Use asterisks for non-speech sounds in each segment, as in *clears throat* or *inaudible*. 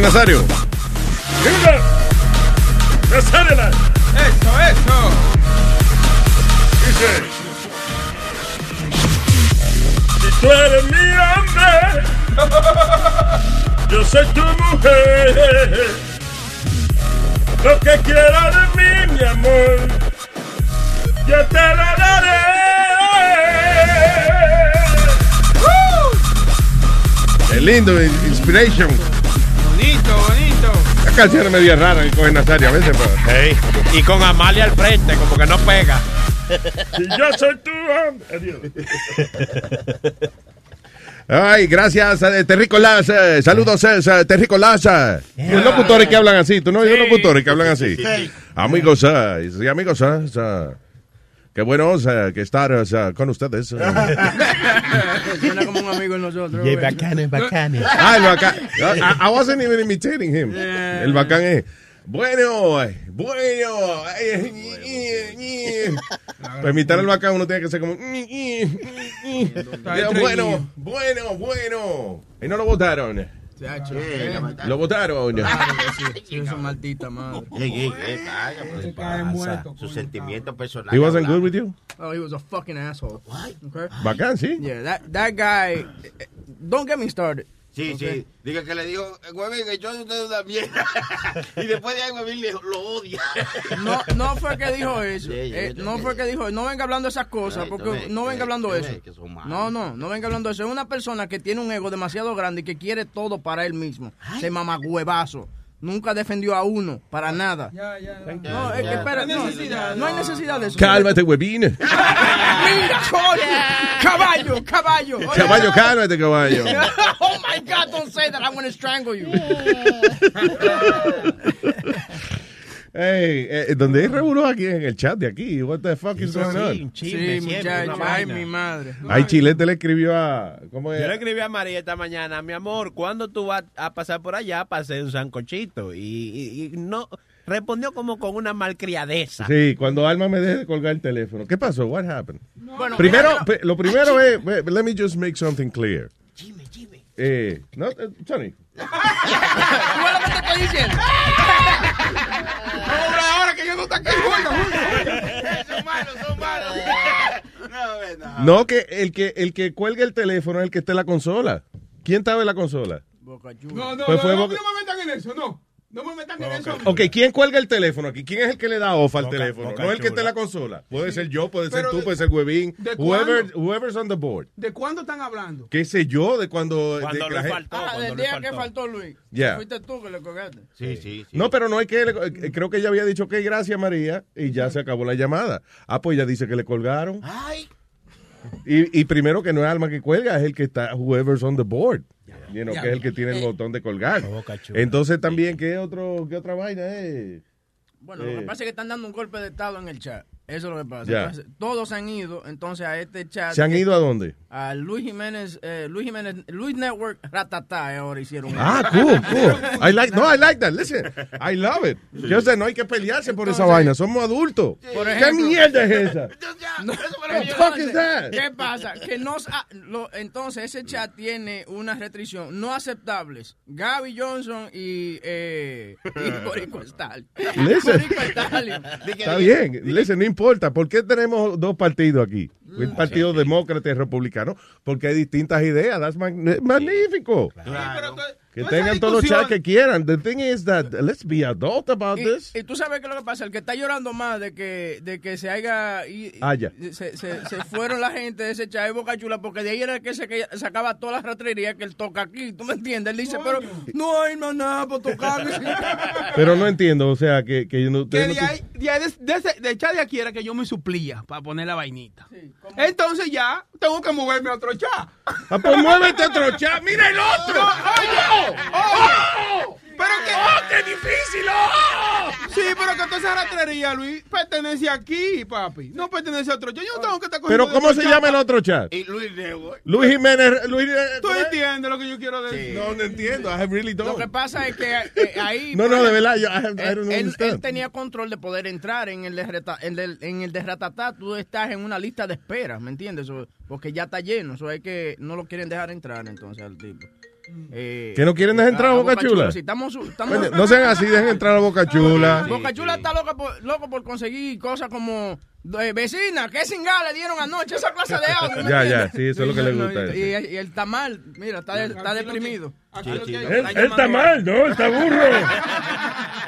Dale, Nazario. ¡Nazario! Eso, eso. Dice: Si tú eres mi hombre, yo soy tu mujer. Lo que quieras de mí, mi amor, yo te lo daré. Qué lindo, Inspiration. Bonito, bonito. La canción es media rara que coge Nazario a veces, pero. Hey, Y con Amalia al frente, como que no pega. Si yo soy tu hombre. Adiós. Ay, gracias, eh, Terricolas. eh, saludos, eh, eh, Terricolas. eh. Y los locutores que hablan así. ¿Tú no oyes locutores que hablan así? Amigos, eh, sí, amigos, eh, eh, qué bueno eh, que estar eh, con ustedes. *laughs* Suena como un amigo de nosotros. Y güey. bacano, bacano. Ah, el bacán. I, I wasn't even imitating him. Yeah. El bacán es. Bueno, bueno. Para imitar al bacán uno tiene que ser como. ñi, ñi. Está Bueno, bueno, bueno. Y no lo votaron. Eh. Lo votaron. Claro que sí. Sí, esa maldita madre. Pues, Sus sentimientos He wasn't good with you. Oh, he was a fucking asshole. Okay? Bacán, sí. Yeah, that, that guy. eh, eh, Don't get me started. Sí, sí. Diga que le dijo, Huevín, que yo usted una mierda. *laughs* y después de ahí Huevín le lo odia. *laughs* No, no fue que dijo eso. Sí, Eh, no fue que dijo, no venga hablando esas cosas, porque no venga hablando eso. No, no, no venga hablando eso. Es una persona que tiene un ego demasiado grande y que quiere todo para él mismo. Se mamagüevazo. Nunca defendió a uno, para nada. Ya, ya. No, es que espera, no, no hay necesidad de eso. Cálmate, huevín. *laughs* Mira, coño. Caballo, caballo. Oye. Caballo, cálmate, caballo. *laughs* oh my God, don't say that. I'm going to strangle you. *laughs* Hey, eh, donde hay aquí en el chat de aquí. What the fuck is going Sí, on? Sí, siempre, muchacho. una Ay, mi madre. Ay, Chilete le escribió a. ¿Cómo es? Yo le escribí a María esta mañana, mi amor, ¿cuándo tú vas a pasar por allá para hacer un sancochito? Y, y- y no respondió como con una malcriadeza. Sí, cuando Alma me deje de colgar el teléfono. ¿Qué pasó? What happened? Bueno, Primero, lo primero es, let me just make something clear. Eh, no, eh, Tony. ¿Tú ves lo que te estoy diciendo? ahora que yo no te aquí, son malos, son malos. No, no. No, que el que el que cuelga el teléfono es el que está en la consola. ¿Quién estaba en la consola? Boca Chula. No, no, Pues no, fue no, Boca- no me metan en eso, no. No me metan en eso. Ok, ¿quién cuelga el teléfono aquí? ¿Quién es el que le da off al Boca- teléfono? Boca no el que está en la consola. Puede ser yo, puede ser Pero tú, de- puede ser Huevín. ¿de Whoever, cuándo? whoever's on the board. ¿De cuándo están hablando? ¿Qué sé yo de cuando... de Cuando que le la gente- faltó, Ah, cuando del le día faltó. que faltó Luis. Yeah. Fuiste tú que le colgaste. Sí, sí, sí. No, pero no hay que... eh, Creo que ella había dicho que gracias, María, y ya se acabó la llamada. Ah, pues ella dice que le colgaron. Ay, Y, y primero que no es Alma que cuelga, es el que está, whoever's on the board. You know, que es el que tiene el botón de colgar. Chula. Entonces también, ¿qué, otro, qué otra vaina es? Bueno, lo Eh. que pasa es que están dando un golpe de estado en el chat. Eso es lo que pasa. Entonces, Todos han ido, entonces, a este chat. ¿Se han ido a dónde? A Luis Jiménez, eh, Luis Jiménez, Luis Network, Ratatá, ahora hicieron. Ah, cool, *laughs* cool. I like, no, I like that. Listen, I love it. Yo sé, no hay que pelearse por esa Entonces- vaina. Somos adultos. Por ¿Qué mierda es esa? *laughs* No, What the fuck is that? ¿Qué pasa? Que no, sa- lo- entonces ese chat tiene una restricción no aceptables. Gaby Johnson y, eh, y *laughs* Borico. Listen. Borico. Está bien, listen, no importa. ¿Por qué tenemos dos partidos aquí? El partido demócrata y republicano. Porque hay distintas ideas. That's mag- magnífico. Sí, pero, to- Que tengan todos los chats que quieran. The thing is that let's be adult about Y, this. y tú sabes qué es lo que pasa, el que está llorando más de que, de que se haya... y- Ah. Se, se- se fueron la gente de ese chat de Boca Chula, porque de ahí era el que se que sacaba todas las rastrerías que él toca aquí, ¿tú me entiendes? Él dice, pero no hay más nada para tocar. *laughs* Pero no entiendo, o sea, que, que yo no... Que de ahí, de, ahí de, de ese- de chat de aquí era que yo me suplía para poner la vainita. ¿cómo? Entonces ya tengo que moverme a otro chat. Ah, pues muévete otro chat. ¡Mira el otro! Pero que toda esa rastrería, Luis, pertenece aquí, papi. No pertenece a otro chat. Yo no tengo que estar Pero cogiendo ¿cómo de se llama el otro chat? Y Luis Network. Luis Jiménez... Luis, eh, ¿Tú ¿cómo es? entiendes lo que yo quiero decir? No, no entiendo. I really Lo don't. que pasa es que eh, ahí... No, no, de verdad, yo, I, have- I Él, don't él- understand. él tenía control de poder entrar en el de, reta- en el, en el de Ratatá. Tú estás en una lista de espera, ¿me entiendes? Porque ya está lleno. Eso es que no lo quieren dejar entrar entonces al tipo. Eh, ¿Que no quieren dejar entrar a Boca Chula? Sí, estamos, estamos- Oye, no sean así, dejen entrar a Boca Chula. Boca Chula está loca por, loco por conseguir cosas como eh, vecina, que cingada le dieron anoche esa clase de audio. *laughs* ¿me Ya, ya, sí, eso es lo que le gusta Y, y el tamal, mira, está, de- está deprimido. Aquí lo que- Él, él está mal, ¿no? Está burro. *laughs*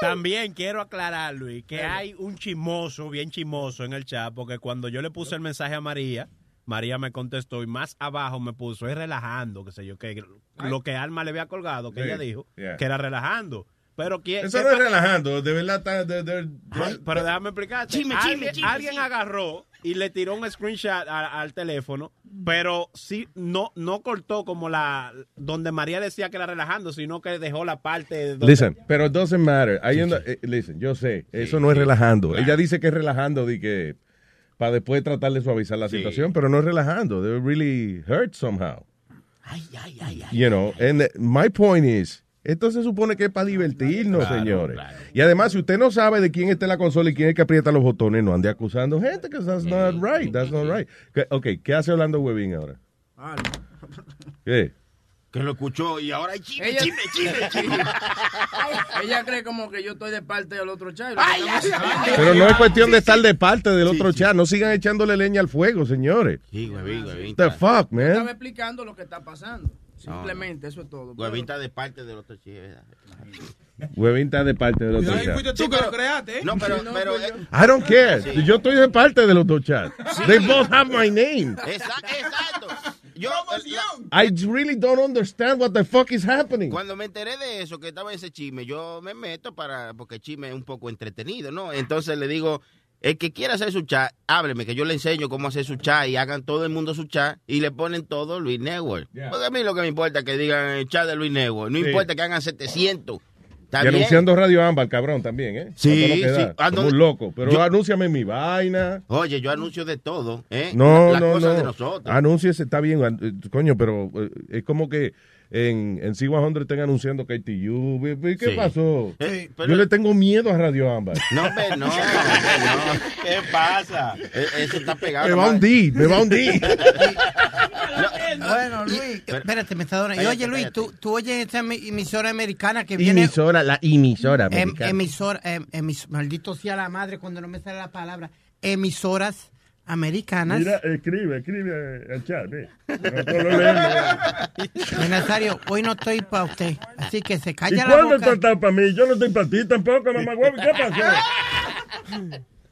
También quiero aclarar, Luis, que hay un chismoso, bien chismoso en el chat, porque cuando yo le puse el mensaje a María, María me contestó y más abajo me puso, es relajando, qué sé yo, que lo que Alma le había colgado, que Sí, ella dijo, yeah. que era relajando. Pero quién Eso no es relajando, de verdad está... de- de- Ay, pero déjame explicarte. Chisme, alguien chisme, chisme, alguien agarró y le tiró un screenshot a- al teléfono, pero sí no no cortó como la donde María decía que era relajando, sino que dejó la parte donde, Listen, pero it doesn't matter. Hay una- eh, listen, yo sé, eso no es relajando. Ella dice que es relajando de que para después tratar de suavizar la situación, pero no es relajando. They really hurt somehow. You know, and my point is, esto se supone que es para divertirnos, señores. Y además, si usted no sabe de quién está en la consola y quién es que aprieta los botones, no ande acusando gente, que that's not right, that's not right. Ok, ¿qué hace Orlando Huevín ahora? ¿Qué? Que lo escuchó y ahora hay chisme, Ella- chisme, chisme, chisme. *laughs* Ella cree como que yo estoy de parte del otro chat. y lo que estamos haciendo- Pero no es cuestión de estar de parte del otro chat. No sigan echándole leña al fuego, señores. Sí, huevín, huevín. What the fuck, Estaba man? explicando lo que está pasando. Simplemente, eso es todo. Huevín está de parte del otro. Huevín está de parte del otro Ahí chat. fuiste tú que lo creaste, ¿eh? No, pero, no, pero, pues eh, I don't care. Yo estoy de parte del otro chat. They both have my name. esa- exacto. Yo, I really don't understand what the fuck is happening. Cuando me enteré de eso, que estaba ese chisme, yo me meto para, porque el chisme es un poco entretenido, ¿no? Entonces le digo, el que quiera hacer su chat, hábleme, que yo le enseño cómo hacer su chat y hagan todo el mundo su chat y le ponen todo Luis Network. Porque a mí lo que me importa es que digan el chat de Luis Network, no Sí. importa que hagan 700. Y anunciando Radio Ámbar, cabrón, también, ¿eh? Sí, sí. Ah, Como un loco. Pero yo- anúnciame mi vaina. Oye, yo anuncio de todo, ¿eh? No, Las no, cosas de no. nosotros. Anúnciese, está bien, eh, coño, pero eh, es como que en, en C100 están anunciando KTU. ¿Qué Sí. pasó? Pero- Yo le tengo miedo a Radio Ámbar. No, hombre, no. *laughs* ¿Qué pasa? Eso está pegado. Me va a hundir, me va a hundir. *laughs* *laughs* Bueno, Luis, espérate, Metadona. Y Espérate, oye, Luis, tú, tú oyes esta emi- emisora americana que viene... emisora, la emisora em- americana. emisora, em- emis- maldito sea la madre cuando no me sale la palabra. Emisoras americanas. Mira, escribe, escribe al chat, ve. Nosotros lo leemos. *laughs* Eh, Nazario, hoy no estoy para usted. Así que se ¿Y calla la cuándo tú boca. estás para mí? Yo no estoy para ti tampoco, mamá huevo. ¿Qué pasó?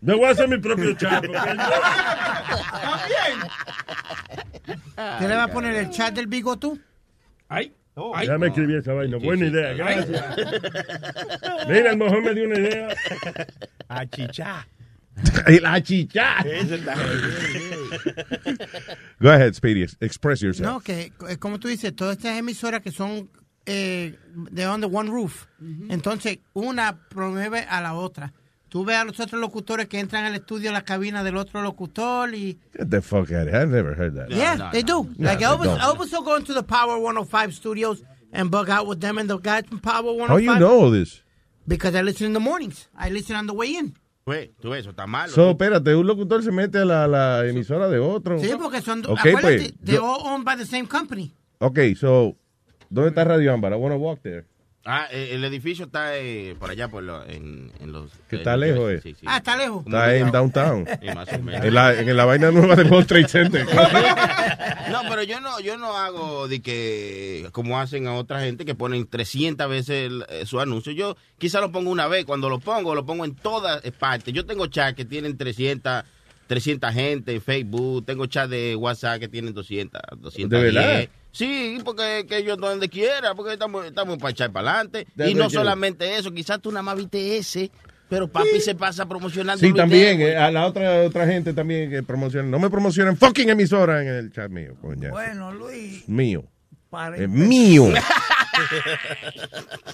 Yo voy a hacer mi propio chat. porque ¿Usted le va a poner el chat del bigotú? Ay. yo- Ya me escribí esa vaina. Buena idea, gracias. Mira, el mejor me dio una idea. a chichá. *laughs* la chicha. Go ahead, Speedy. Express yourself. No, que eh, como tú dices, todas estas emisoras que son eh, de under one roof. Entonces, una promueve a la otra. Tú ves a los otros locutores que entran al estudio, a la cabina del otro locutor y... Get the fuck out of here. I've never heard that. yeah, they do. like, they I was, don't. I was go into the Power 105 studios and bug out with them and the guys from Power 105. How you know this? Because I listen in the mornings. I listen on the way in. Pues, tú ves, eso está malo. So, espérate, un locutor se mete a la, la emisora de otro. Sí, porque son... Ok, acuérdate, pues, they're yo- all owned by the same company. Ok, so, ¿dónde está Radio Ámbar? I want to walk there. Ah, eh, el edificio está eh, por allá, por lo- en, en los... Que en está lejos, eh. Sí, sí. Ah, está lejos. Está en downtown. *laughs* Sí, más o menos. En la, en la vaina nueva del World Trade Center. *laughs* No, pero yo no, yo no hago de que, como hacen a otra gente, que ponen 300 veces el- eh, su anuncio. Yo quizá lo pongo una vez. Cuando lo pongo, lo pongo en todas partes. Yo tengo chat que tienen 300, 300 gente en Facebook. Tengo chat de WhatsApp que tienen 200, 200. ¿De verdad? Sí, porque que yo donde quiera, porque estamos, estamos para echar para adelante. De Y no solamente eso, quizás tú nada más viste ese, pero papi se pasa promocionando. Sí, también. Eh, a la otra otra gente también que promociona. No me promocionen fucking emisora en el chat mío, coño. Bueno, Luis, Mío. para Es mío. *laughs*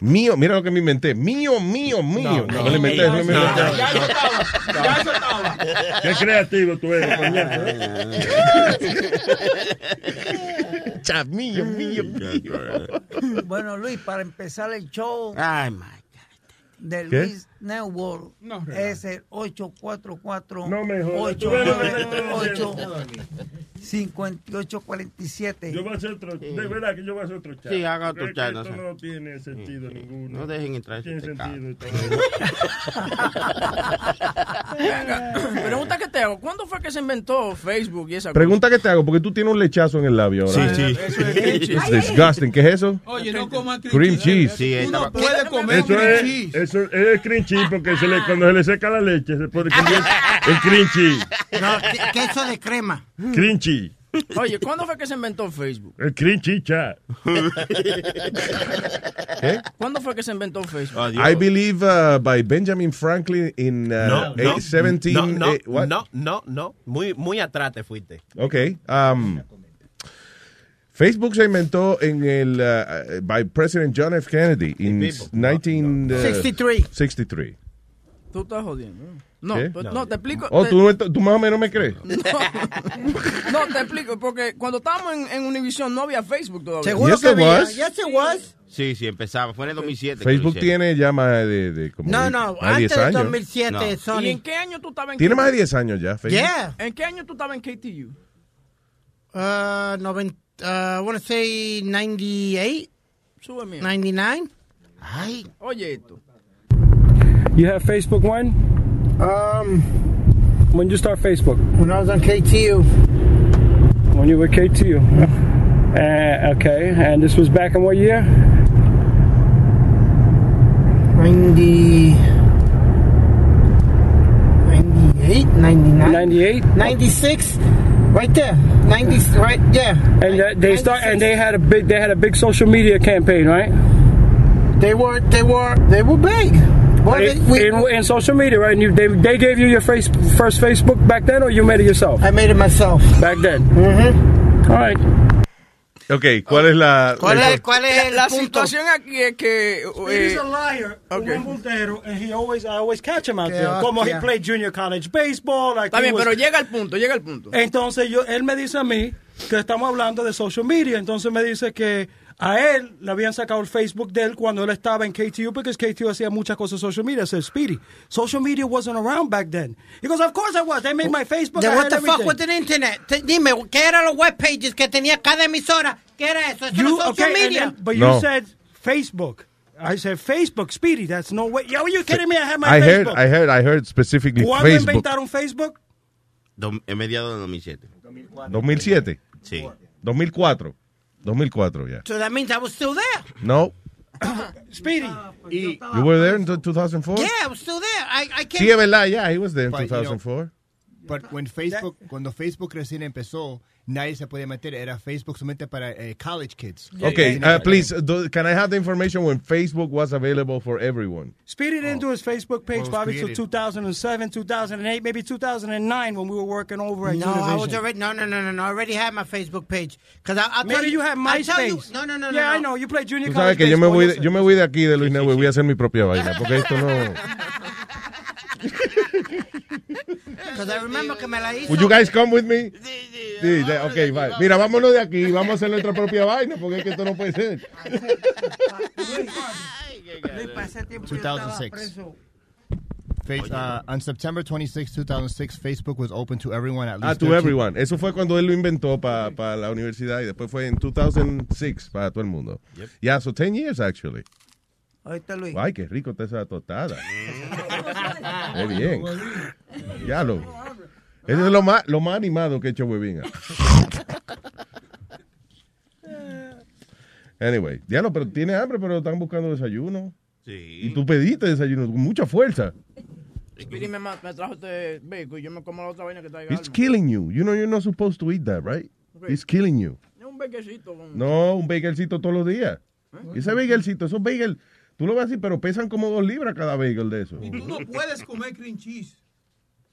mío. Mira lo que me inventé. Mío, mío, mío. No, me lo inventé. no me lo inventé. Ya eso estaba. Ya eso estaba. Qué creativo tú eres, coñazo. *laughs* Chat mío, mío, mío. *laughs* Bueno, Luis, para empezar el show Ay, my de ¿Qué? Luis Network No, es el 844 No me jodas, tú ves lo que te estoy 898 5847 Yo voy a hacer otro, de verdad que yo voy a hacer otro chat. Sí, haga otro chat, Esto no tiene sentido ninguno. No dejen entrar Tiene sentido. *laughs* Pregunta que te hago, ¿cuándo fue que se inventó Facebook y esa Pregunta que te hago, porque tú tienes un lechazo en el labio ahora. sí. Eso es. It's disgusting. ¿Qué es eso? Oye, no coman cream, Cream cheese. Sí, Uno estaba- puede comer Eso cream es, cheese. eso es cream cheese porque se le, cuando se le seca la leche se puede comer el cream cheese. No, que- queso de crema. Cream cheese. Oye, ¿cuándo fue que se inventó Facebook? El cheese chat. *laughs* ¿Cuándo fue que se inventó Facebook? I believe uh, by Benjamin Franklin in uh, No, no, 17... no, no, eh, what? no, no, no. Muy, muy atrás te fuiste. Ok. Um, Facebook se inventó en el uh, by President John F. Kennedy in 1963. 63. Tú estás jodiendo. No, pues, no, te explico. Oh, te- ¿tú, tú más o menos me crees. *laughs* No, te explico, porque cuando estábamos en, en Univision no había Facebook todavía. Seguro Yes, que había. was. Yes, it was. Sí, sí, empezaba. Fue en el 2007. que Facebook tiene ya más de, de como No, de- no, más de 10 antes del años. 2007, No. ¿Y Sony. en qué año tú estabas en Tiene KTU? más de 10 años ya, Facebook. Yeah. ¿En qué año tú estabas en KTU? Uh, noven- uh, I want to say 98, Sube mío. 99. Ay, Oye esto. You have Facebook when? Um, When you start Facebook? when I was on KTU. When you were KTU? Uh, okay, and this was back in what year? 90, 98, 99, 98. 96, right there. 90, right, yeah. And uh, they start and they had a big they had a big social media campaign, right? They were, they were, they were big. Well, In, we, in, in social media, right? And you, they they gave you your face, first Facebook back then, or you made it yourself I made it myself. back then? Mm-hmm. All right. Ok, ¿cuál es la...? ¿Cuál la- es, cuál es el La punto? situación aquí es que... He's eh, a liar, okay. un and he always I always catch him out Qué there. Como he played junior college baseball, like Está he bien, was- pero llega al punto, llega al punto. Entonces yo, él me dice a mí que estamos hablando de social media. Entonces me dice que a él le habían sacado el Facebook de él cuando él estaba en KTU, porque KTU hacía muchas cosas social media. Said Speedy, social media wasn't around back then. He goes, of course I was. They made my Facebook. Then what had the fuck everything." with the internet? Te- Dime, ¿qué eran los web pages que tenía cada emisora? ¿Qué era eso? Eso You, no es social okay, media. then- but No. you said Facebook. I said Facebook, Speedy. That's no way. Yo, are you kidding me? I have my I heard, Facebook. I heard, I heard specifically ¿Cuándo Facebook. inventaron Facebook? do- en mediados de 2007. 2007, Sí. 2004, 2004, ya. So that means I was still there. No, *coughs* Speedy. Ah, you were there in 2004? Yeah, I was still there. I, I can't. es verdad, yeah, he was there in But, you know, 2004. But when Facebook, cuando Facebook recién empezó, nadie se podía meter. Era Facebook solamente para eh, college kids. Okay, uh, please, do, can I have the information when Facebook was available for everyone? Speedy didn't do his Facebook page probably till created. 2007, 2008, maybe 2009 when we were working over at No, I was already no no no no no. I already had my Facebook page because I I'll Maybe you had you- MySpace. No no no no. Yeah, no. I know. You played junior Tú sabes college que yo me voy, de, yo me voy de aquí de Luis Network, voy a hacer mi propia vaina, porque esto no... *laughs* *laughs* Because I remember que me la hizo. Would you guys come with me? Sí, ya, ok, bye. Mira, vámonos de aquí, vamos a hacer nuestra propia vaina, porque es que esto no puede ser. Luis, para ese tiempo yo estaba 2006. preso. Face, uh, on September 26, 2006, Facebook was open to everyone at least. Ah, to 13 everyone. Eso fue cuando él lo inventó para la universidad y después fue en 2006 para todo el mundo. Yeah, so 10 years actually. Luis. Ay, qué rico está esa tostada. *laughs* Qué bien. Ya lo. Eso es lo más, lo más animado que he hecho Huevín. *laughs* Anyway, diablo, pero tiene hambre, pero están buscando desayuno. Sí. Y tú pediste desayuno con mucha fuerza. Speedy me, me trajo este bacon y yo me como la otra vaina que traiga. It's killing you. You know you're not supposed to eat that, right? It's killing you. Es un baconcito con... No, un bagelcito todos los días. Y ese bagelcito, esos bagel, tú lo ves así, pero pesan como dos libras cada bagel de eso. Y tú no puedes comer cream cheese.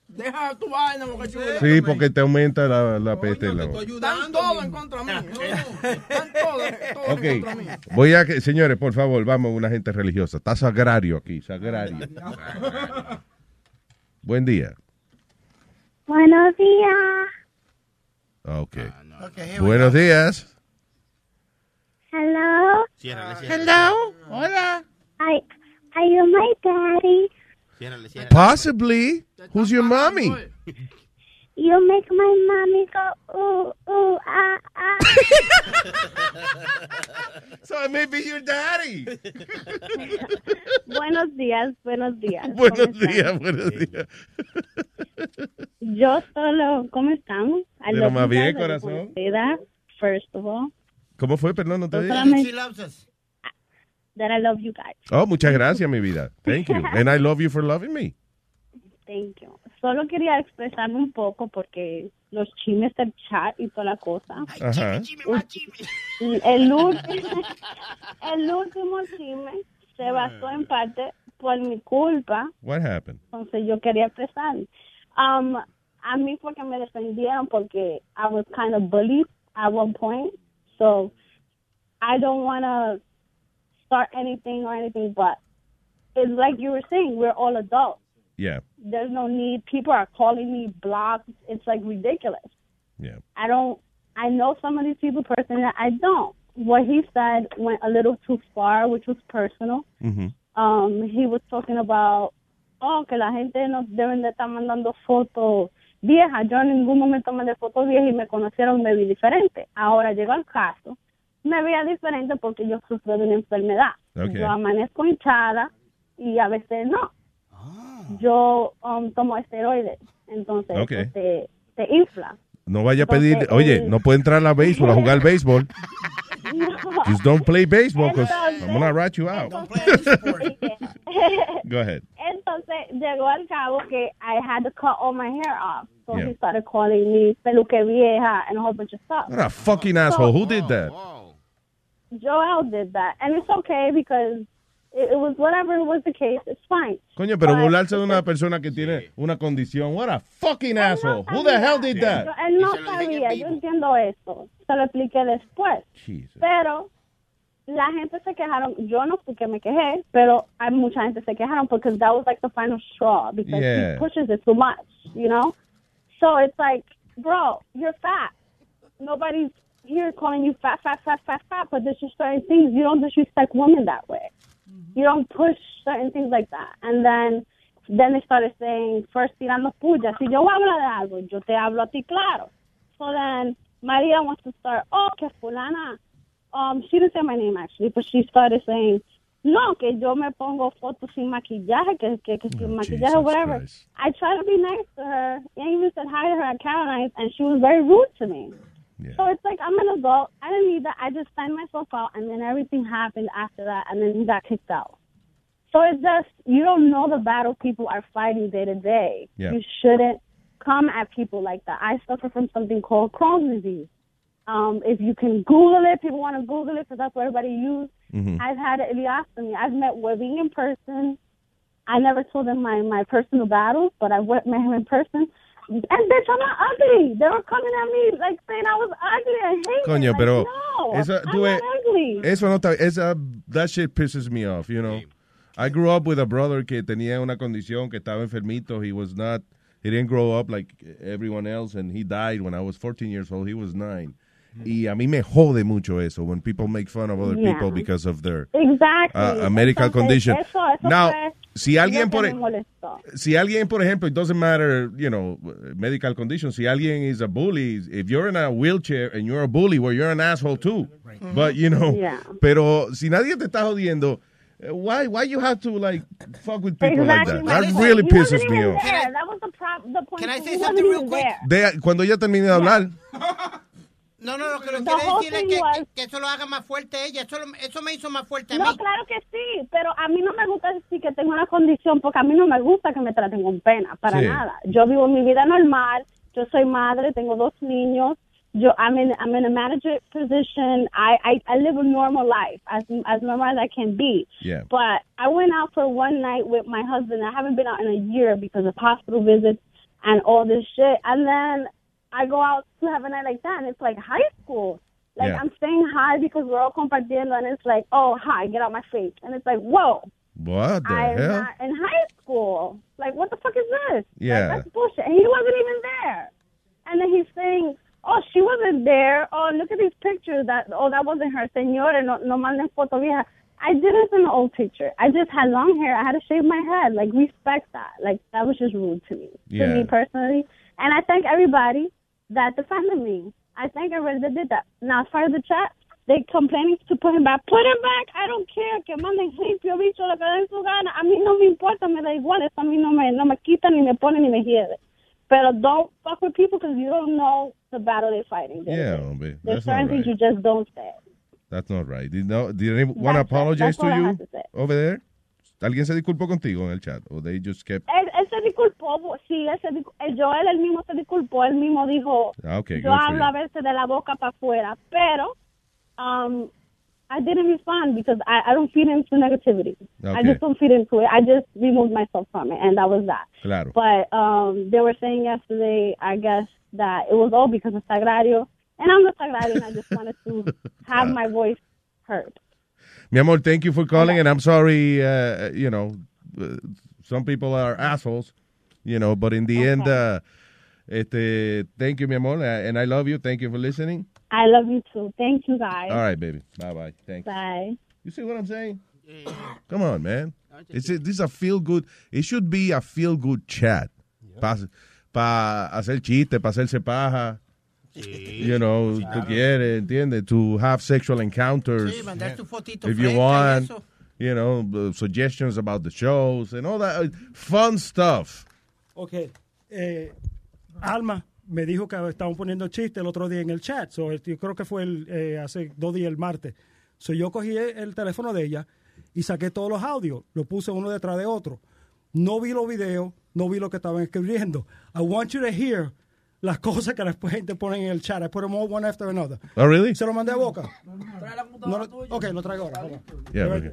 Deja tu vaina, boca chula. Sí, porque te aumenta la, la peste. la Estoy boca. Están todos en contra mí. Están todos, todos Ok, en contra mí. voy a que, señores, por favor, vamos, una gente religiosa. Está sagrario aquí, sagrario. *laughs* Buen día. Buenos días. Ok. Okay, here we Buenos días. Hello. Hello. Hola. I, are you my daddy? Ciérrale, ciérrale. Possibly. Who's your mommy? You make my mommy go ooh ooh ah ah. *laughs* So I may be your daddy. buenos días, buenos días. *laughs* ¿Cómo buenos días, buenos días. Yo solo, ¿cómo estamos? Pero más bien, corazón. wanna say that, first of all, ¿Cómo fue? Perdón, no te dije. solamente-. That I love you guys. Oh, muchas gracias, mi vida. Thank you. *laughs* And I love you for loving me. Thank you. Solo quería expresarme un poco porque los chimes del chat y toda la cosa. *laughs* El último, el último chisme se basó en parte por mi culpa What happened? entonces yo quería expresar. Um, a mí fue que me defendieron porque I was kind of bullied at one point. So I don't want to start anything or anything, but it's like you were saying, we're all adults. Yeah, There's no need. People are calling me blocked. It's like ridiculous. yeah. I don't. I know some of these people personally. I don't. What he said went a little too far, which was personal. Mm-hmm. Um, he was talking about, oh, que la gente no deben de estar mandando fotos viejas. Yo en ningún momento mandé fotos viejas y me conocieron, me vi diferente. Ahora llegó el caso, me veía diferente porque yo sufro de una enfermedad. Ok. Yo amanezco hinchada y a veces no. Yo um, tomo esteroides, entonces Ok. eso te, te infla. No vaya a Entonces, pedir, oye, él- no puede entrar a la béisbol a *laughs* jugar béisbol. No. Just don't play baseball because Entonces- I'm gonna rat you out. *laughs* Go ahead. *laughs* Entonces llegó al cabo que I had to cut all my hair off. So Yeah. he started calling me peluque vieja and a whole bunch of stuff. What a fucking asshole. Who did that? Joel did that. And it's okay because it, it was whatever was the case. It's fine. Coño, pero But- burlarse de una persona que tiene una condición. What a fucking asshole. Who the hell did Yo- that? él no sabía, yo entiendo eso. Se lo expliqué después. Pero la gente se quejaron. Yo no fui que me quejé, pero hay mucha gente se quejaron porque that was like the final straw because Yeah. he pushes it too much, you know? So it's like, bro, you're fat. Nobody's here calling you fat, fat, fat, fat, fat, but there's just certain things. You don't disrespect women that way. You don't push certain things like that. And then then they started saying, first tirando puya. Si yo voy a hablar de algo, yo te hablo a ti claro. So then Maria wants to start, oh, que fulana. Um, she didn't say my name actually, but she started saying, no, que yo me pongo fotos sin maquillaje, que, que, que sin maquillaje, Jesus whatever. Christ. I tried to be nice to her. I even said hi to her at Caroline's, and she was very rude to me. So it's like I'm an adult. I didn't need that. I just signed myself out, and then everything happened after that, and then he got kicked out. So it's just you don't know the battle people are fighting day to day. Yeah. You shouldn't come at people like that. I suffer from something called Crohn's disease. Um, if you can Google it, people want to Google it because that's what everybody uses. Mhm. I've had an ileostomy. I've met Webbing in person. I never told them my, my personal battles, but I met him in person. And bitch, I'm not ugly. They were coming at me like saying I was ugly and hating. Coño, like, pero no, eso, I'm tú not ugly. eso no está, esa, that shit pisses me off, you know. I grew up with a brother que tenía una condición que estaba enfermito. He was not, he didn't grow up like everyone else and he died when I was 14 years old. He was nine. Y a mí me jode mucho eso when people make fun of other Yeah. people because of their Exactly. uh, a medical Entonces, condition. Eso, eso Now, fue si alguien por molestó. si alguien, por ejemplo, it doesn't matter, you know, medical condition, si alguien is a bully, if you're in a wheelchair and you're a bully, well, you're an asshole too. But, you know, Yeah. pero si nadie te está jodiendo, uh, why why you have to like fuck with people Exactly. like that? That really he pisses me off. there. That was the, prop, the point. Can I say something real quick? De- cuando ella termine de hablar, No, no, lo que lo quiere decir es que, was- que, que eso lo haga más fuerte ella. Eso, lo- eso me hizo más fuerte a No, mí. claro que sí, pero a mí no me gusta decir que tengo una condición porque a mí no me gusta que me traten con pena, para Sí. nada. Yo vivo mi vida normal, yo soy madre, tengo dos niños, yo I'm in I'm in a manager position. I I, I live a normal life as as normal as I can be. Yeah. But I went out for one night with my husband. I haven't been out in a year because of hospital visits and all this shit. And then I go out to have a night like that, and it's like high school. Like Yeah. I'm staying high because we're all compartiendo, and it's like, oh, hi, get out my face, and it's like, whoa, what the I'm hell? not in high school. Like, what the fuck is this? Yeah. like, that's bullshit. And he wasn't even there. And then he's saying, oh, she wasn't there. Oh, look at these pictures. That oh, that wasn't her. Señores, no, no manden foto vieja. I didn't send an old picture. I just had long hair. I had to shave my head. Like, respect that. Like, that was just rude to me, Yeah. to me personally. And I thank everybody that defended me. I thank everybody that did that. Now, as far as the chat, they complaining to put him back. Put him back. I don't care. Que manden limpio, bicho, lo que den su gana. A mí no me importa, me da igual. Eso a mí no me, no me quita, ni me pone, ni me hiede. Pero don't fuck with people because you don't know the battle they're fighting. Yeah, hombre, There's that's not certain things you just don't say. That's not right. Did, no, did anyone it. apologize That's to you to over there? ¿Alguien se disculpó contigo en el chat? ¿O they just kept... Eh, Él, se disculpó, sí, él se el Joel él mismo se disculpó, él mismo dijo, Ah, okay, yo hablo a veces de la boca para afuera, pero um, I didn't respond because I, I don't feed into negativity. I Okay. just don't feed into it. I just removed myself from it, and that was that. Claro. But um, they were saying yesterday, I guess, that it was all because of Sagrario, and I'm the Sagrario, and I just wanted to *laughs* have my voice heard. Mi amor, thank you for calling, and I'm sorry, uh, you know, uh, some people are assholes, you know, but in the end, uh, este, thank you, mi amor, uh, and I love you. Thank you for listening. I love you too. Thank you, guys. All right, baby. Bye-bye. Thanks. Bye. You see what I'm saying? Come on, man. It's a, this is a feel good. It should be a feel good chat. Para pa hacer chiste, para hacerse paja. You know, tú quieres, ¿entiendes? To have sexual encounters. Sí, mandar tu fotito if you want. eso. You know, suggestions about the shows and all that uh, fun stuff. Ok. Eh, Alma me dijo que estaban poniendo chistes el otro día en el chat. So, yo creo que fue el, eh, hace dos días, el martes. So, yo cogí el teléfono de ella y saqué todos los audios. Lo puse uno detrás de otro. No vi los videos, no vi lo que estaban escribiendo. I want you to hear las cosas que después gente pone en el chat. I put them all one after another. Oh, really? Se lo mandé a boca. No lo- ok, lo traigo ahora. Yeah, on. okay.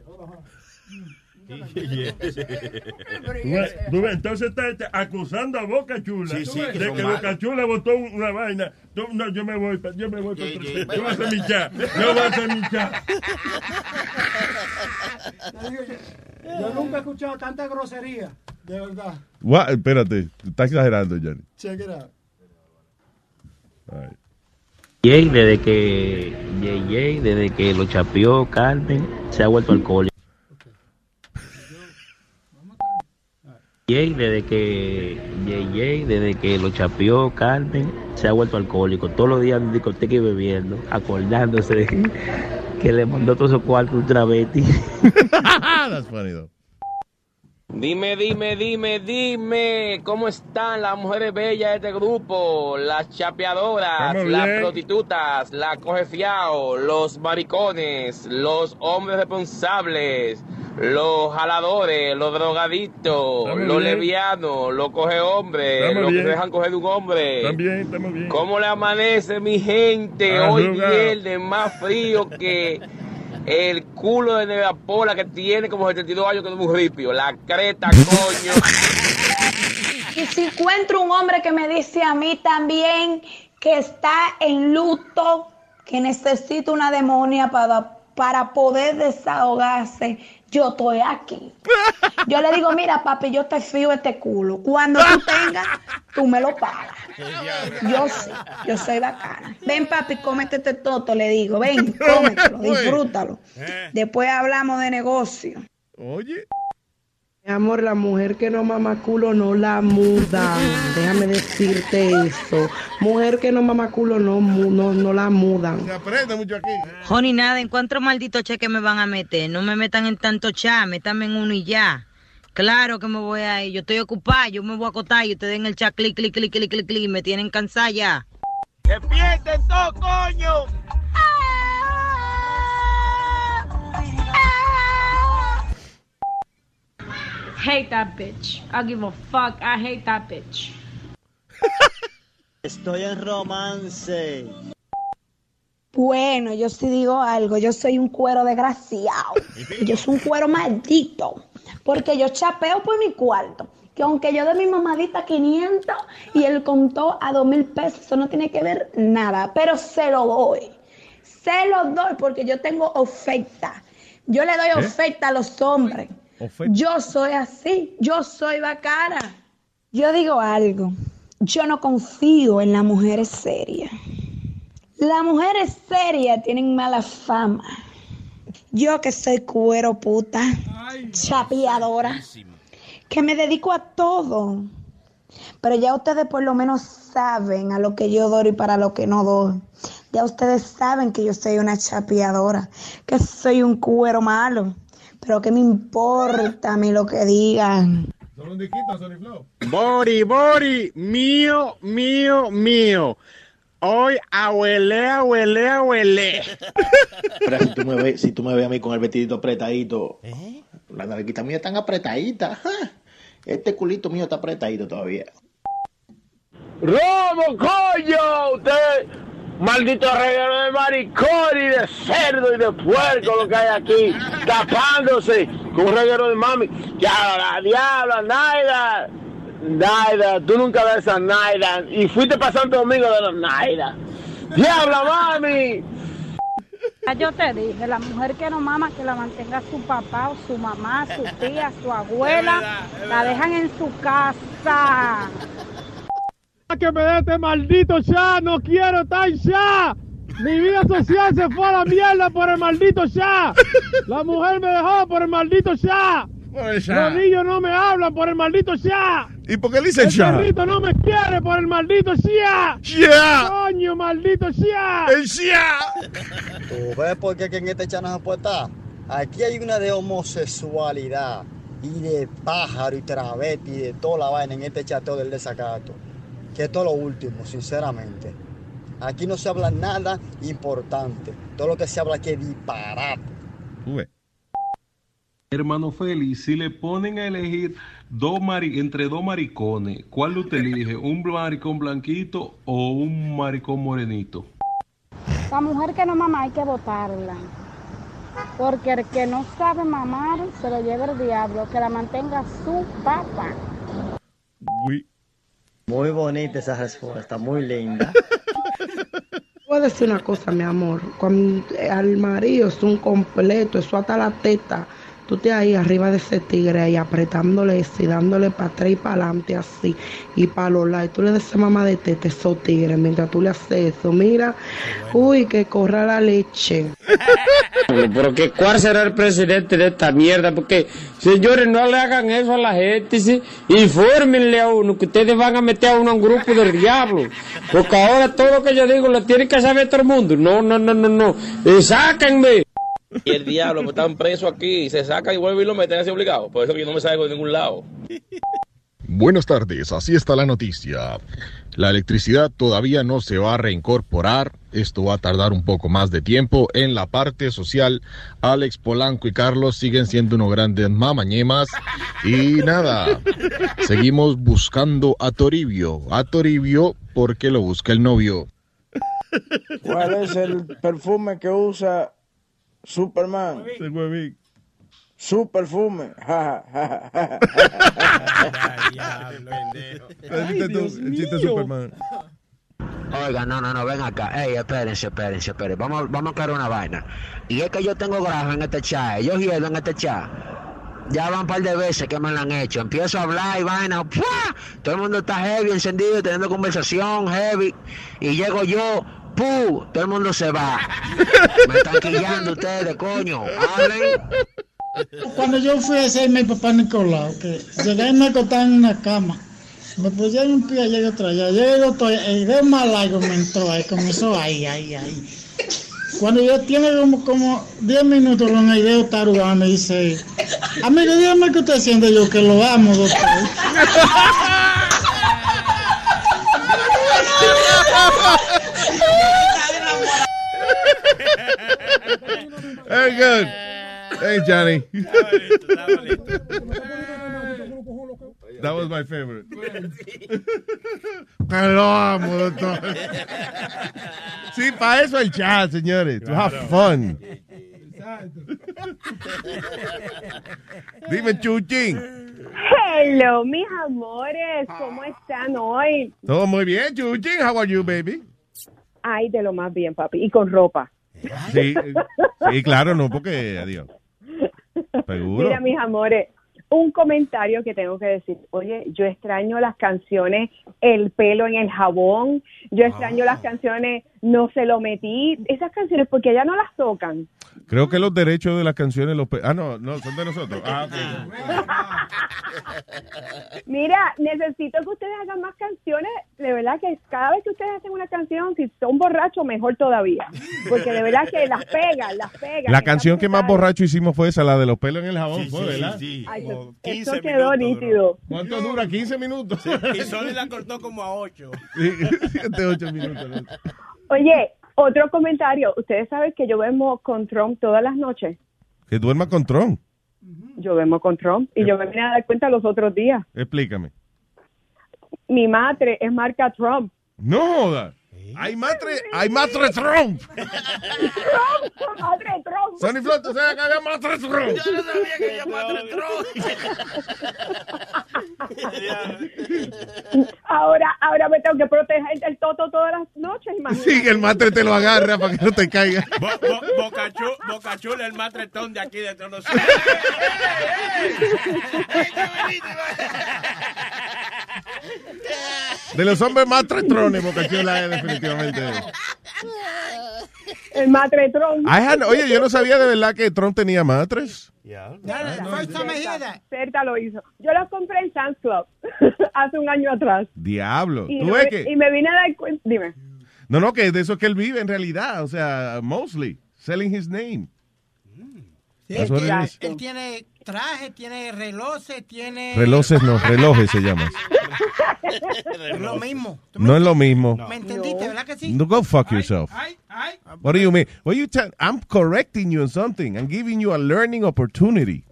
Tú ves- Entonces está está acusando a Boca Chula Sí, sí, que de que malos. Boca Chula votó una vaina. No, yo me voy, yo me voy. pa- yo voy a hacer mi chat. Yo voy a hacer mi chat. Yo nunca he escuchado tanta grosería. De verdad. What? Espérate, está exagerando, Johnny. Check it out. Jay, desde que Jay, desde que lo chapeó Carmen, se ha vuelto alcohólico. Jay, desde que Jay, desde que lo chapeó Carmen, se ha vuelto alcohólico. Todos los días en discoteca y bebiendo, acordándose de que le mandó todos esos cuartos un travesti. *laughs* That's funny, though. Dime, dime, dime, dime, ¿cómo están las mujeres bellas de este grupo? Las chapeadoras, Estamos las bien. prostitutas, las cojefiao, los maricones, los hombres responsables, los jaladores, los drogadictos, Estamos los bien. levianos, los coge hombres, los que bien. se dejan coger de un hombre. También, estamos bien. ¿Cómo le amanece mi gente hoy viernes más frío que el culo de Nevapola que tiene como 72 años que es un ripio? La creta, coño. Y si encuentro un hombre que me dice a mí también que está en luto, que necesita una demonia para, para poder desahogarse, yo estoy aquí. Yo le digo, mira papi, yo te fío este culo. Cuando tú tengas, tú me lo pagas. Yo sí, yo soy bacana. Ven papi, cómete este toto, le digo. Ven, *laughs* cómetelo, disfrútalo. Después hablamos de negocio. Oye. Mi amor, la mujer que no mama culo no la mudan. Déjame decirte eso. Mujer que no mama culo no, no, no la mudan. Se aprende mucho aquí. Joni, nada, ¿en cuántos malditos cheques me van a meter? No me metan en tanto chat, métanme en uno y ya. Claro que me voy a ir. Yo estoy ocupada, yo me voy a acotar y ustedes en el chat clic, clic, clic, clic, clic, clic, me tienen cansada ya. ¡Despierten todos, coño! Hate that bitch. I give a fuck. I hate that bitch. *laughs* Estoy en romance. Bueno, yo sí digo algo, yo soy un cuero desgraciado. Yo soy un cuero maldito. Porque yo chapeo por mi cuarto. Que aunque yo de mi mamadita 500 y él contó a 2 mil pesos, eso no tiene que ver nada. Pero se lo doy. Se lo doy porque yo tengo oferta. Yo le doy ¿Eh? oferta a los hombres. Yo soy así. Yo soy bacana. Yo digo algo. Yo no confío en las mujeres serias. Las mujeres serias tienen mala fama. Yo que soy cuero puta, chapeadora, que me dedico a todo. Pero ya ustedes por lo menos saben a lo que yo doy y para lo que no doy. Ya ustedes saben que yo soy una chapeadora, que soy un cuero malo. Pero que me importa a mí lo que digan. Solo un disquito, Sony Flow. Bori, Bori, mío, mío, mío. Hoy abuelé, abuelé, abuelé. Pero si tú me ves, si tú me ves a mí con el vestidito apretadito, la nalguita mía tan apretadita. ajá. Este culito mío está apretadito todavía. ¡Robo, coño! Usted, maldito reguero de maricón y de cerdo y de puerco lo que hay aquí, tapándose con un reguero de mami. Ya, la diabla, Naida. Naida, tú nunca ves a Naida. Y fuiste para Santo Domingo de los Naida. ¡Diabla, mami! Ya Yo te dije, la mujer que no mama, que la mantenga su papá o su mamá, su tía, su abuela, la dejan en su casa. Que me dé este maldito ya, no quiero estar ya. Mi vida social se fue a la mierda por el maldito ya. La mujer me dejó por el maldito ya. el ya. Los niños no me hablan por el maldito ya. ¿Y por qué le dice El ya? perrito no me quiere por el maldito ya. Ya. Coño, maldito ya. El ya. ¿Tú ves por qué aquí en este chat no se puede estar? Aquí hay una de homosexualidad y de pájaro y travesti y de toda la vaina en este chateo del desacato. Que esto es lo último, sinceramente. Aquí no se habla nada importante. Todo lo que se habla aquí es disparate. Hermano Félix, si le ponen a elegir dos mari entre dos maricones, ¿cuál usted elige? ¿Un maricón blanquito o un maricón morenito? La mujer que no mama hay que botarla. Porque el que no sabe mamar se lo lleva el diablo, que la mantenga su papá. Muy bonita esa respuesta, muy linda. Voy a decir una cosa, mi amor. Cuando al marido es un completo, eso hasta la teta. Tú te ahí arriba de ese tigre ahí apretándole eso y dándole para atrás y para adelante así y para los lados. Tú le das esa mamá de teta a esos tigres mientras tú le haces eso. Mira, uy, que corra la leche. Pero que cuál será el presidente de esta mierda, porque señores no le hagan eso a la gente, ¿sí? infórmenle a uno que ustedes van a meter a uno a un grupo del diablo, porque ahora todo lo que yo digo lo tiene que saber todo el mundo. No, no, no, no, no, Eh, sáquenme. Y el diablo, pues están presos aquí, se sacan y vuelven y lo meten así obligado. Por eso que yo no me salgo de ningún lado. Buenas tardes, así está la noticia. La electricidad todavía no se va a reincorporar, esto va a tardar un poco más de tiempo. En la parte social, Alex Polanco y Carlos siguen siendo unos grandes mamañemas. Y nada, seguimos buscando a Toribio, a Toribio porque lo busca el novio. ¿Cuál es el perfume que usa Superman? Su perfume. *laughs* Ja, ja, ja, ja. El chiste, el chiste de Superman. Oiga, no, no, no, ven acá. Ey, espérense, espérense, espérense. Vamos, vamos a crear una vaina. Y es que yo tengo grafo en este chat. Yo hielo en este chat. Ya van un par de veces que me lo han hecho. Empiezo a hablar y vaina. ¡pua! Todo el mundo está heavy, encendido, teniendo conversación heavy. Y llego yo, ¡pu! Todo el mundo se va. *laughs* Me están quillando ustedes, coño. Hablen. Cuando yo fui a hacerme mi papá Nicolau, que llegué y me acostaba en una cama. Me pusieron un pie allá y otro allá. Llegué el doctor, el dedo más largo me entró ahí, comenzó ahí, ahí, ahí. Cuando yo tiene como, como 10 minutos con el dedo tarugado, me dice, amigo, dígame qué usted haciendo yo, que lo amo, doctor. *laughs* Very good. Thanks, Johnny. That was my favorite. Que lo amo, doctor. Sí, para eso el chat, señores. To have fun. Dime, Chuchín. Hello, mis amores, ¿cómo están hoy? Todo muy bien, Chuchín. How are you, baby? Ay, de lo más bien, papi. Y con ropa. Sí, sí, claro, no, porque adiós. Seguro. Mira, mis amores, un comentario que tengo que decir. Oye, yo extraño las canciones El pelo en el jabón. Yo extraño las canciones No se lo metí. Esas canciones, porque ya no las tocan. Creo que los derechos de las canciones los Ah, no, no, son de nosotros. Ah, ok. *laughs* Mira, necesito que ustedes hagan más canciones. De verdad que cada vez que ustedes hacen una canción, si son borrachos, mejor todavía. Porque de verdad que las pegan, las pegan. La canción que más borracho hicimos fue esa, la de los pelos en el jabón, fue, ¿verdad? Ay, eso- eso quedó nítido. ¿Cuánto dura? 15 minutos. Y Sony la cortó como a 8. *laughs* Sí, *laughs* siete, ocho minutos. ¿no? Oye, otro comentario. Ustedes saben que yo vemos con Trump todas las noches. Que duerma con Tron. Yo vemos con Trump y yo me vine a dar cuenta los otros días. Explícame. Mi madre es marca Trump. No joda. Hay matre, hay matre Tron. Trump, madre Trump. Sony Flot, o sea, que había matre Tron. Yo no sabía que había madre Ahora, ahora me tengo que proteger del toto todas las noches, imagínate. Sí, que el matre te lo agarra para que no te caiga. Bo, bo, Bocachula, Bocachula, el matretón de aquí de nosotros. *laughs* De los hombres más tretrones, Bocachula es definitivamente. El had- oye, yo no sabía de verdad que Tron tenía matres. Certa lo hizo. Yo los compré en Sam's Club hace un año atrás. Diablo. Y, ¿Tú no ves me- que? y me vine a dar cuenta. Dime. No, no, que de eso es que él vive en realidad. O sea, mostly. Selling his name. Sí, él, tiene, él tiene traje, tiene relojes, tiene... Relojes no, relojes se llama. Es lo mismo. No es lo mismo. ¿Me entendiste, verdad que sí? No, go fuck yourself. What do you mean? What you tell? I'm correcting you on something. I'm giving you a learning opportunity.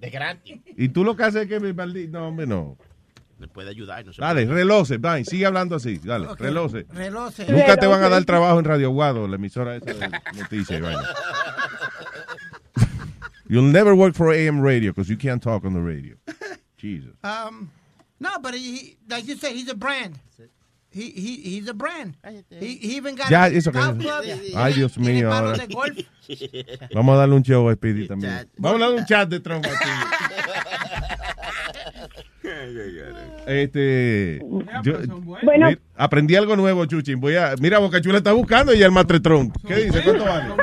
De gratis. Y tú lo que haces es que No, hombre, no. Le puede ayudar. No se Dale, relojes, bye. Sigue hablando así. Dale, Ok, relojes. relojes. Nunca te van a dar trabajo en Radio Guado, la emisora esa de noticias. You'll never work for AM radio because you can't talk on the radio. *laughs* Jesus. Um, no, but he, like you said, he's a brand. He, he, he's a brand. He, he even got Ya, a eso que- golf club. Ay, Dios mío, ahora. *laughs* Vamos a darle un show a Speedy también. Vamos a darle un chat de Trump aquí. Este. yo- Bueno. aprendí algo nuevo, Chuchín. Voy a. Mira, Bocachula está buscando y el matre Trump. ¿Qué dice? ¿Cuánto vale?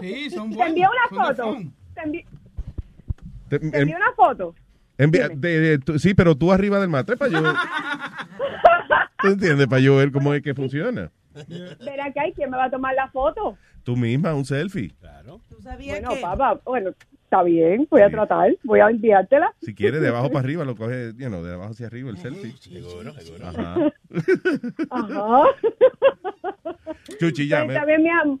Sí, son Te envié una foto. Te envié, Te- te envié una foto. envía- de- de- tú- sí, pero tú arriba del matre para yo. *laughs* ¿Tú entiendes? Para yo ver cómo es que funciona. Ven acá, ¿y quién me va a tomar la foto? Tú misma, un selfie. Bueno, papá, bueno, está bien, voy a tratar, voy a enviártela. Si quieres, de abajo para arriba, lo coges, you know, de abajo hacia arriba el selfie. Seguro, seguro. Ajá. Ajá. Chuchi, ya. Pues me- está bien, mi am-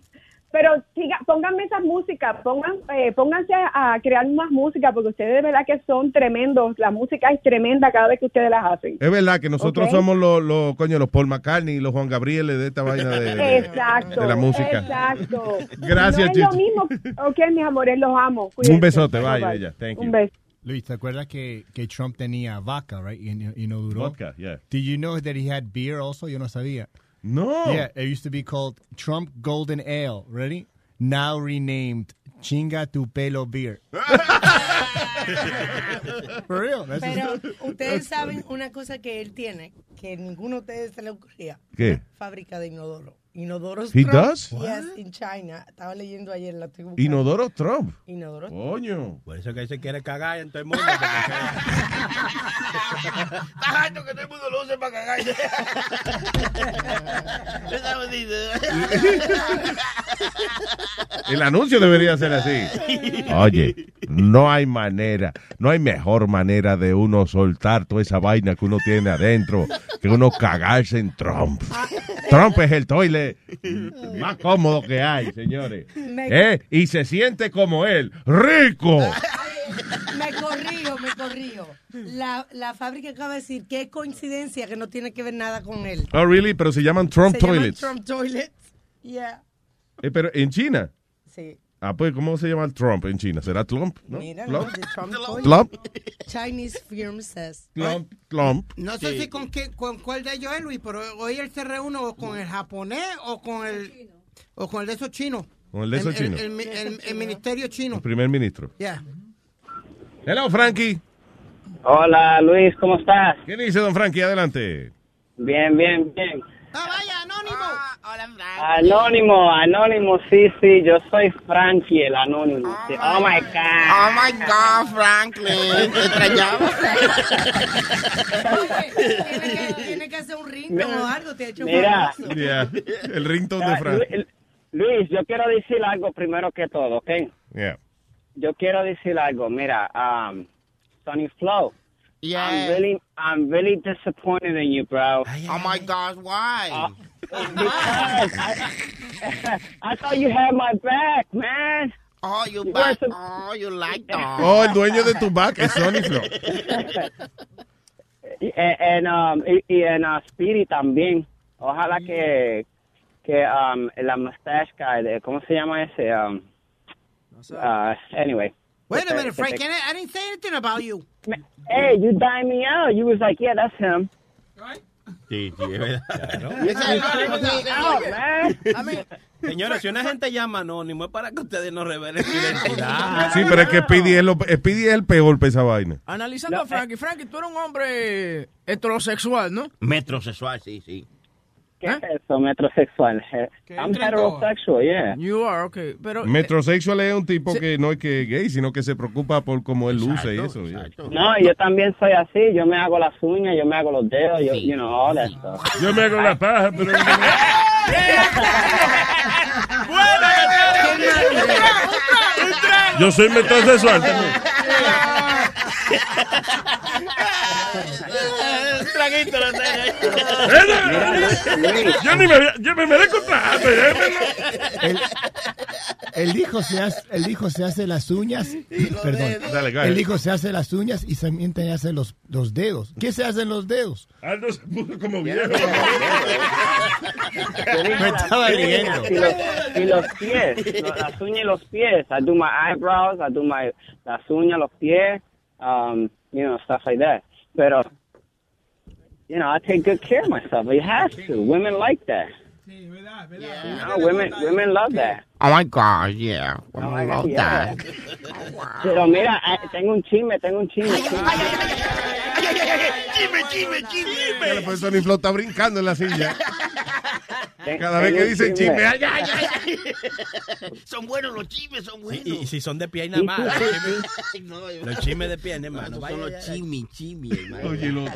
Pero siga, pónganme esa música, pongan, eh, pónganse a crear más música, porque ustedes de verdad que son tremendos. La música es tremenda cada vez que ustedes las hacen. Es verdad que nosotros somos los, los, coño, los Paul McCartney y los Juan Gabrieles de esta vaina de, de- Exacto. de la música. Exacto. Gracias, no es lo mismo. Ok, mis amores, los amo. Un besote, vaya, bye. ella. Thank Un beso. Luis, ¿te acuerdas que, que Trump tenía vodka, right? Y, no- y no duró. Vodka, yeah. Did you know that he had beer also? Yo no sabía. No. Yeah, it used to be called Trump Golden Ale. Ready? Now renamed Chinga Tu Pelo Beer. *laughs* For real. that's Pero ustedes saben una cosa que él tiene, que ninguno de ustedes se le ocurría. ¿Qué? Fábrica de inodoro. Inodoros He Trump. does? Yes, in China. Estaba leyendo ayer, la estoy buscando. Inodoro Trump. Inodoro Coño. Por eso que él se quiere cagar en todo el mundo. *laughs* Está harto que todo el mundo lo use para bonita. *laughs* *laughs* El anuncio debería ser así. Oye, no hay manera, no hay mejor manera de uno soltar toda esa vaina que uno tiene adentro que uno cagarse en Trump. Trump es el toile más cómodo que hay, señores. ¿Eh? Y se siente como él, rico. Me corrijo, me corrijo. La, la fábrica acaba de decir es coincidencia que no tiene que ver nada con él. Oh, really? Pero se llaman Trump Se llaman toilets. Trump Toilets. Yeah. Eh, pero en China. Sí. Ah, pues, ¿cómo se llama el Trump en China? ¿Será Trump? ¿No? Mira, Trump. Plump. Chinese firm says. Plump. Plump. No sé si con, qué, con cuál de ellos es, Luis, pero hoy él se reúne o con el japonés o con el o con el de esos chinos. Con el de esos chinos. El, el- el- el ministerio chino. El primer ministro. Yeah. Hello, Frankie. Hola, Luis, ¿cómo estás? ¿Qué dice don Frankie? Adelante. Bien, bien, bien. Ah, vaya, anónimo. Anónimo, anónimo, sí, sí, yo soy Frankie, el anónimo. sí. Oh my God. Oh my God, Franklin. Te extrañaba. Tiene que, tiene que hacer un ringtone o algo. Te ha hecho Mira. famoso. Yeah. El ringtone de Ah, Frank. Lu- Luis, yo quiero decir algo primero que todo, ¿ok? Yeah. Yo quiero decir algo, mira, um, Sonny Flow. Yeah. I'm really, I'm really disappointed in you, bro. Oh my gosh, why? Because I, I thought you had my back, man. Oh, you You back. were Oh, you like *laughs* that. Oh, el dueño de tu back es Sonny Flow. Y, en, um, y, y en uh, Speedy también. Ojalá que, que um, la mustache guy, de- ¿cómo se llama ese? Um, uh, anyway. Wait a minute, Este- Frank. este- I didn't say anything about you. Hey, you dined me out. You was like, yeah, that's him. Sí, sí, es verdad. You dined me out, man. A mí, señores, si una gente llama anónimo es para que ustedes no revelen su identidad. Sí, pero es que Speedy es, lo, Speedy es el peor para esa vaina. Analizando a Frankie, Frankie, tú eres un hombre heterosexual, ¿no? Metrosexual, sí, sí. ¿Qué es eso, metrosexual? He- I'm heterosexual, yeah. You are, okay. Pero, Metrosexual es un tipo que no es que es gay, sino que se preocupa por cómo él luce y eso. yeah. No, yo también soy así. Yo me hago las uñas, yo me hago los dedos, yo, you know, all that stuff. Yo me hago la paja, pero... *laughs* Yo soy metrosexual también. *laughs* Traguito, lo Yo ni me, yo me merezco trabajo. El, el hijo se hace, el hijo se hace las uñas. Perdón. Dale, el hijo se hace las uñas y también te hace los, los dedos. ¿Qué se hacen los dedos? Aldo se puso como viejo. Me estaba riendo. Y los, y los pies, las uñas y los pies. I do my eyebrows, I do my, las uñas, los pies, um, you know, stuff like that. Pero, you know, I take good care of myself. You have to. Women like that. Know, women, women love that. Oh my God, yeah. I love yeah. that. *laughs* Pero mira, eh, tengo un chisme, tengo un chisme. chisme. Chisme, chisme. Pues Sonny Flow está brincando en la silla. Cada vez que dicen chisme, ay, ay, Ay, ay, ay. *laughs* Son buenos los chismes, son buenos. Y, y si son de pie nada más. los chismes- Ay, no, Los chismes de pie, hermano. Son los chismes, chismes, hermano. Oye, lo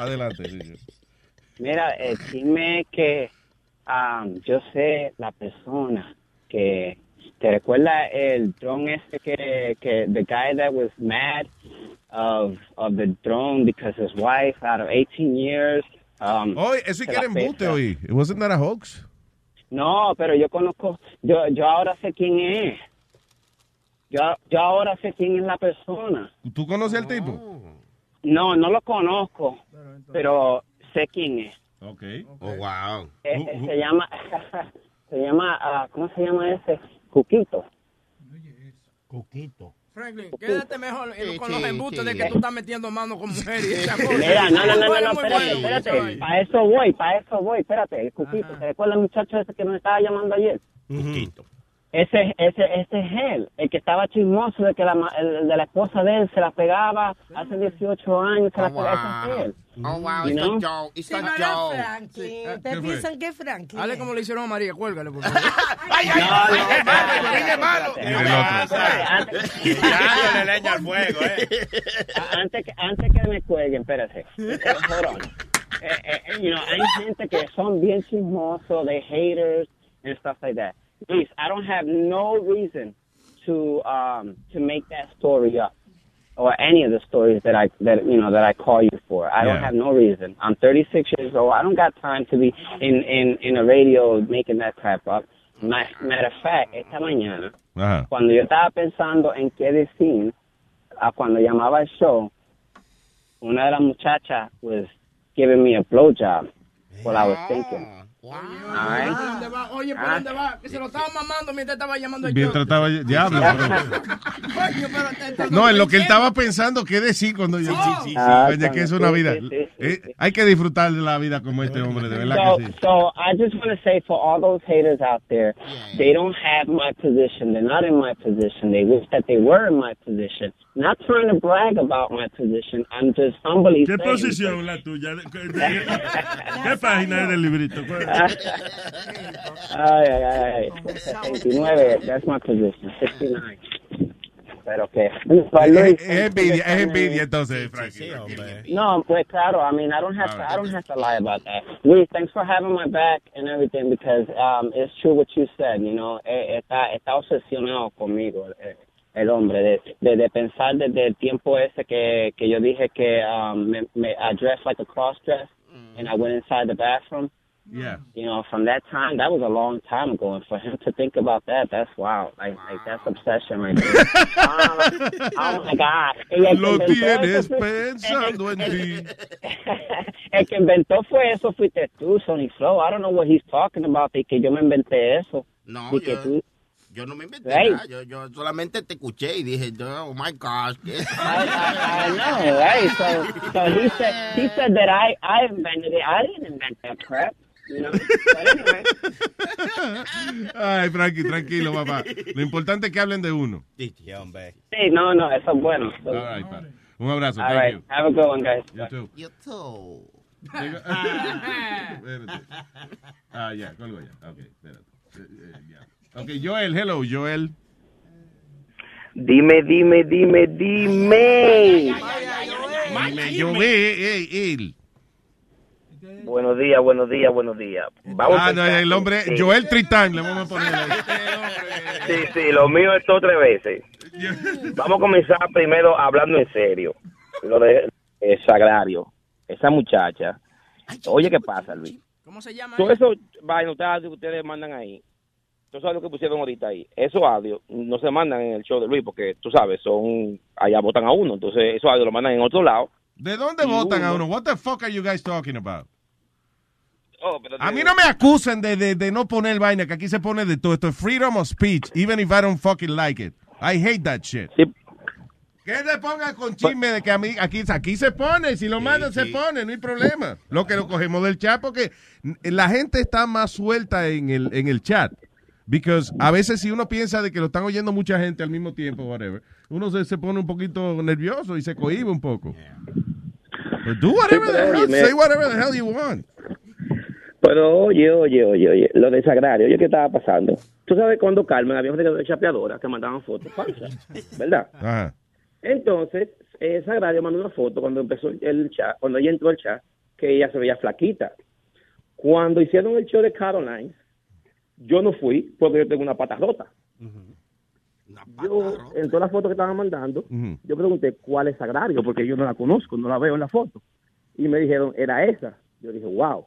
Adelante. sí. Mira, el chisme es que um, yo sé la persona que te recuerda el drone este que, que the guy that was mad of of the drone because his wife out of 18 years um, Oye, eso que era embute pesa. hoy. Wasn't that a hoax? No, pero yo conozco, yo yo ahora sé quién es. Yo, yo ahora sé quién es la persona. ¿Tú conoces al tipo? No, no lo conozco, pero sé quién es. Ok. Oh, wow. Eh, eh, se llama, *laughs* se llama, ah, ¿cómo se llama ese? Cuquito. Cuquito. Franklin, quédate mejor Sí, con los sí, embustes sí. de que tú estás metiendo mano con mujeres y. Mira, no, no, no, no, espérate, espérate. Para eso voy, para eso voy, espérate, el Cuquito. ¿Te recuerdas el muchacho ese que nos estaba llamando ayer? Cuquito. Ese, ese, ese es él, el que estaba chismoso de que la, ma- el- de la esposa de él se la pegaba hace 18 años, se la pegaba, ese es él. Oh, wow, You it's know? Sí, a no era. Franklin. Ustedes piensan que es Franklin. Dale como le hicieron a María, cuélgale, por favor. *laughs* ay, ay, ay, es malo, dándole leña al fuego, eh. Antes que, antes que me cuelguen, espérate. On. Eh, eh, you know, hay gente que son bien chismosos, they haters and stuff like that. Please, I don't have no reason to um to make that story up or any of the stories that I that you know that I call you for. I don't have no reason. I'm 36 years old. I don't got time to be in in in a radio making that crap up. Ma- Matter of fact, esta mañana Ajá. cuando yo estaba pensando en qué decir, a cuando llamaba al show, una de las muchachas was giving me a blowjob while I was thinking. All right? ¿Por dónde va? Oye, ¿por Ah. dónde va? Se lo estaba mamando mientras estaba llamando al Mientras estaba diablo. *laughs* No, en lo que él estaba pensando, ¿qué decir cuando yo? Sí, sí, sí. Ah, Oye, que es una vida. sí, sí, eh, hay que disfrutar de la vida como este hombre, de verdad So, que sí. so I just want to say for all those haters out there, they don't have my position. They're not in my position. They wish that they were in my position. Not trying to brag about my position. I'm just humbly ¿Qué saying. posición la tuya? ¿De- de- de- *laughs* ¿Qué página es del librito? Ay, ay, ay. 69, that's my position. 69. Pero que. Es, es envidia, es envidia entonces, Frankie. No, pues claro. I mean, I don't have to. I don't have to lie about that. Luis, thanks for having my back and everything because um, it's true what you said. You know, eh, está está obsesionado conmigo eh, el hombre de, de, de pensar desde el tiempo ese que que yo dije que um, me, me I dressed like a cross dress and I went inside the bathroom. Yeah. You know, from that time, that was a long time ago, and for him to think about that, that's wow. Like, like that's obsession right there. Ah, *laughs* oh my God. Y el que Lo inventó tienes eso pensando en ti. El que inventó fue eso, fuiste tú, Sony Flow. I don't know what he's talking about, de que yo me inventé eso. No, Y que yo- tú, Yo no me inventé Right. nada. Yo, yo solamente te escuché y dije, oh my gosh. I, I, I know, right? So, so he said, he said that I, I invented it. I didn't invent that crap. Ay, Frankie, tranquilo, papá. Lo importante es que hablen de uno. Sí, no, no, eso es bueno. All right, pa. Un abrazo. all thank right. you. Have a good one, guys. You too. You too. Espérate. *laughs* Ah, ya, colgo ya. Ok, espérate. Eh, eh. Ok, Joel, hello, Joel. Dime, dime, dime, dime. Dime, Joel, él. Buenos días, buenos días, buenos días. Vamos Ah, no, el hombre, sí. Joel Tritán, le vamos a poner ahí. *laughs* Sí, sí, lo mío es todo tres veces. Vamos a comenzar primero hablando en serio. Lo de eh, Sagrario. Esa muchacha. Oye, ¿qué pasa, Luis? ¿Cómo se llama? Todo eso, vaina, ustedes, ustedes mandan ahí. Tú sabes lo que pusieron ahorita ahí. Esos audios no se mandan en el show de Luis porque, tú sabes, son... Allá votan a uno. Entonces, esos audios lo mandan en otro lado. ¿De dónde votan a uno- uno? What the fuck are you guys talking about? Oh, pero A mí no me acusen de, de, de no poner vaina, que aquí se pone de todo. Esto es freedom of speech, even if I don't fucking like it. I hate that shit. Que le pongan con chisme de que a mí, aquí, aquí se pone, si lo mandan se pone, no hay problema. Lo que lo cogemos del chat, porque la gente está más suelta en el, en el chat. Because a veces si uno piensa de que lo están oyendo mucha gente al mismo tiempo, whatever, uno se, se pone un poquito nervioso y se cohibe un poco. But do whatever the hell, say whatever the hell you want. Pero oye, oye, oye, oye, lo de Sagrario, oye, ¿qué estaba pasando? Tú sabes cuando Carmen había de chapeadora que mandaban fotos falsas, *laughs* ¿verdad? Ajá. Entonces, eh, Sagrario mandó una foto cuando empezó el chat, cuando ella entró al chat, que ella se veía flaquita. Cuando hicieron el show de Caroline, yo no fui porque yo tengo una pata rota. Yo, en todas las fotos que estaban mandando, yo pregunté cuál es Sagrario, porque yo no la conozco, no la veo en la foto. Y me dijeron, era esa. Yo dije, wow.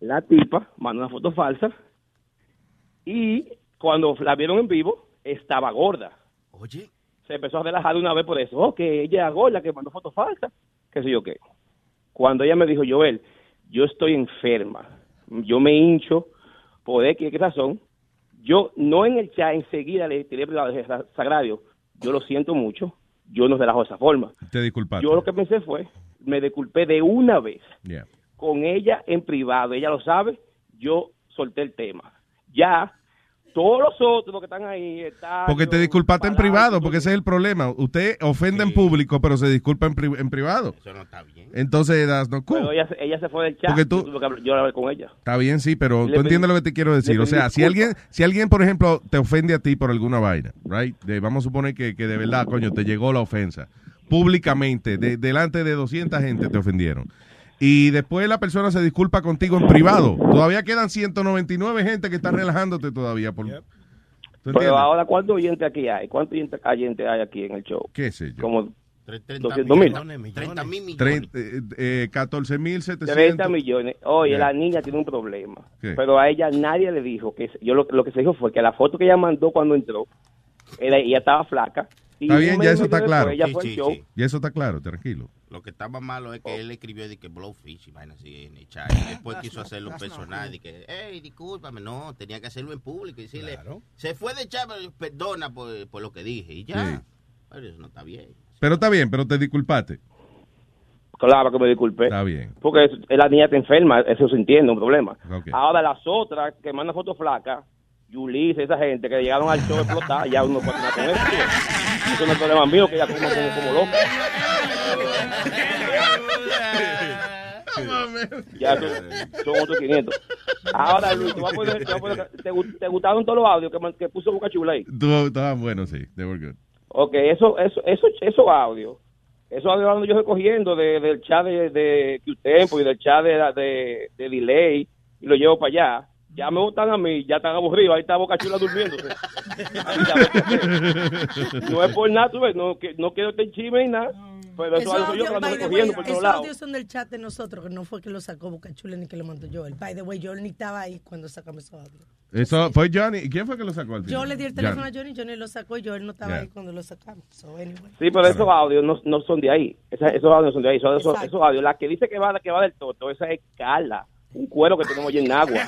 La tipa mandó una foto falsa y cuando la vieron en vivo, estaba gorda. Oye. Se empezó a relajar de una vez por eso. Oh, que ella era gorda, que mandó fotos falsas, qué sé yo qué. Cuando ella me dijo, Joel, yo estoy enferma, yo me hincho por X X razón, yo no en el chat enseguida le tiré privado, dije, "Sa- Sagrario, yo lo siento mucho, yo no relajo de esa forma. Te disculpaste. Yo lo que pensé fue, me disculpé de una vez Yeah. Con ella en privado, ella lo sabe, yo solté el tema. Ya todos los otros que están ahí están... Porque te disculpaste en privado, porque ese es el problema. Usted ofende en público, pero se disculpa en, pri- en privado. Eso no está bien. Entonces, that's not cool. Pero ella, se- ella se fue del chat. Porque tú- yo hablé con ella. Está bien, sí, pero Le tú entiendes lo que te quiero decir. O sea, si alguien, si alguien, por ejemplo, te ofende a ti por alguna vaina, right? De- vamos a suponer que, que de verdad, coño, te llegó la ofensa. Públicamente, de- delante de 200 gente te ofendieron. Y después la persona se disculpa contigo en privado. Todavía quedan 199 gente que está relajándote todavía. Por, ¿tú Pero ahora, ¿cuántos oyentes aquí hay? ¿Cuántos oyentes hay aquí en el show? ¿Qué sé yo? Como 30 200 mil. 30 mil millones. Trein- eh, eh, 14.700. 30 millones. Oye, Yeah. la niña tiene un problema. ¿Qué? Pero a ella nadie le dijo que yo lo, lo que se dijo fue que la foto que ella mandó cuando entró, era, ella estaba flaca. Está bien, ya eso está claro. Ella Sí, fue sí, show. sí. Y eso está claro, tranquilo. Lo que estaba malo es Oh. que él escribió de que blowfish y vaina así en el chat. Y después quiso hacerlo personal y que, hey, discúlpame. No, tenía que hacerlo en público y decirle, se fue de chat, pero perdona por, por lo que dije. Y ya. Sí. Pero eso no está bien. Pero está bien, pero te disculpaste. Claro que me disculpe. Está bien. Porque la niña está enferma, eso se entiende, un problema. Ok. Ahora las otras que mandan fotos flacas, Yulisa, esa gente que llegaron al show explotar, ya uno puede con eso. Eso no es problema mío, que ella como, como, como loca. Ya son, son otros 500. Ahora, Luis, te, voy a poner- te, voy a poner- ¿te gu- te gustaron todos los audios que, que puso Boca Chula ahí? Estaban buenos, sí. They were good. Ok, eso, eso, eso, esos audios, esos audios ando yo recogiendo de, del chat de, de Qtempo y del chat de, de, de Delay y lo llevo para allá. Ya me gustan a mí, ya están aburridos, ahí está Boca Chula durmiéndose. No es por nada, tú ves, no, que, no quiero este chisme ni nada, pero eso Esos audio soy yo audios, que lo ando by the recogiendo way, por todos esos lados. audios son del chat de nosotros, que no fue que lo sacó Boca Chula ni que lo mandó Joel. By the way, Joel ni estaba ahí cuando sacamos esos audios. Eso fue Johnny. ¿Y quién fue que lo sacó al final? Yo le di el teléfono Johnny. a Johnny, Johnny lo sacó y Joel no estaba Yeah. ahí cuando lo sacamos. So, anyway. Sí, pero esos audios no, no son de ahí. Esa- esos audios no son de ahí. Esos, esos, esos audios, la que dice que va, que va del toto, esa es Carla. Un cuero que tenemos allí en agua.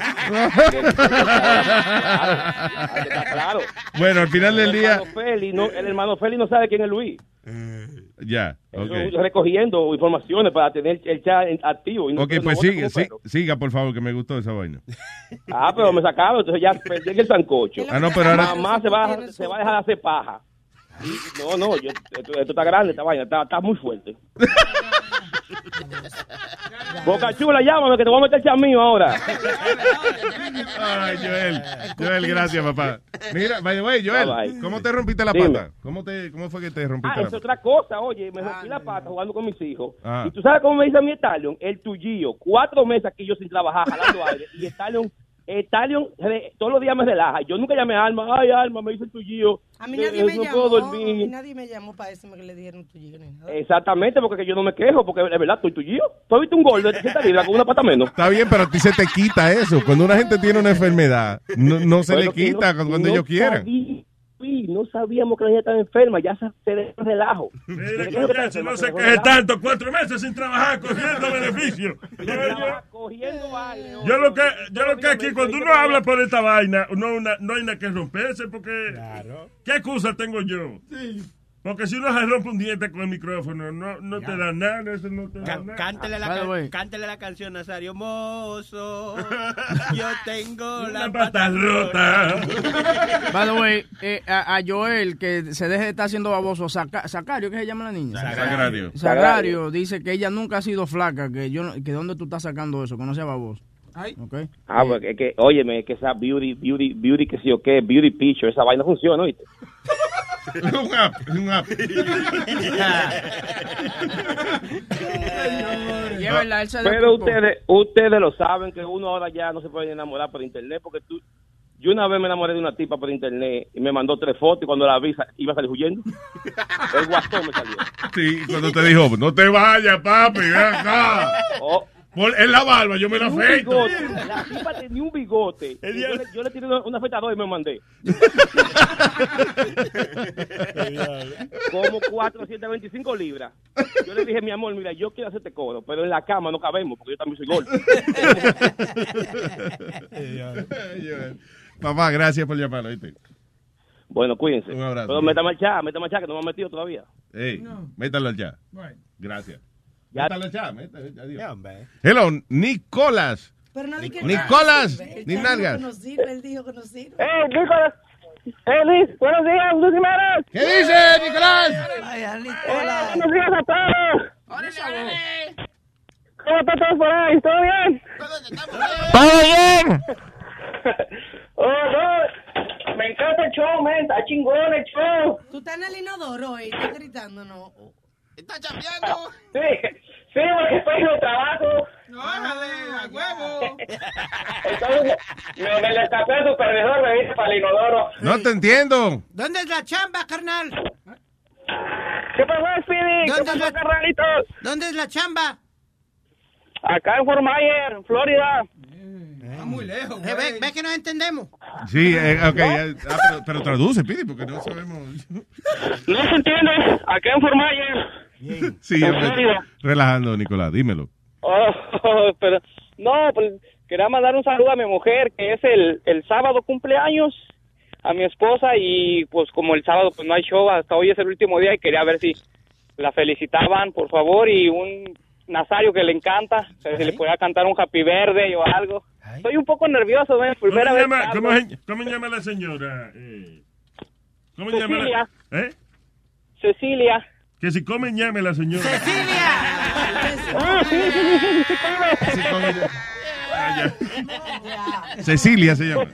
Claro. *laughs* Bueno, al final del El día. hermano Feli no, el hermano Feli no sabe quién es Luis. Ya, Eso, ok. recogiendo informaciones para tener el chat activo. Y no, Ok, pues sigue, sí- siga, por favor, que me gustó esa vaina. Ah, pero me sacaron, entonces ya perdí el sancocho. Ah, no, pero ahora- Mamá se va, a- se va a dejar de hacer paja. No, no, yo- esto, esto está grande, esta vaina, está, está muy fuerte. Boca Chula, llámame que te voy a meter chat mío ahora. Ay, Joel. Joel, gracias, papá. Mira, by the way, Joel, Bye, bye. ¿cómo te rompiste la Dime. pata? ¿Cómo, te, ¿Cómo fue que te rompiste Ah, la es pata? otra cosa, oye, me rompí la pata jugando con mis hijos. Ah. Y tú sabes cómo me dice mi Stallion, el tuyío, cuatro meses aquí yo sin trabajar, jalando aire, y Stallion, Stallion re- todos los días me relaja. Yo nunca llamé a Alma, ay Alma, me dice el tuyío. A mí nadie eh, me no llamó. puedo A mí nadie me llamó para decirme que le dieron tu ni nada. Exactamente, porque que yo no me quejo, porque de verdad estoy tuyío. ¿Tú has visto un gol de 60 libras con una pata menos? Está bien, pero a ti se te quita eso. Cuando una gente tiene una enfermedad, no, no se Bueno, le quita no- cuando no ellos quieran. sabí- sí, no sabíamos que la niña estaba enferma, ya se, se relajo. Mira, coñazo, no se queje tanto, cuatro meses sin trabajar, cogiendo beneficio. Yo lo que, yo lo que aquí, cuando uno habla por esta vaina, no, una- no hay nada que romperse, porque... ¿Qué excusa tengo yo? Porque si uno se rompe un diente con el micrófono, no, no te da nada, eso no te da nada. Cántele la, can- cántele la canción, Nazario Mozo. *laughs* Yo tengo la Una pata rota. By the way, eh, a, a Joel, que se deje de estar haciendo baboso, Saca- Sacario, ¿qué se llama la niña? Sagrario. Sagrario dice que ella nunca ha sido flaca, que yo no- que dónde tú estás sacando eso, que no sea baboso. Ok. Ah, porque es que, óyeme, que esa beauty, beauty, beauty, que sí o qué, beauty picture, esa vaina funciona, ¿oíste? Un app, un app. Es *laughs* él se Pero ustedes, ustedes lo saben que uno ahora ya no se puede enamorar por internet, porque tú, yo una vez me enamoré de una tipa por internet y me mandó tres fotos y cuando la vi iba a salir huyendo. El guasón me salió. Sí, cuando te dijo, no te vayas, papi, ven acá. Oh. En la barba, yo me la afeito. bigote, La tipa tenía un bigote. Yo le, yo le tiré una, afeitadora y me mandé. Como 425 libras. Yo le dije, mi amor, mira, yo quiero hacerte coro, pero en la cama no cabemos porque yo también soy gordo. *laughs* Papá, gracias por llamar, ¿oíste? Bueno, cuídense. Un abrazo. Pero chat, métame al chat que no me han metido todavía. Ey, métalo al chat. Gracias. Métalo métalo. Hello, Nicolás. Pero no Nicolás. Él ni dijo nalgas. que Él dijo que no sirve. ¡Eh, Nicolás! ¡Eh, Luis! ¡Buenos días, Luis Jiménez! ¿Qué dice, Nicolás? Eh, ¡Buenos días a todos! ¿Cómo están todos por ahí? ¿Todo bien? ¡Todo bien! *laughs* ¡Oh, no! Me encanta el show, man. Está chingón el show. Tú estás en el inodoro y estás gritando, ¿no? ¿Está chambeando? *laughs* Sí, sí, porque estoy en el trabajo. ¡Órale, a huevo! *laughs* Entonces, me, me le escapé al supervisor, me vine para el inodoro. No te entiendo. ¿Dónde es la chamba, carnal? ¿Qué pasó, Speedy? ¿Qué ¿Dónde pasó, la- carnalitos? ¿Dónde es la chamba? Acá en Fort Myers, en Florida. Está muy lejos, ve, ve que no entendemos. Sí, eh, ok, eh, ah, pero, pero traduce, Pidi, porque no sabemos. No se entiende. Acá en Fort Myers. Sí, relajando, Nicolás, dímelo. Oh, *laughs* pero no, pues quería mandar un saludo a mi mujer que es el, el sábado cumpleaños a mi esposa y pues como el sábado pues no hay show hasta hoy es el último día y quería ver si la felicitaban por favor y un Nazario que le encanta si le podía cantar un Happy Verde o algo estoy un poco nervioso. ¿Cómo primera vez llama, cómo, cómo llama la señora? Eh, ¿Cómo se llama Cecilia. la, ¿Eh? Cecilia Que si come llame la señora. ah. Ah, Cecilia se llama.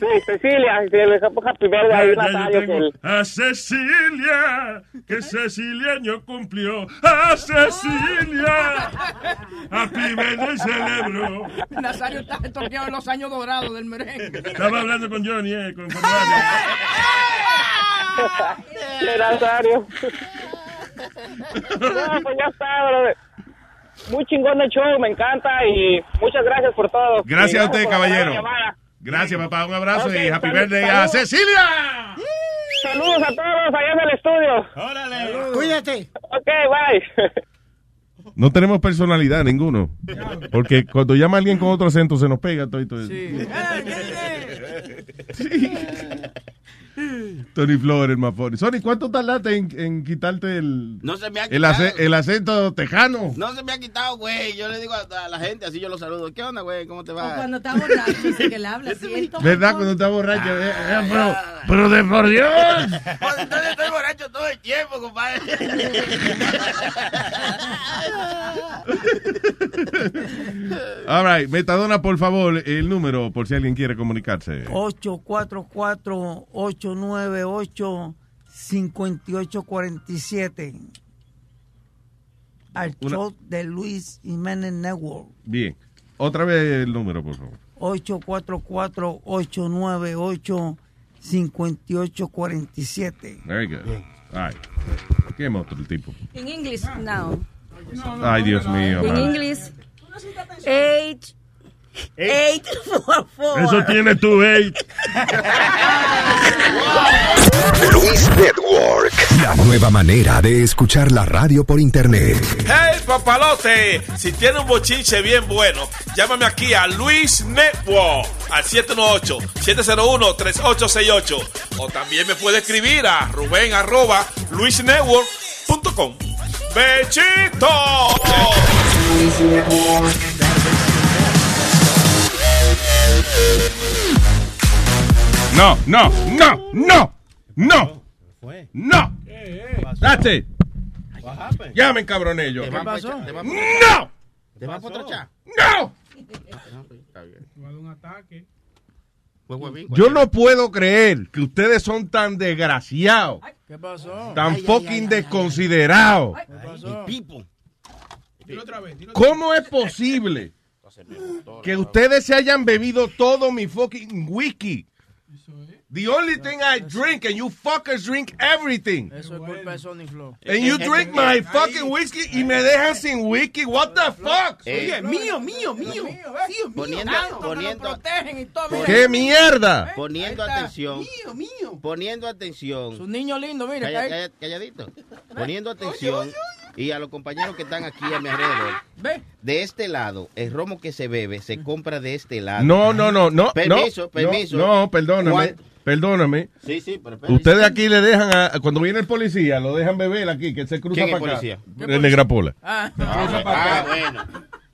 sí Cecilia que le pongo Happy Verde ahí que tengo a Cecilia, que Ceciliaño cumplió. A Cecilia, Happy Birthday celebró. Nazario está en los años dorados del merengue. Estaba hablando con Johnny, eh, con, de *laughs* Nazario. *laughs* No, pues ya está, brother. Muy chingón el show, me encanta y muchas gracias por todo. Gracias a usted, caballero. Gracias, papá. Un abrazo y happy salud, birthday salud. a Cecilia. Saludos a todos allá en el estudio. Órale. Cuídate. Ok, bye. No tenemos personalidad ninguno. Porque cuando llama alguien con otro acento se nos pega todo. y todo. Tony Flores, funny. Sony, ¿cuánto tardaste en, en quitarte el, No se me ha el, ace- quitado. el acento tejano? No se me ha quitado, güey. Yo le digo a, a la gente, así yo los saludo. ¿Qué onda, güey? ¿Cómo te O va? cuando está borracho, dice que le habla toma ¿Verdad? Cuando está borracho. eh, eh, pero, pero de por Dios. Pues entonces estoy borracho todo el tiempo, compadre. *laughs* All right, Metadona, por favor, el número, por si alguien quiere comunicarse. 844-898-5847. Al Una- show de Luis Jiménez Network. Bien. Otra vez el número, por favor. 844-898-5847. Very good. All right. ¿Qué otro el tipo? In English now. Ay, Dios mío. In man. English. Eight. Eight *laughs* four four. Eso tiene tu, eh. Luis Network, la nueva manera de escuchar la radio por internet. Hey, papalote, si tiene un bochinche bien bueno, llámame aquí a Luis Network al 718-701-3868. O también me puede escribir a Rubén arroba luisnetwork.com. ¡Bechito! No, no, no, no, no. No. That's it. Ya me encabroné yo. ¿Te van pa' echar? ¿Te van pa' ¡No! ¿Te vas por otra chat? ¡No! Está bien. un ataque. Yo no puedo creer que ustedes son tan desgraciados, ¿Qué pasó? tan fucking desconsiderados. Pipo. ¿Cómo es posible *laughs* que ustedes se hayan bebido todo mi fucking whisky? The only thing I drink and you fuckers drink everything. Eso es culpa de Sony Flow. And you drink my fucking whiskey y me dejan sin whisky. What the fuck? Eh, mío, mío, mío. Poniendo, poniendo, Protegen y todo. mira. ¡Qué mierda! poniendo Ahí está. atención. Poniendo atención. Su niño lindo, mira. Calladito. Poniendo atención. Y a los compañeros que están aquí a mi alrededor. Ve. De este lado, el romo que se bebe se compra de este lado. No, no, no, no. Permiso, no, permiso. No, no, perdóname. Perdóname. Sí, sí, pero espérate. Ustedes aquí le dejan a, cuando viene el policía, lo dejan beber aquí, que se cruza ¿Quién es para acá. policía? El Negrapola. Ah, Ah, ah, bueno.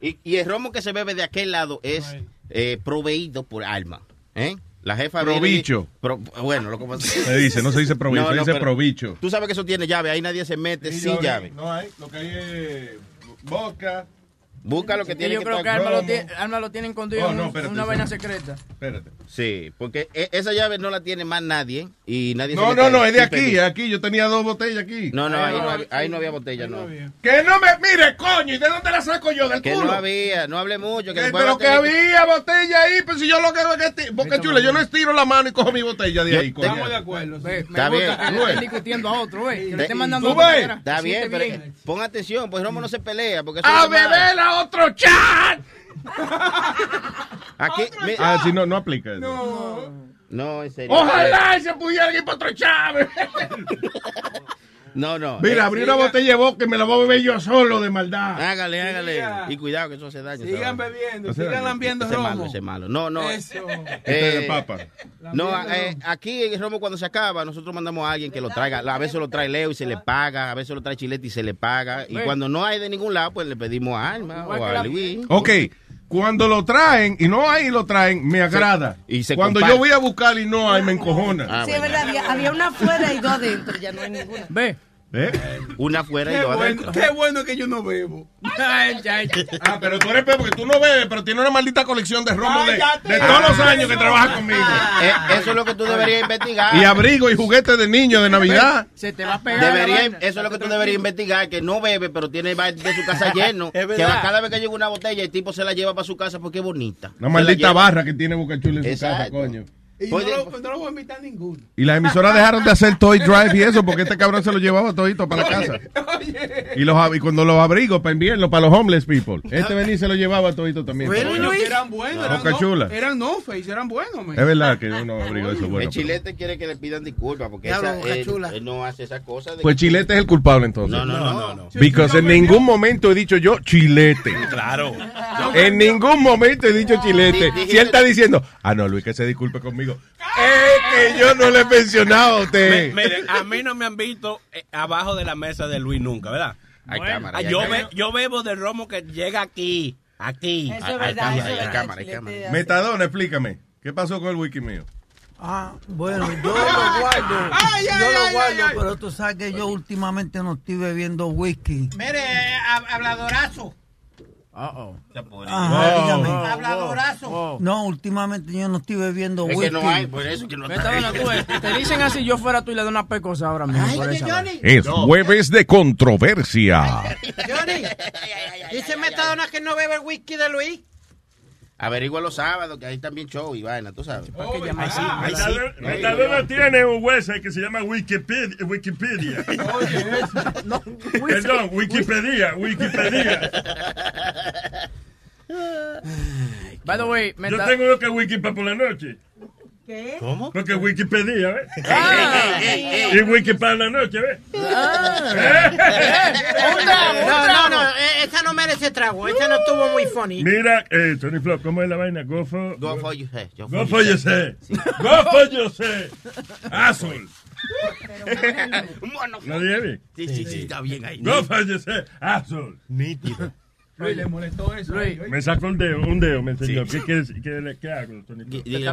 Y, y el romo que se bebe de aquel lado es eh, proveído por alma. ¿eh? La jefa viene y- Probicho. Pro- bueno, lo que pasa Se dice, no se dice probicho, se dice pero probicho. Tú sabes que eso tiene llave, ahí nadie se mete Sí, sin llave. No hay, lo que hay es boca. Busca lo que Sí, tiene yo que creo que Alma lo, tiene, Alma lo tiene escondido Oh, en no, espérate, una vaina secreta. Espérate. Sí, porque e- esa llave no la tiene más nadie y nadie No, no, no, es de aquí, aquí. Yo tenía dos botellas aquí. No, no, ahí no, había, ahí no había botella, no. Que no me mire, coño, ¿y de dónde la saco yo? ¿Del Que culo? no había, no hable mucho. Que Eh, pero que había botella ahí, pues si yo lo que hago es que... Boca chula, yo no estiro la mano y cojo mi botella de ahí, coño. Estamos de acuerdo. Está bien. le estén discutiendo a otro, le otra Está bien, pero pon atención, pues Romo no se pelea. Porque eso ¡A beber otro chat! Aquí, mi- Ah, sí, no, no aplica eso. No. No, en serio. Ojalá se pudiera ir para otro chat. *laughs* No, no. Mira, Eh, abrí una botella de boca y me la voy a beber yo solo de maldad. Hágale, hágale. Y cuidado que eso hace daño. Sigan ¿sabes? bebiendo, sigan lambiendo Ese es malo, romo. ese es malo. No, no. Eso. Este es de papa. No, eh, aquí en el romo cuando se acaba, nosotros mandamos a alguien que lo traiga. A veces lo trae Leo y se le paga, a veces lo trae Chilete y se le paga. Y Ve. cuando no hay de ningún lado, pues le pedimos a Alma o a Luis. Ok, cuando lo traen y no hay y lo traen, me agrada. Y se cuando comparte. yo voy a buscar y no hay, me encojona. sí, es verdad, había, había una afuera y dos adentro, ya no hay ninguna. Ve. ¿Eh? Una afuera y Qué dos bueno, adentro. qué bueno que yo no bebo. Ah, pero tú eres peor porque tú no bebes, pero tienes una maldita colección de romo de, todos los años que trabajas conmigo. Eh, eso es lo que tú deberías investigar. Y abrigo y juguetes de niños de Navidad. Se te va a pegar. Debería, eso es lo que tú deberías investigar, que no bebe, pero tiene de su casa *laughs* lleno. Es que cada vez que llega una botella, el tipo se la lleva para su casa porque es bonita. Una maldita barra que tiene Boca Chula en su casa, coño. Y no Oye, lo, no lo voy a invitar a ninguno. Y las emisoras dejaron de hacer Toy Drive y eso porque este cabrón se lo llevaba todito para la casa. Y, los, y cuando los abrigos para invierno, para los homeless people. Este venía y se lo llevaba todito también. Que eran buenos. Eran no, Chula. eran no face, eran buenos. man. Es verdad que uno abrigo eso es bueno. el chilete quiere que le pidan disculpas porque esa- él, Chula. él no hace esas cosas. de Pues que- Chilete es el culpable entonces. No, no, no. no, Because en ningún momento he dicho yo Chilete. Claro. En ningún momento he dicho Chilete. Si él está diciendo, ah, no, Luis, que se disculpe conmigo. Es que yo no le he mencionado a Me- usted. miren, a mí no me han visto eh, abajo de la mesa de Luis nunca, ¿verdad? Hay cámara, Ah, hay yo, cámara. be- yo bebo del romo que llega aquí, aquí. Eso es Hay verdad, cámara, eso es hay cámara, hay cámara. Metadona, explícame. ¿Qué pasó con el wiki mío? Ah, bueno, yo lo guardo. *laughs* Ay, ay, yo lo guardo, ay, ay. pero tú sabes que yo últimamente no estoy bebiendo whisky. Mire, hab- Ajá, dígame. Habladorazo. No, últimamente yo no estoy bebiendo Es whisky. que no hay, por eso que no Metadona, tú ves, te dicen así, yo fuera tú y le doy una pecosa ahora mismo. por esa vaina. Es jueves de controversia. Johnny, *laughs* dice Metadona que no bebe el whisky de Luis. Averigua los sábados, que ahí también show y vaina, tú sabes. ¿Para qué llamar Ay, sí. Metadona tiene un website que se llama Wikipedia. Wikipedia. *laughs* *laughs* Perdón, Wikipedia. Wikipedia. *laughs* By the way, Yo tengo uno que es Wikipedia por la noche. ¿Qué? ¿Cómo? Porque es Wikipedia, ¿ves? *laughs* Ah. Y Wikipedia para la noche, ¿ves? Ah. *laughs* Un trago, un No, no, no, eh, esa no merece trago. Esa no estuvo muy funny. Mira, eh, Tony Flop, ¿cómo es la vaina? Go for... Go for you, hey, yo Go for yourself. Go for yourself. Asshole. ¿Lo dije bien? Sí, sí, sí, está bien ahí. Go for yourself. Asshole. Nítido. Luis, le molestó eso. Luis, Me sacó un dedo, un dedo, me enseñó. ¿Qué, quieres- qué, le- qué hago, Tony Flop? Dile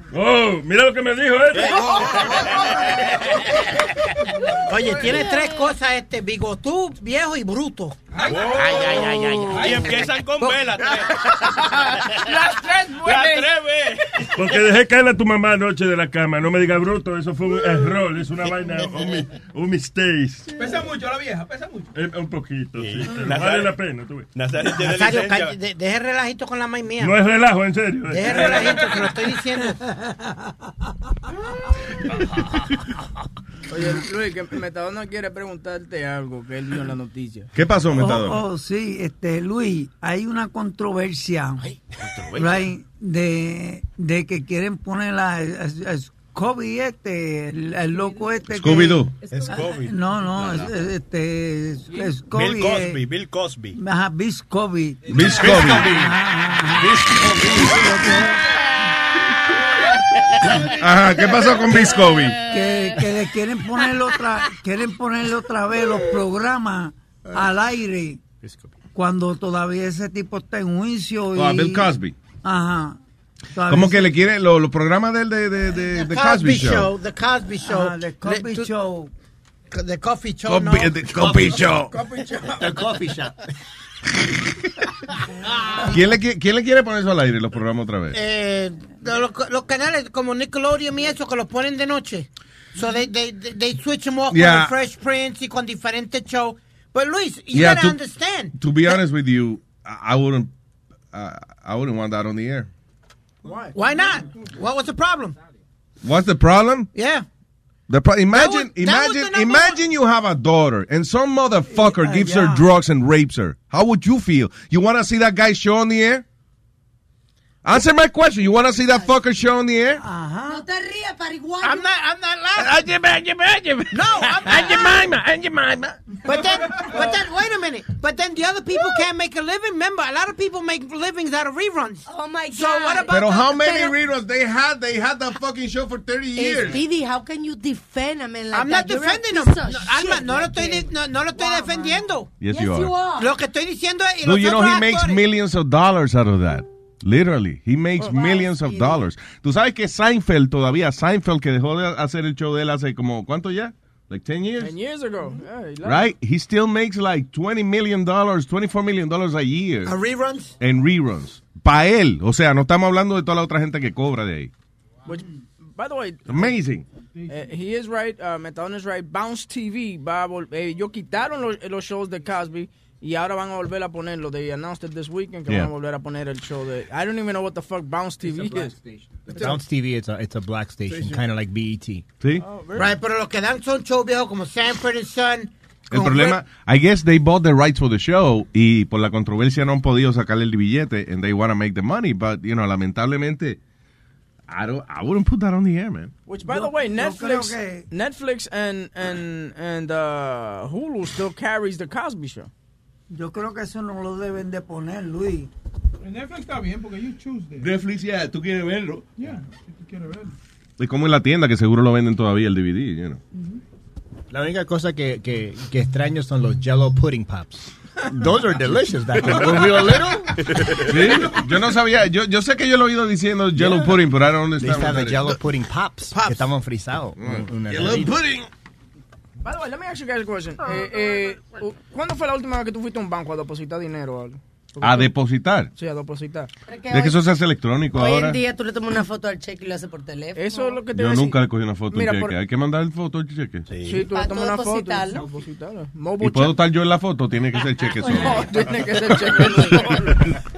Oh, mira lo que me dijo este. *laughs* Oye, tiene tres cosas este, bigotú, viejo y bruto. Ay, ay, ay, ay, ay. Y empiezan con B las tres. *laughs* Las tres Las mueren. tres B. Porque dejé caer a tu mamá anoche de la cama. No me diga bruto, eso fue un error, es una vaina, un, un mistake. Pesa mucho la vieja, pesa mucho. Eh, un poquito, sí. pero Nazario- vale la pena, tú ves. Nazario Nazario, de- deje relajito con la maíz mía. No es relajo, en serio. Deje relajito, te lo estoy diciendo. *laughs* Oye, Luis, que Metadona quiere preguntarte algo que él vio en la noticia. ¿Qué pasó, Oh, Metadona? oh, sí, este, Luis, hay una controversia right, de, de que quieren poner a, a- a Scooby este, el, el loco este. Scooby-Doo. Scooby. No, no, es- es- este, es- Scooby. Bill Cosby, eh, Bill Cosby. Ajá, Bill Scooby. Bill Scooby. Ajá, ¿qué pasó con Bill Scooby? que, que que quieren poner otra, quieren ponerle otra vez los programas al aire cuando todavía ese tipo está en juicio. Oh, a y- Bill Cosby. Ajá. Se- que le quiere lo- los programas del de, de, de, de Cosby Show. The Cosby Show. Ah, the Cosby Le- Show. The Coffee Show. Cosby- no. the Cosby Show. Coffee Show. The coffee shop. ¿Quién le, qui- ¿Quién le quiere poner eso al aire, los programas otra vez? Eh, los, los canales como Nickelodeon y eso que los ponen de noche. So they, they, they, they switch them off Yeah. con Fresh Prince y con diferentes shows. But Luis, you Yeah, gotta to- understand. To be honest with you, I I wouldn't, uh, I wouldn't want that on the air. Why? Why not? What was the problem? What's the problem? Yeah. The pro- imagine, That was- that imagine, imagine you have a daughter and some motherfucker Yeah, gives yeah. her drugs and rapes her. How would you feel? You want to see that guy show on the air? Answer my question. You want to see that fucker show on the air? Uh-huh. No te rías, pariguayo. I'm not, I'm not laughing. No, I'm not. But then, but then, wait a minute. But then the other people can't make a living. Remember, a lot of people make livings out of reruns. Oh my God. So what about? Pero the- how many pero- reruns they had? They had that fucking show for 30 years. Speedy, how can you defend a man like I'm that? not You're a defending him. piece of No, Alma, shit no lo like estoy, that. di- no, no lo estoy defendiendo. Yes, Yes, you you are. are. Lo que estoy diciendo es. y Dude, los you know otros he makes actores- millions of dollars out of that. Literally, he makes millions of dollars. Tú sabes que Seinfeld todavía, Seinfeld que dejó de hacer el show de él hace como, ¿cuánto ya? Like 10 years? Ten years ago. Yeah, he left. Right? He still makes like 20 million dollars, 24 million dollars a year A reruns. en reruns. Pa' él. O sea, no estamos hablando de toda la otra gente que cobra de ahí. Which, by the way, Amazing. eh, he is right. Uh, Metadona is right. Bounce TV va a eh, ellos quitaron los, los shows de Cosby y ahora van a volver a ponerlo. They announced it this weekend que Yeah. van a volver a poner el show de. I don't even know what the fuck Bounce TV is. Bounce TV, it's a, it's a black station, kind of like BET. ¿Sí? Right, pero los que dan son shows viejos como Sanford and Son. El problema, I guess they bought the rights for the show y por la controversia no han podido sacarle el billete and they want to make the money, but, you know, lamentablemente, I don't, I wouldn't put that on the air, man. Which, by the way, Netflix, Netflix and and and uh, Hulu still carries the Cosby Show. Yo creo que eso no lo deben de poner, Luis. Netflix está bien porque you choose. Netflix, ya, tú quieres verlo. Yeah, si tú quieres verlo. Es como en la tienda que seguro lo venden todavía el DVD, you know. La única cosa que, que, que extraño son los Jello pudding pops. Those are delicious back when we were little. *laughs* Sí, yo no sabía, yo, yo sé que yo lo he oído diciendo Yeah. Pudding, pero I don't They understand. used to have what the that Jello pudding pops, que estaban frisados. Heladita. pudding. By the way, let me ask you guys a question. Eh, eh, ¿Cuándo fue la última vez que tú fuiste a un banco a depositar dinero o algo? Porque A depositar. Sí, a depositar. Es que eso se hace electrónico Hoy ahora. en día tú le tomas una foto al cheque y lo haces por teléfono. Eso es lo que te Yo a decir. nunca le cogí una foto a un Mira, cheque. por- Hay que mandar el foto al cheque. Sí, tú le tomas tú una foto. depositarlo. Depositarlo. ¿Y puedo estar yo en la foto? Tiene que ser cheque *laughs* solo. No, tiene que ser cheque *laughs* solo.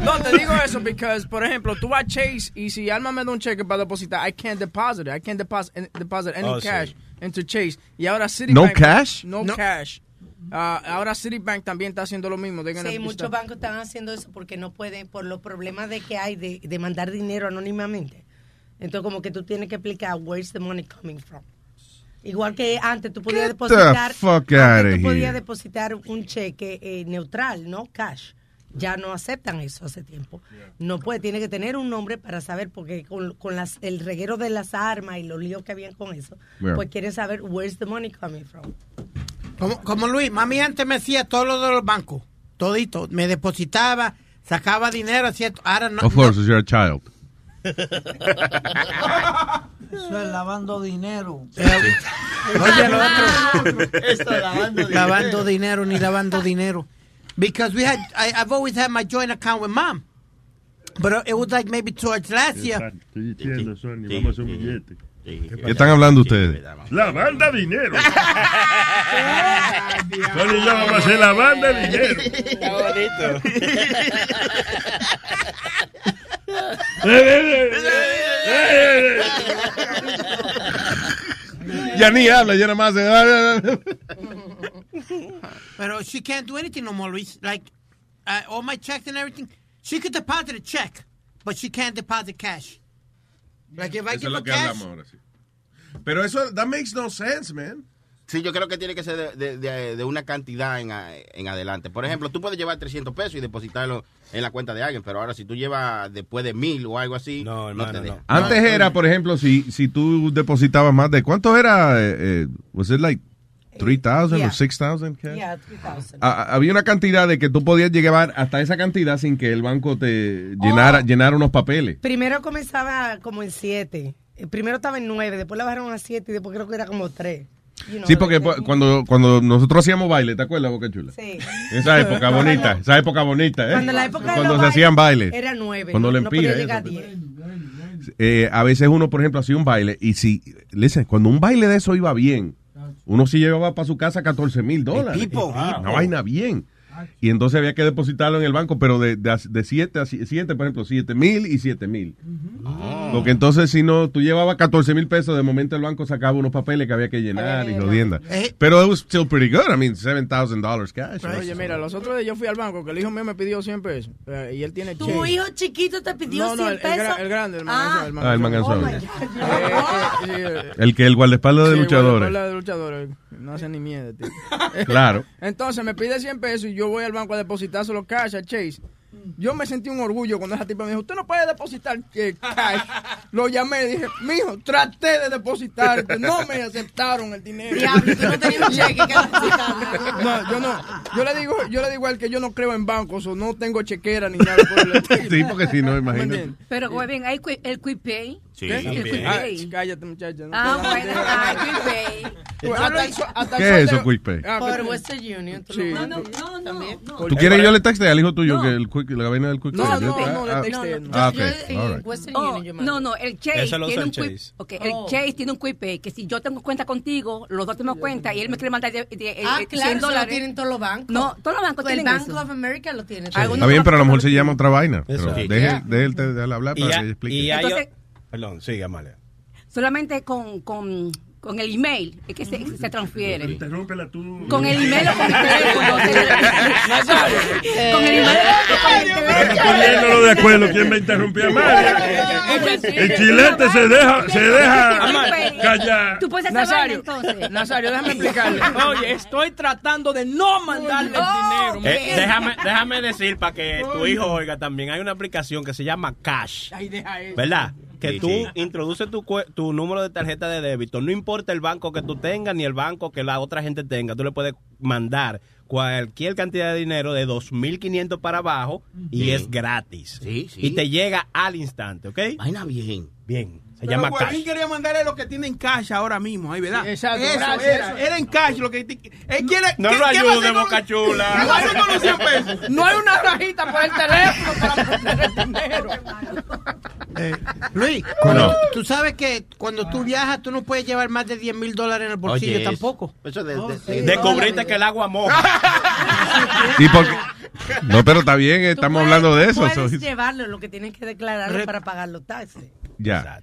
No, te digo eso porque, por ejemplo, tú vas a Chase y si Alma me da un cheque para depositar, I can't deposit it. I can't deposit, deposit any Oh, sí. Cash into Chase. Y ahora Citibank... No cash? No, cash. Ah, ahora Citibank también está haciendo lo mismo. Sí, muchos bancos están haciendo eso porque no pueden, por los problemas de que hay de, de mandar dinero anónimamente. Entonces, como que tú tienes que explicar where's the money coming from. Igual que antes tú podías Get the depositar, fuck outta tú podías depositar un cheque eh, neutral, no cash. Ya no aceptan eso hace tiempo. No puede, tiene que tener un nombre para saber, porque con, con las, el reguero de las armas y los líos que habían con eso, Yeah. pues quieren saber where's the money coming from. Como, como Luis, mami antes me hacía todo lo de los bancos, todito. Me depositaba, sacaba dinero, hacía. Ahora no. Of course, you're a child. *laughs* Eso es lavando dinero. Oye, lo otro. Lavando dinero. lavando dinero ni lavando dinero. Because we had, I, I've always had my joint account with mom. But it was like maybe towards last year. Estoy diciendo, Sony, vamos a hacer un billete. ¿Qué están hablando ustedes? La banda dinero. *laughs* Sony y yo vamos a hacer la banda dinero. Está bonito. *laughs* Ya ni habla, ya nada más. But she can't do anything no more, Luis. Like, uh, all my checks and everything, she could deposit a check, but she can't deposit cash. Like, if I Eso es give lo her que cash, hablamos ahora, sí. Pero eso, that makes no sense, man. Sí, yo creo que tiene que ser de, de- de- de una cantidad en, a- en adelante. Por ejemplo, tú puedes llevar 300 pesos y depositarlo en la cuenta de alguien, pero ahora si tú llevas después de mil o algo así, no, te deja. Antes era, por ejemplo, si, si tú depositabas más de... ¿Cuánto era? Eh, eh, was it like 3,000 Yeah. or 6,000? cash? Yeah, 3,000. Ah, ah, había una cantidad de que tú podías llevar hasta esa cantidad sin que el banco te llenara, Oh. llenara unos papeles. Primero comenzaba como en 7. Primero estaba en 9, después la bajaron a 7 y después creo que era como 3. Sí, porque cuando, cuando nosotros hacíamos baile, ¿te acuerdas, Boca Chula? Sí. Esa época bonita, esa época bonita, ¿eh? Cuando la época de Cuando se hacían bailes. Era 9. Cuando no, le no empira llegar a eso. 10. Eh, a veces uno, por ejemplo, hacía un baile y si, listen, cuando un baile de eso iba bien, uno sí llevaba para su casa 14 mil dólares. Una vaina bien. Y entonces había que depositarlo en el banco, pero de 7 de, siete a 7, por ejemplo, 7 mil y 7 mil. Porque entonces si no, tú llevabas 14 mil pesos, de momento el banco sacaba unos papeles que había que llenar y jodienda. Pero it was still pretty good. I mean, $7,000 cash. Oye, mira, los otros días yo fui al banco, que el hijo mío me pidió 100 pesos. eh, y él tiene Tu cheque. hijo chiquito te pidió No, no, 100 el- el gra- pesos. el grande, el ah. manganzón, Ah, el manganzón. Oh. Eh, eh, El que el guardaespaldas de Sí, luchadores. bueno, de luchadores. No hace ni miedo, tío. Claro. *laughs* Entonces me pide 100 pesos y yo voy al banco a depositárselo cash a Chase. Yo me sentí un orgullo cuando esa tipa me dijo, usted no puede depositar eh, cash. *laughs* Lo llamé y dije, mijo, traté de depositar, no me aceptaron el dinero. Diablo, tú no tenías un cheque que depositar. No, yo no. Yo le digo, yo le digo a él que yo no creo en bancos o no tengo chequera ni nada por el. *laughs* Sí, porque si no, ¿Me imagínate. Pero, güey, bien, hay el quick pay. Sí. El Ah, cállate, muchacha. no Ah, bueno, ah, quick pay. Pues, hasta el so- hasta el ¿Qué es eso, de- Quick Pay? Ah, Por Western Union. Sí. lo No, mandas. También. ¿Tú quieres que yo le texte al hijo tuyo que el quick, la vaina del quick No, no, no, le no. Ah, ok. Western Oh, Union yo mando. no, no, el Chase tiene un el Chase. okay, el Oh. Chase tiene un quick pay que si yo tengo cuenta contigo, los dos tenemos cuenta y él me quiere mandar de, de- Ah, eh, claro, 100 eso lo dólares. tienen todos los bancos. No, todos los bancos el tienen Bank eso. of America lo tiene. Está bien, pero a lo mejor se llama otra vaina. Deje, el hablar para que ella explique. Perdón, sigue, Amalia. Solamente con, con, con el email es que se, se transfiere. Interrúmpela tú. Con el email o con el teléfono. con el email o con el teléfono. Poniéndolo de acuerdo, ¿quién me interrumpió a María? El chilete se deja, se deja callar. Tú puedes hacer entonces. Nazario, déjame explicarle. Oye, estoy tratando de no mandarle el dinero. Eh, déjame, déjame decir para que tu hijo oiga también. Hay una aplicación que se llama Cash. Ay, deja eso. ¿Verdad? Que tú introduces tu, tu número de tarjeta de débito. No importa el banco que tú tengas ni el banco que la otra gente tenga. Tú le puedes mandar cualquier cantidad de dinero de 2.500 para abajo y Sí. es gratis. Sí, sí. Y te llega al instante, ¿ok? Vaina bien. Bien. Se Pero llama Huevín Cash. quería mandarle lo que tiene en cash ahora mismo, ahí, ¿verdad? Sí, exacto, Eso gracias, era, eso. era en cash lo que... Él quiere, No ¿qué- lo ayude, Boca Chula. ¿Qué va a hacer con los 100 pesos? *laughs* No hay una rajita por el teléfono para meter el dinero. Eh, Luis, *laughs* No. tú, sabes que cuando tú viajas tú no puedes llevar más de 10 mil dólares en el bolsillo Oye, tampoco. Eso de, Oh, de- sí. de- Descubriste que el agua moja. *laughs* ¿Y por qué? No, pero está bien, estamos puedes- hablando de eso. Puedes llevarlo, lo que tienes que declararlo Re- para pagar los taxes. Ya.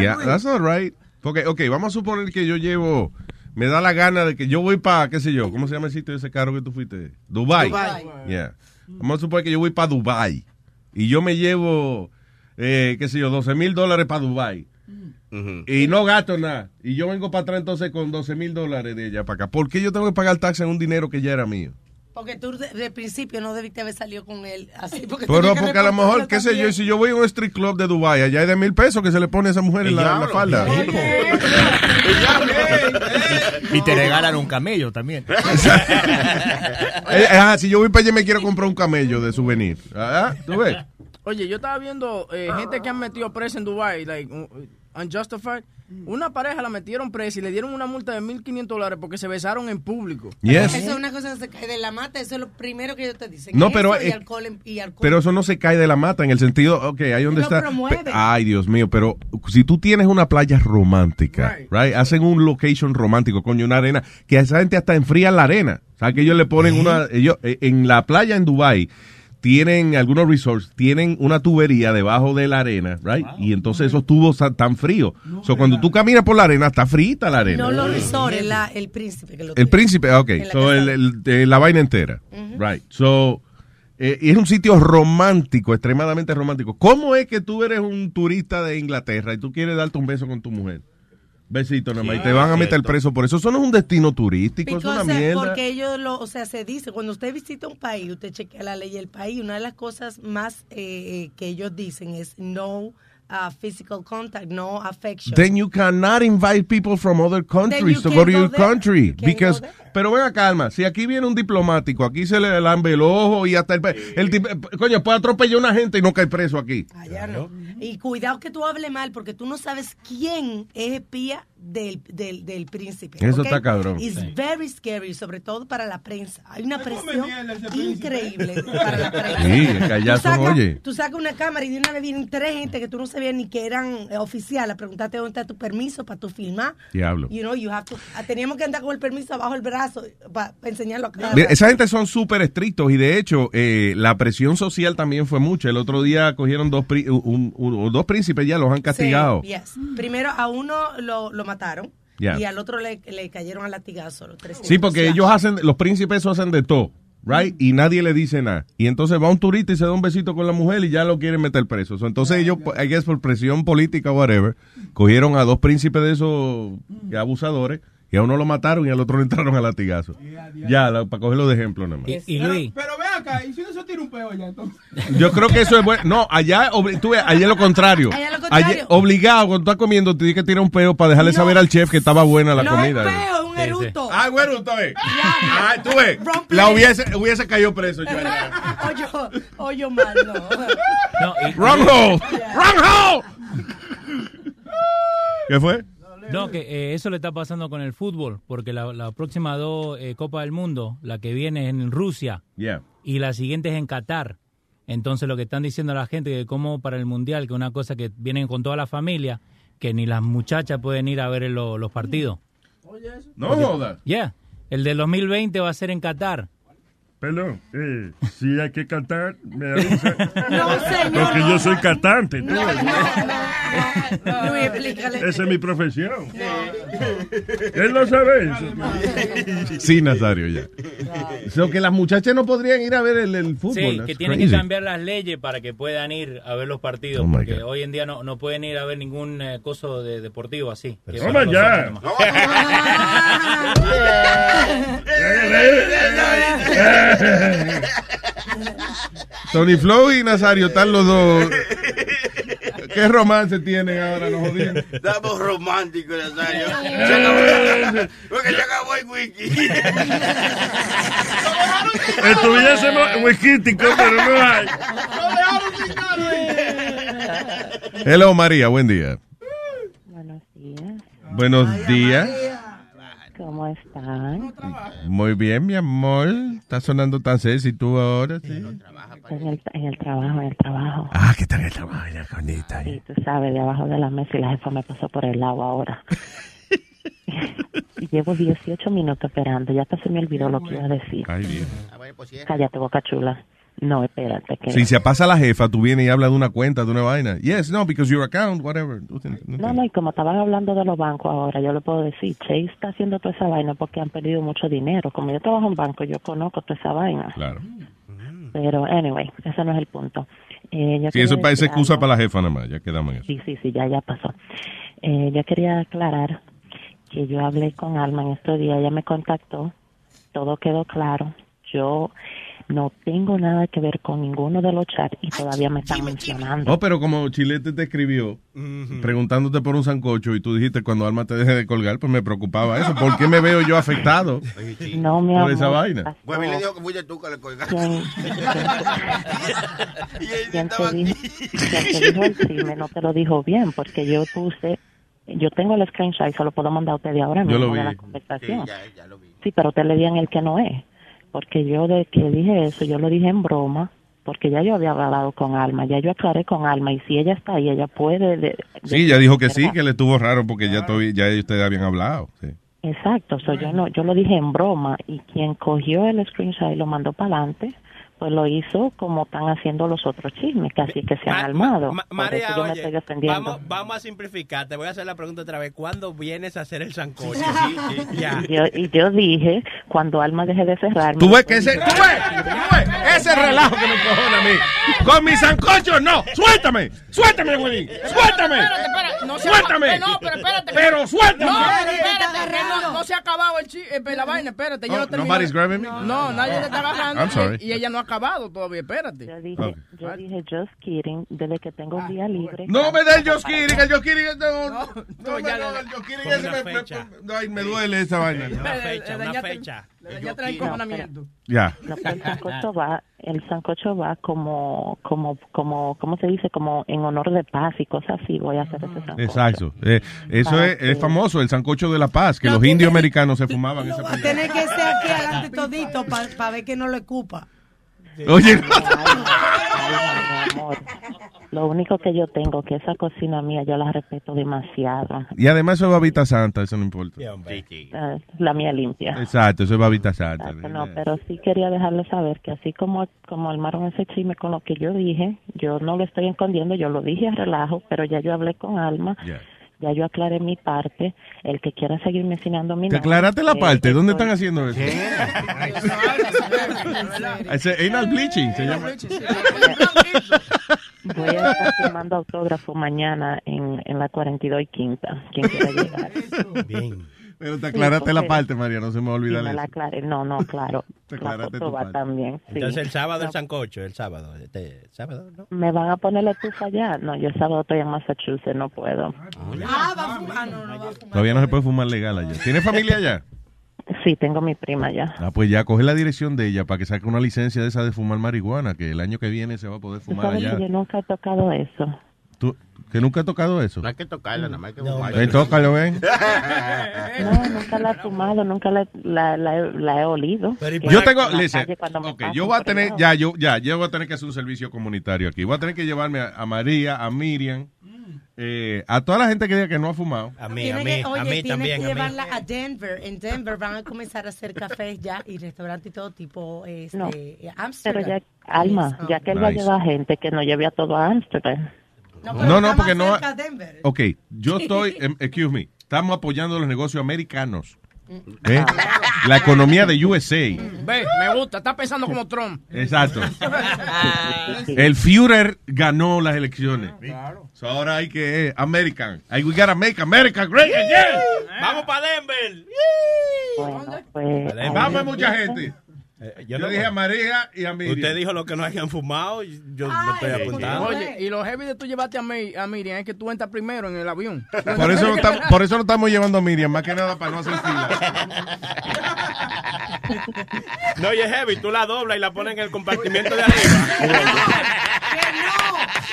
Yeah, that's not right. Porque, ok, vamos a suponer que yo llevo, me da la gana de que yo voy para, qué sé yo, ¿cómo se llama el sitio de ese carro que tú fuiste? Dubai. Dubai. Yeah. Vamos a suponer que yo voy para Dubai y yo me llevo, eh, qué sé yo, 12 mil dólares para Dubai. Y no gasto nada. Y yo vengo para atrás entonces con 12 mil dólares de allá para acá. ¿Por qué yo tengo que pagar taxa en un dinero que ya era mío? Porque tú de, de principio no debiste haber salido con él así. Porque Pero porque a lo mejor, qué sé yo, si yo voy a un street club de Dubai, allá hay de mil pesos que se le pone a esa mujer en la, la falda. Y te regalan un camello también. *laughs* Eh, ajá, si yo voy para allá me quiero comprar un camello de souvenir. Ah, ¿Tú ves? Oye, yo estaba viendo eh, gente que han metido presa en Dubai, like, unjustified. Una pareja la metieron presa y le dieron una multa de 1.500 dólares porque se besaron en público. Yes. Eso es una cosa que se cae de la mata, eso es lo primero que ellos te dicen. No, Eso pero, Y alcohol, en- y alcohol. Pero eso no se cae de la mata en el sentido, ok, ahí donde está. promueven. Pe- Ay, Dios mío, pero si tú tienes una playa romántica, right. hacen un location romántico, coño, una arena, que a esa gente hasta enfrían la arena. O sea, que ellos le ponen una, ellos, eh, en la playa en Dubai tienen algunos resorts, tienen una tubería debajo de la arena, right? Y entonces esos tubos están tan fríos. o sea, cuando tú caminas por la arena, está frita la arena. No los resorts, la- el príncipe que lo El tiene. príncipe, ok, En la so el, el- de la vaina entera, right. So, eh, y es un sitio romántico, extremadamente romántico. ¿Cómo es que tú eres un turista de Inglaterra y tú quieres darte un beso con tu mujer? Besito, nada más. Y te van a meter preso por eso. Eso no es un destino turístico, es una Because, mierda. Porque ellos lo, o sea, se dice, cuando usted visita un país, usted chequea la ley del país, una de las cosas más eh, eh, que ellos dicen es no uh, physical contact, no affection. Then you cannot invite people from other countries to go to go your there. country. You Because, pero venga, calma. Si aquí viene un diplomático, aquí se le lambe el ojo y hasta el... el tip- eh, coño, puede atropellar a una gente y no cae preso aquí. Allá no. Y cuidado que tú hables mal, porque tú no sabes quién es espía del, del, del príncipe. Eso ¿ok? está cabrón. It's Sí. very scary, sobre todo para la prensa. Hay una presión increíble *laughs* para la prensa. Sí, Tú son, sacas- oye. Tú sacas una cámara y de una vez vienen tres gente que tú no sabías ni que eran eh, oficiales a preguntarte dónde está tu permiso para tu filmar. Diablo. You know, you have to- ah, teníamos que andar con el permiso abajo del brazo para enseñarlo a Mira, esa gente son súper estrictos y de hecho eh, la presión social también fue mucha. El otro día cogieron dos, pri- un- un- dos príncipes ya, los han castigado. Sí, yes. Primero a uno lo, lo mataron Yeah. y al otro le, le cayeron a latigazo. Los tres Sí, porque ellos hacen, los príncipes eso hacen de todo, right? Y nadie le dice nada. Y entonces va un turista y se da un besito con la mujer y ya lo quieren meter preso. So, entonces ellos, I guess por presión política o whatever, cogieron a dos príncipes de esos abusadores y a uno lo mataron y al otro le entraron a latigazo. Ya, la- para cogerlo de ejemplo nada más. Pero, acá, y si no se tira un peo ya, entonces. Yo creo que eso es bueno. No, allá, tú ves, allá es lo contrario. Allá es lo contrario. Allá- obligado, cuando estás comiendo, te tienes que tirar un peo para dejarle saber al chef que estaba buena la no comida. es peo, es un eruto. Ah, un eruto, eh. Ah, tú ves. La hubiese, hubiese caído preso yo allá. Oye, oye, mal, no. Wrong hole. Wrong hole. ¿Qué fue? No, que eh, eso le está pasando con el fútbol, porque la, la próxima dos eh, Copa del Mundo, la que viene es en Rusia Yeah. y la siguiente es en Qatar. Entonces lo que están diciendo la gente que como para el mundial, que una cosa que vienen con toda la familia, que ni las muchachas pueden ir a ver lo- los partidos. No jodas. Yeah, el del 2020 va a ser en Qatar. Perdón, eh, si hay que cantar, me avisa. No, señor, Porque no. yo soy cantante. tú. Luis, explícale. Esa es mi profesión. Él no sabe eso. Sí, Nazario, ya. So que las muchachas no podrían ir a ver el, el fútbol. Sí, That's que tienen crazy. que cambiar las leyes para que puedan ir a ver los partidos, Oh, porque hoy en día no, no pueden ir a ver ningún eh, coso de, deportivo así. Toma ya. los hombres *laughs* Tony Flow y Nazario están los dos. ¿Qué romance tienen ahora los jodidos? Estamos románticos, Nazario. Se acabó- Porque se acabó el wiki. *laughs* Estuviésemos pero no hay. Hello, María, buen día. Buenos días. Buenos días. ¿Cómo están? Muy bien, mi amor. Está sonando tan sexy tú ahora, sí. En el, en el trabajo, en el trabajo. Ah, ¿qué tal el trabajo? Ya, conita. Sí, tú sabes, de abajo de la mesa y la jefa me pasó por el lado ahora. *laughs* y llevo 18 minutos esperando. Ya hasta se me olvidó lo que iba a decir. Ay, bien. Cállate, boca chula. No, espérate. Que... Si se pasa la jefa, tú vienes y hablas de una cuenta, de una vaina. Yes, no, because your account, whatever. No, no, y como estaban hablando de los bancos ahora, yo le puedo decir, Chase está haciendo toda esa vaina porque han perdido mucho dinero. Como yo trabajo en banco, yo conozco toda esa vaina. Claro. Pero, anyway, ese no es el punto. Eh, yo Sí, eso parece excusa algo. para la jefa nada más. Ya quedamos en eso. Sí, sí, sí, ya, ya pasó. Eh, yo quería aclarar que yo hablé con Alma en estos días, ella me contactó, todo quedó claro. Yo no tengo nada que ver con ninguno de los chats y todavía me están mencionando. Oh, pero como Chilete te escribió preguntándote por un sancocho y tú dijiste cuando Alma te deje de colgar, pues me preocupaba eso. ¿Por qué me veo yo afectado No, mi por amor. esa vaina? Pues a mí le dijo que fuiste tú que le colgaste. ¿Quién, *laughs* quién te dijo, quién te dijo el chisme? No te lo dijo bien, porque yo puse, yo tengo el screenshot y se lo puedo mandar a usted de ahora Yo mismo lo de vi. la conversación. Sí, pero usted le di en el que no es, porque yo de que dije eso, yo lo dije en broma, porque ya yo había hablado con Alma, ya yo aclaré con Alma, y si ella está ahí, ella puede... de- Sí, ella dijo que sí, que le estuvo raro porque ya, ya ustedes habían hablado. sí. Exacto, so yo no, yo lo dije en broma y quien cogió el screenshot y lo mandó para adelante, pues lo hizo como están haciendo los otros chismes, que así que se han armado. Ma- Por María, me estoy defendiendo. vamos, vamos a simplificar. Te voy a hacer la pregunta otra vez. ¿Cuándo vienes a hacer el sancocho? *laughs* Ya. Y yo, y yo dije, cuando Alma deje de cerrar... Tú ves que ese, tú ves, tú ves, Ese relajo que me cojona a mí. Con mi sancocho, no. Suéltame. Suéltame, güey. Suéltame. Espérate, espérate. No se Suéltame. No, pero espérate. Pero suéltame. No, espérate, se ha acabado el chi, eh, la vaina, espérate. Yo Oh, no terminé. nobody's grabbing me? No, nadie te está agarrando. I'm sorry. Y, y ella no ha acabado todavía, espérate. Yo dije, yo dije just kidding, desde que tengo un día libre. No me da el Josh Kidding, el Josh Kidding. No, no, no, me ya, ya. el Josh Kidding. Ese me- me- Ay, me duele esa vaina. Una fecha, una fecha. Le dañaste el encojonamiento. Ya. No, pero el sancocho va, el sancocho va como, como, como, ¿cómo se dice? Como en honor de paz y cosas así. Voy a hacer ese sancocho. Exacto. Eh, eso es, es famoso, el sancocho de la paz, que los indios americanos se fumaban esa. Tiene que ser aquí *laughs* adelante todito para ver que no lo ocupa. Oye, Ay, mi amor. Lo único que yo tengo que esa cocina mía yo la respeto demasiado. y además eso es babita santa, eso no importa. Eh, la mía limpia. Exacto, eso es babita santa. No, pero sí quería dejarle saber que así como, como armaron ese chisme con lo que yo dije, yo no lo estoy escondiendo, yo lo dije a relajo, pero ya yo hablé con Alma, ya yo aclaré mi parte, el que quiera seguirme enseñando mi ¿Te nombre, aclaraste la eh, parte? ¿Dónde estoy- están haciendo eso? *laughs* Ese anal bleaching se llama. Voy a estar firmando autógrafo mañana en, en la 42 y quinta, quien quiera llegar. Bien. Pero te aclaraste la parte, María, no se me va a Sí, olvidar me eso. la aclaré. No, no, claro. *laughs* Te La aclaraste foto tu también. sí. Entonces el sábado el No, sancocho, el sábado. Este, sábado, ¿no? ¿Me van a poner la estufa allá? No, yo el sábado estoy en Massachusetts, no puedo. Ah, va a fumar. No, no va a fumar. Todavía no se puede fumar legal allá. ¿Tienes familia allá? Sí, tengo mi prima allá. Ah, pues ya, coge la dirección de ella para que saque una licencia de esa de fumar marihuana, que el año que viene se va a poder fumar sabes allá. que yo nunca he tocado eso. ¿Tú, ¿Que nunca he tocado eso? No hay que tocarla, nada más hay que Ahí tócalo, ven. *laughs* No, nunca la he fumado, nunca la, la, la he- la he olido. Yo tengo, En la listen, calle cuando me ok, paso yo voy a tener, ya, yo, ya, yo voy a tener que hacer un servicio comunitario aquí. Voy a tener que llevarme a, a María, a Miriam, eh, a toda la gente que diga que no ha fue A mí, a mí, que, a oye, mí tiene también, que llevarla a Denver. En Denver van a comenzar a hacer cafés ya y restaurantes y todo tipo. Este, No, Amsterdam. Pero ya, Alma, Yes, ya que él va a Nice. llevar gente que no lleve a todo a Amsterdam. No, no, porque no. Ok, yo estoy, em, excuse me, estamos apoyando los negocios americanos. ¿eh? La economía de USA. Ve, me gusta, está pensando como Trump. Exacto. *laughs* El Führer ganó las elecciones. So ahora hay que, eh, American. Hay we gotta make America great again. Vamos para Denver. Bueno, pues... Vamos, mucha gente. Eh, Yo, no- dije a María y a Miriam. Usted dijo lo que no hayan fumado, y yo me estoy apuntando. Oye, y lo heavy de tú llevarte a, a Miriam es que tú entras primero en el avión. *laughs* Por eso, no estamos, por eso no estamos llevando a Miriam, más que nada para no hacer fila. *laughs* No, y es heavy, tú la doblas y la pones en el compartimiento de arriba. *laughs*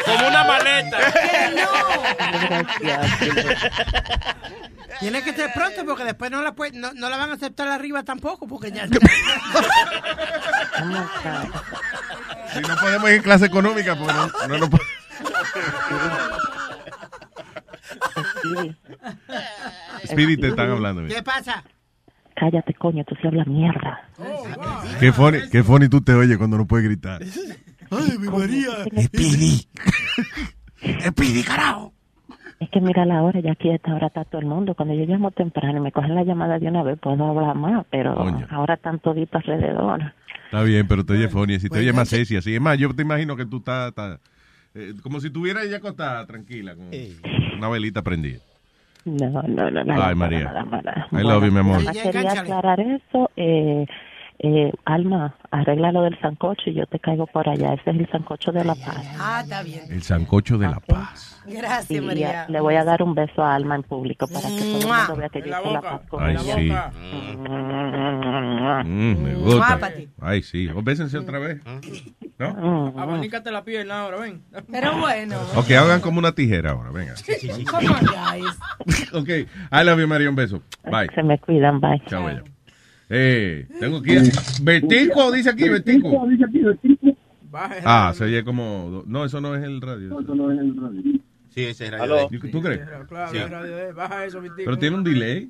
Como una maleta. *laughs* Tiene que ser pronto porque después no la, puede- no, no la van a aceptar arriba tampoco porque ya... *laughs* Si no podemos ir en clase económica, pues no, no, no podemos. Speedy, te están hablando. mira. ¿Qué pasa? Cállate, coño, tú sí hablas mierda. Qué funny, qué funny tú te oyes cuando no puedes gritar. *laughs* Ay, mi María. Speedy. *laughs* Speedy, carajo. Es que mira la hora, ya aquí a esta hora está todo el mundo. Cuando yo llamo temprano y me cogen la llamada de una vez, puedo hablar más, pero ahora están toditos alrededor. Está bien, pero te oyes funny, si te oyes más sexy así. Es más, yo te imagino que tú estás, estás, eh, como si estuvieras ella acostada, tranquila, con una velita prendida. No, no, no, no. Ay, no, María. nada, nada. I love you, mi amor. nada quería aclarar eso. Eh, eh, Alma, arregla lo del sancocho y yo te caigo por allá. Ese es el sancocho de la paz. Ah, está bien. El sancocho de la paz. Gracias, Y María. le voy a dar un beso a Alma en público para que todo el mundo vea que yo hice la paz con Ay, sí. Mm, me gusta. Ay, sí. O bésense otra vez. ¿No? Abanícate la pierna ahora, ven. Pero bueno. Ok, hagan como una tijera ahora, venga. Come on, guys. *laughs* Ok, I love you, María, un beso. Bye. Se me cuidan, bye. Chao, bella. Eh, tengo aquí. Betico, dice aquí, Betico. Ah, se oye como. No, eso no es el radio. Sí, ese era Aló. ¿Tú crees? Claro, Sí. radio de- baja eso, Vitico. Pero tiene un delay.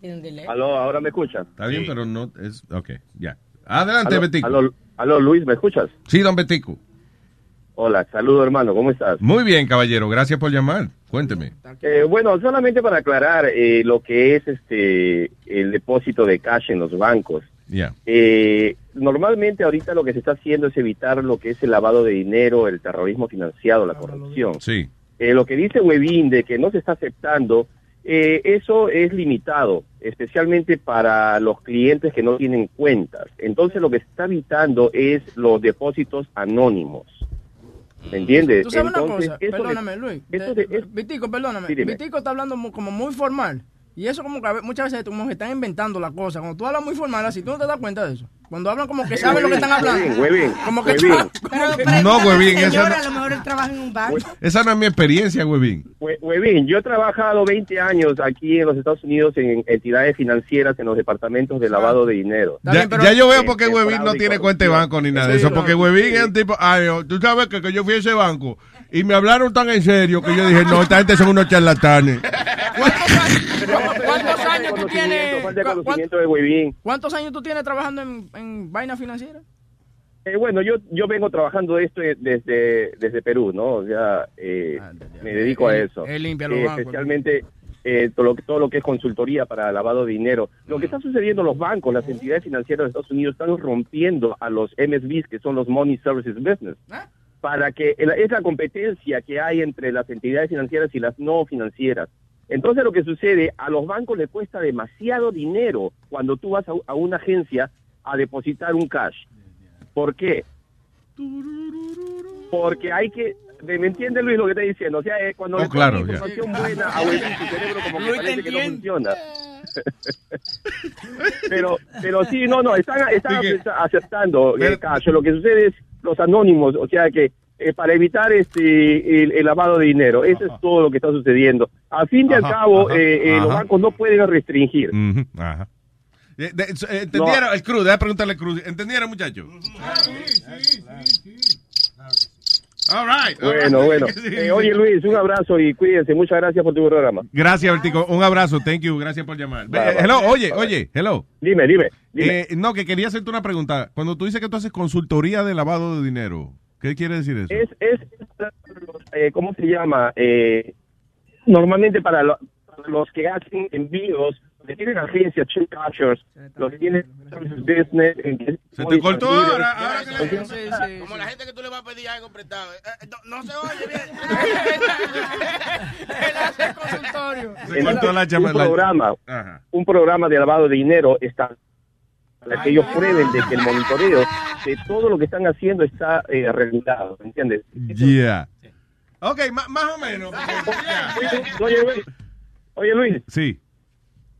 Tiene un delay. Aló, ahora me escuchan. Está bien, pero no es. Ok, ya. Adelante, aló, Betico. Aló, aló, Luis, ¿me escuchas? Sí, don Betico. Hola, saludo hermano, ¿cómo estás? Muy bien, caballero. Gracias por llamar. Cuénteme. Eh, bueno, solamente para aclarar eh, lo que es este el depósito de cash en los bancos. Yeah. Eh, normalmente ahorita lo que se está haciendo es evitar lo que es el lavado de dinero, el terrorismo financiado, la corrupción. Sí. Eh, lo que dice Webin de que no se está aceptando, eh, eso es limitado, especialmente para los clientes que no tienen cuentas. Entonces lo que se está evitando es los depósitos anónimos. ¿Me entiendes? Tú sabes una Entonces, cosa, eso le- perdóname, Luis. de- Vitico, perdóname. Dime. Vitico está hablando como muy formal. Y eso como que a muchas veces como que están inventando la cosa. Cuando tú hablas muy formal así, tú no te das cuenta de eso. Cuando hablan como que saben lo que están hablando. Huevín, Como que huevín. *laughs* como que- No, huevín, esa no- a lo mejor él trabaja en un banco. Esa no es mi experiencia, huevín. Hue- Huevín, yo he trabajado 20 años aquí en los Estados Unidos en entidades financieras en los departamentos de lavado de dinero. Ya, ya yo veo por qué Eh, Huevín no tiene cuenta de banco ni nada de eso. Porque Huevín es un tipo. Ay, oh, tú sabes que, que yo fui a ese banco y me hablaron tan en serio que yo dije, no, esta gente son unos charlatanes. ¿Cuántos años tú tienes? ¿Cuántos años tú tienes trabajando en, en vaina financiera? Eh, bueno, yo yo vengo trabajando esto desde desde Perú, ¿no? O sea, eh, me dedico a eso. él limpia los Eh, bancos. Especialmente eh, todo, lo, que- todo lo que es consultoría para lavado de dinero. Lo que está sucediendo, los bancos, las entidades financieras de Estados Unidos están rompiendo a los MSBs, que son los Money Services Business, para que es la competencia que hay entre las entidades financieras y las no financieras. Entonces lo que sucede, a los bancos les cuesta demasiado dinero cuando tú vas a, a una agencia a depositar un cash. ¿Por qué? Porque hay que... ¿Me me entiende Luis lo que estoy diciendo? O sea, eh, cuando Oh, ya. información buena a Webin, su *laughs* cerebro como que parece que no funciona. *laughs* pero, pero sí, no, no, están, están acepta- aceptando el cash. Lo que sucede es los anónimos, o sea que eh, para evitar este el, el lavado de dinero, eso es todo lo que está sucediendo. Al fin y al cabo, ajá, eh, los bancos no pueden restringir. Ujú, Ajá. De- ¿Entendieron? El Cruz, déjame preguntarle al Cruz. ¿Entendieron, muchachos? All right. all Bueno, right. bueno. *laughs* Eh, oye, Luis, un abrazo y cuídense. Muchas gracias por tu programa. Gracias, Vertico. Un abrazo. Thank you. Gracias por llamar. Bye, bye. hello, oye, Bye. oye, hello. Dime, dime. dime. Eh, no, que quería hacerte una pregunta. Cuando tú dices que tú haces consultoría de lavado de dinero, ¿qué quiere decir eso? Es, es eh, ¿cómo se llama? Eh, normalmente para, lo- para los que hacen envíos, que tienen agencias, check cashers, los que tienen business. en que- Se te cortó ahora, Como la gente que tú le vas a pedir algo prestado. Eh, eh, no, no se oye bien. *laughs* Él hace consultorio. Entonces, un programa, un programa de lavado de dinero está para que ellos prueben de que el monitoreo de todo lo que están haciendo está eh, regulado, ¿me entiendes? Yeah. Ok, más o menos. *laughs* Oye, Luis, oye, Luis. Sí.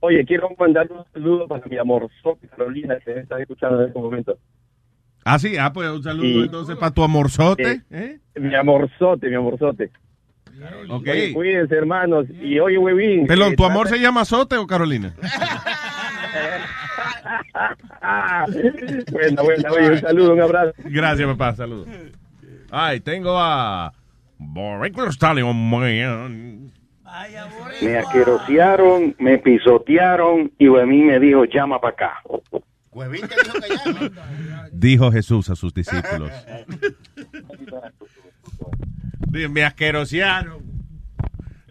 Oye, quiero mandar un saludo para mi amor Carolina, que me está escuchando en este momento. Ah, sí, ah, pues un saludo Y- entonces para tu amorzote. Eh, Mi amorzote, mi amorzote. Ok. Oye, cuídense, hermanos. Y oye. Perdón, eh, ¿tu amor trata- se llama Sote o Carolina? *laughs* *laughs* Bueno, bueno, oye, un saludo, un abrazo. Gracias, papá, saludos. Ay, tengo a Stallion. Me asquerosearon, me pisotearon y a mí me dijo, llama para acá. Dijo Jesús a sus discípulos. Me asquerosearon,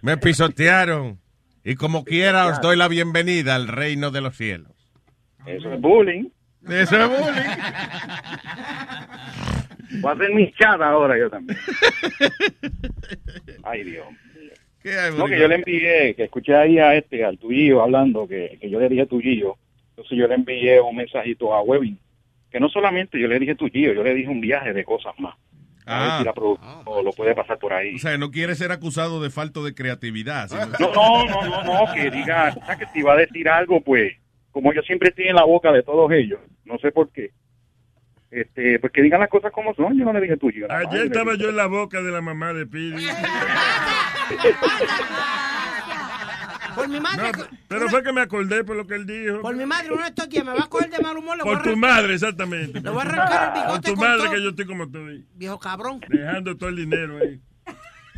me pisotearon y como quiera os doy la bienvenida al reino de los cielos. Eso es bullying. Eso es bullying. Voy a hacer mi chat ahora yo también. Ay, Dios. No, que yo le envié, que escuché ahí a este, al tuyo hablando, que, que yo le dije tuyo. Entonces yo le envié un mensajito a Webin, que no solamente yo le dije tuyo, yo le dije un viaje de cosas más. A ver Ah. si la producción lo puede pasar por ahí. O sea, no quiere ser acusado de falto de creatividad. sino- No, no, no, no, no, que diga, o sea, que si va a decir algo, pues, como yo siempre estoy en la boca de todos ellos, no sé por qué, este, pues que digan las cosas como son, yo no le dije tuyo. Ayer le estaba yo en la boca de la mamá de Pidi. *laughs* Por mi madre, No, pero fue que me acordé por lo que él dijo. por mi madre, uno de estos días me va a coger de mal humor. Le voy a Por tu madre, exactamente. Le voy a arrancar el Por bigote tu con madre todo. que yo estoy como estoy. Viejo cabrón. Dejando todo el dinero ahí.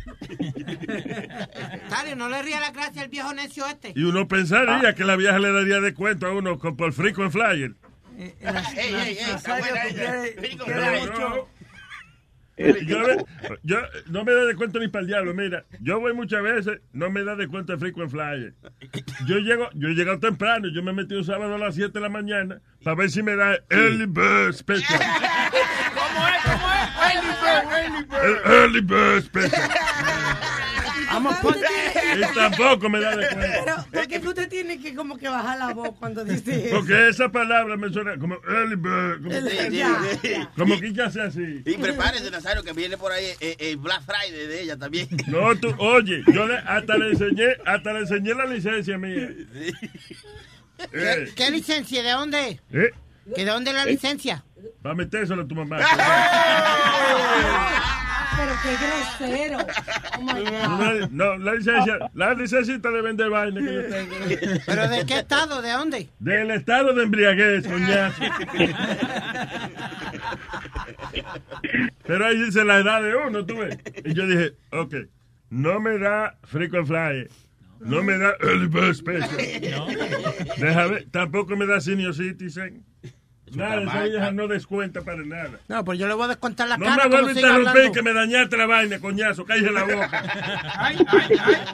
*laughs* Tario, no le ría la gracia al viejo necio este. Y uno pensaría que la vieja le daría descuento a uno con, por free con flyer. *laughs* Ey, ey, ey, está buena ella. No, Yo, no me da de cuenta ni para el diablo. Mira, yo voy muchas veces, no me da de cuenta el frequent flyer. Yo llego, yo he llegado temprano, yo me he metido sábado a las 7 de la mañana para ver si me da early bird special. *laughs* ¿Cómo es? ¿Cómo es? Early bird, early bird. El early bird special. *laughs* I'm a put Y tampoco me da de cuenta. Pero, ¿por qué usted tiene que como que bajar la voz cuando dice eso? Porque esa palabra me suena como early bird. Como, Sí, sí, sí. como que ya sea así. Y prepárese, Nazario, que viene por ahí eh, el Black Friday de ella también. No, tú, oye, yo le- hasta le enseñé, hasta le enseñé la licencia mía. ¿Qué, qué licencia? ¿De dónde? ¿Eh? ¿Que ¿De dónde es la licencia? Va a metérselo a tu mamá. *laughs* Pero qué grosero. Oh my God. No, no, la licencia, la licencia de vender vaina que yo tengo. ¿Pero de qué estado? ¿De dónde? Del estado de embriaguez, coñazo. Pero ahí dice la edad de uno, tú ves. Y yo dije, ok, no me da frequent flyer. No me da early bird special. Deja ver, tampoco me da senior citizen. Nada, esa vieja no descuenta para nada. No, pues yo le voy a descontar la No cara. me vuelvas a interrumpir que me dañaste la vaina, coñazo. Cállese la boca. *laughs*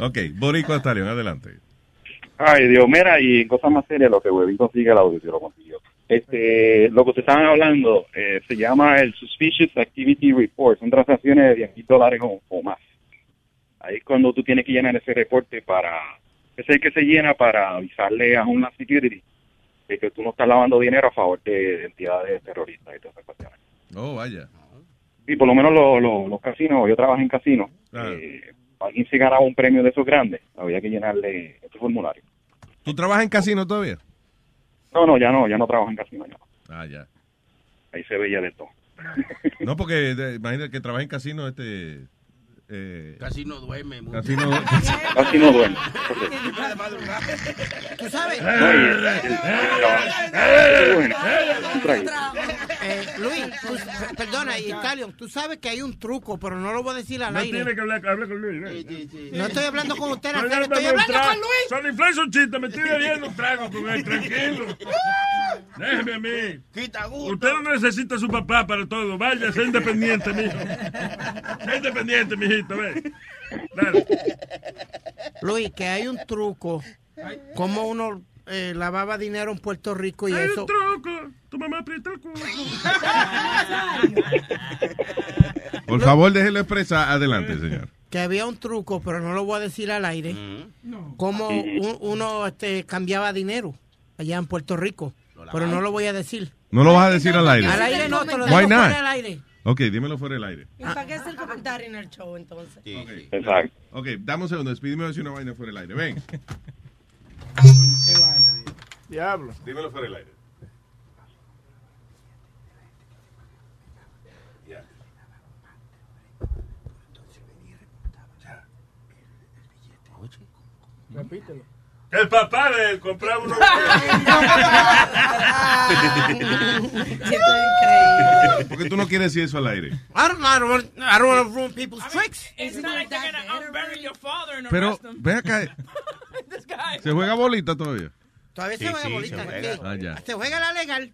Ok, Boricua Stallion, adelante. Ay, Dios, mira, y en cosas más serias, lo que Webin consigue el audio, lo consiguió. Este, lo que ustedes estaban hablando eh, se llama el Suspicious Activity Report. Son transacciones de 10 mil dólares o, o más. Ahí es cuando tú tienes que llenar ese reporte para... Ese es el que se llena para avisarle a Homeland Security de que tú no estás lavando dinero a favor de entidades terroristas y todas esas cuestiones. Oh, vaya. Y por lo menos los, los, los casinos, yo trabajo en casinos, eh, alguien se ganaba un premio de esos grandes, había que llenarle este formulario. ¿Tú trabajas en casino todavía? No, no, ya no, ya no trabajo en casino, ya. Ah, ya. Ahí se veía de todo. No, porque imagínate que trabaja en casino, este... Eh, Casi no duerme. mucho. Casi no- *laughs* Casi no duerme. ¿Tú sabes? Eh, Luis, tú- per- perdona, Italian, tú sabes que hay un truco, pero no lo voy a decir al No aire. tiene que hablar, hablar con Luis. ¿eh? No estoy hablando con usted, No, no, estoy no, hablando tra- con Luis. Son influencia un chiste, me estoy bebiendo un trago con él, tranquilo. Déjeme a mí. Usted no necesita a su papá para todo. Vaya, sea independiente, mijo. Sea independiente, mijito, ve. Dale. Luis, que hay un truco, como uno eh, lavaba dinero en Puerto Rico y Hay eso. un truco. Tu mamá aprieta el culo. Por favor, déjelo expresar. Adelante, señor. que había un truco, pero no lo voy a decir al aire, como Sí. un- uno este, cambiaba dinero allá en Puerto Rico, pero no lo voy a decir. No lo vas a decir al aire. Al aire no, te lo Why not? al aire. Ok, dímelo fuera del aire. ¿Y para qué hacer comentario en el show entonces? Exacto. Ok, dame un segundo. Despídeme decir una vaina fuera del aire. Ven. *laughs* Diablo. Dímelo fuera del aire. Repítelo. Que el papá de él compraba unos. ¿Por qué tú no quieres decir eso al aire? I don't, I don't, want, I don't want to ruin people's tricks. It's not like they're gonna unbury your father and Pero, ve acá. *laughs* ¿Se juega bolita todavía? Todavía Sí, se juega sí, bolita. se juega. Ah, ya. Se juega la legal,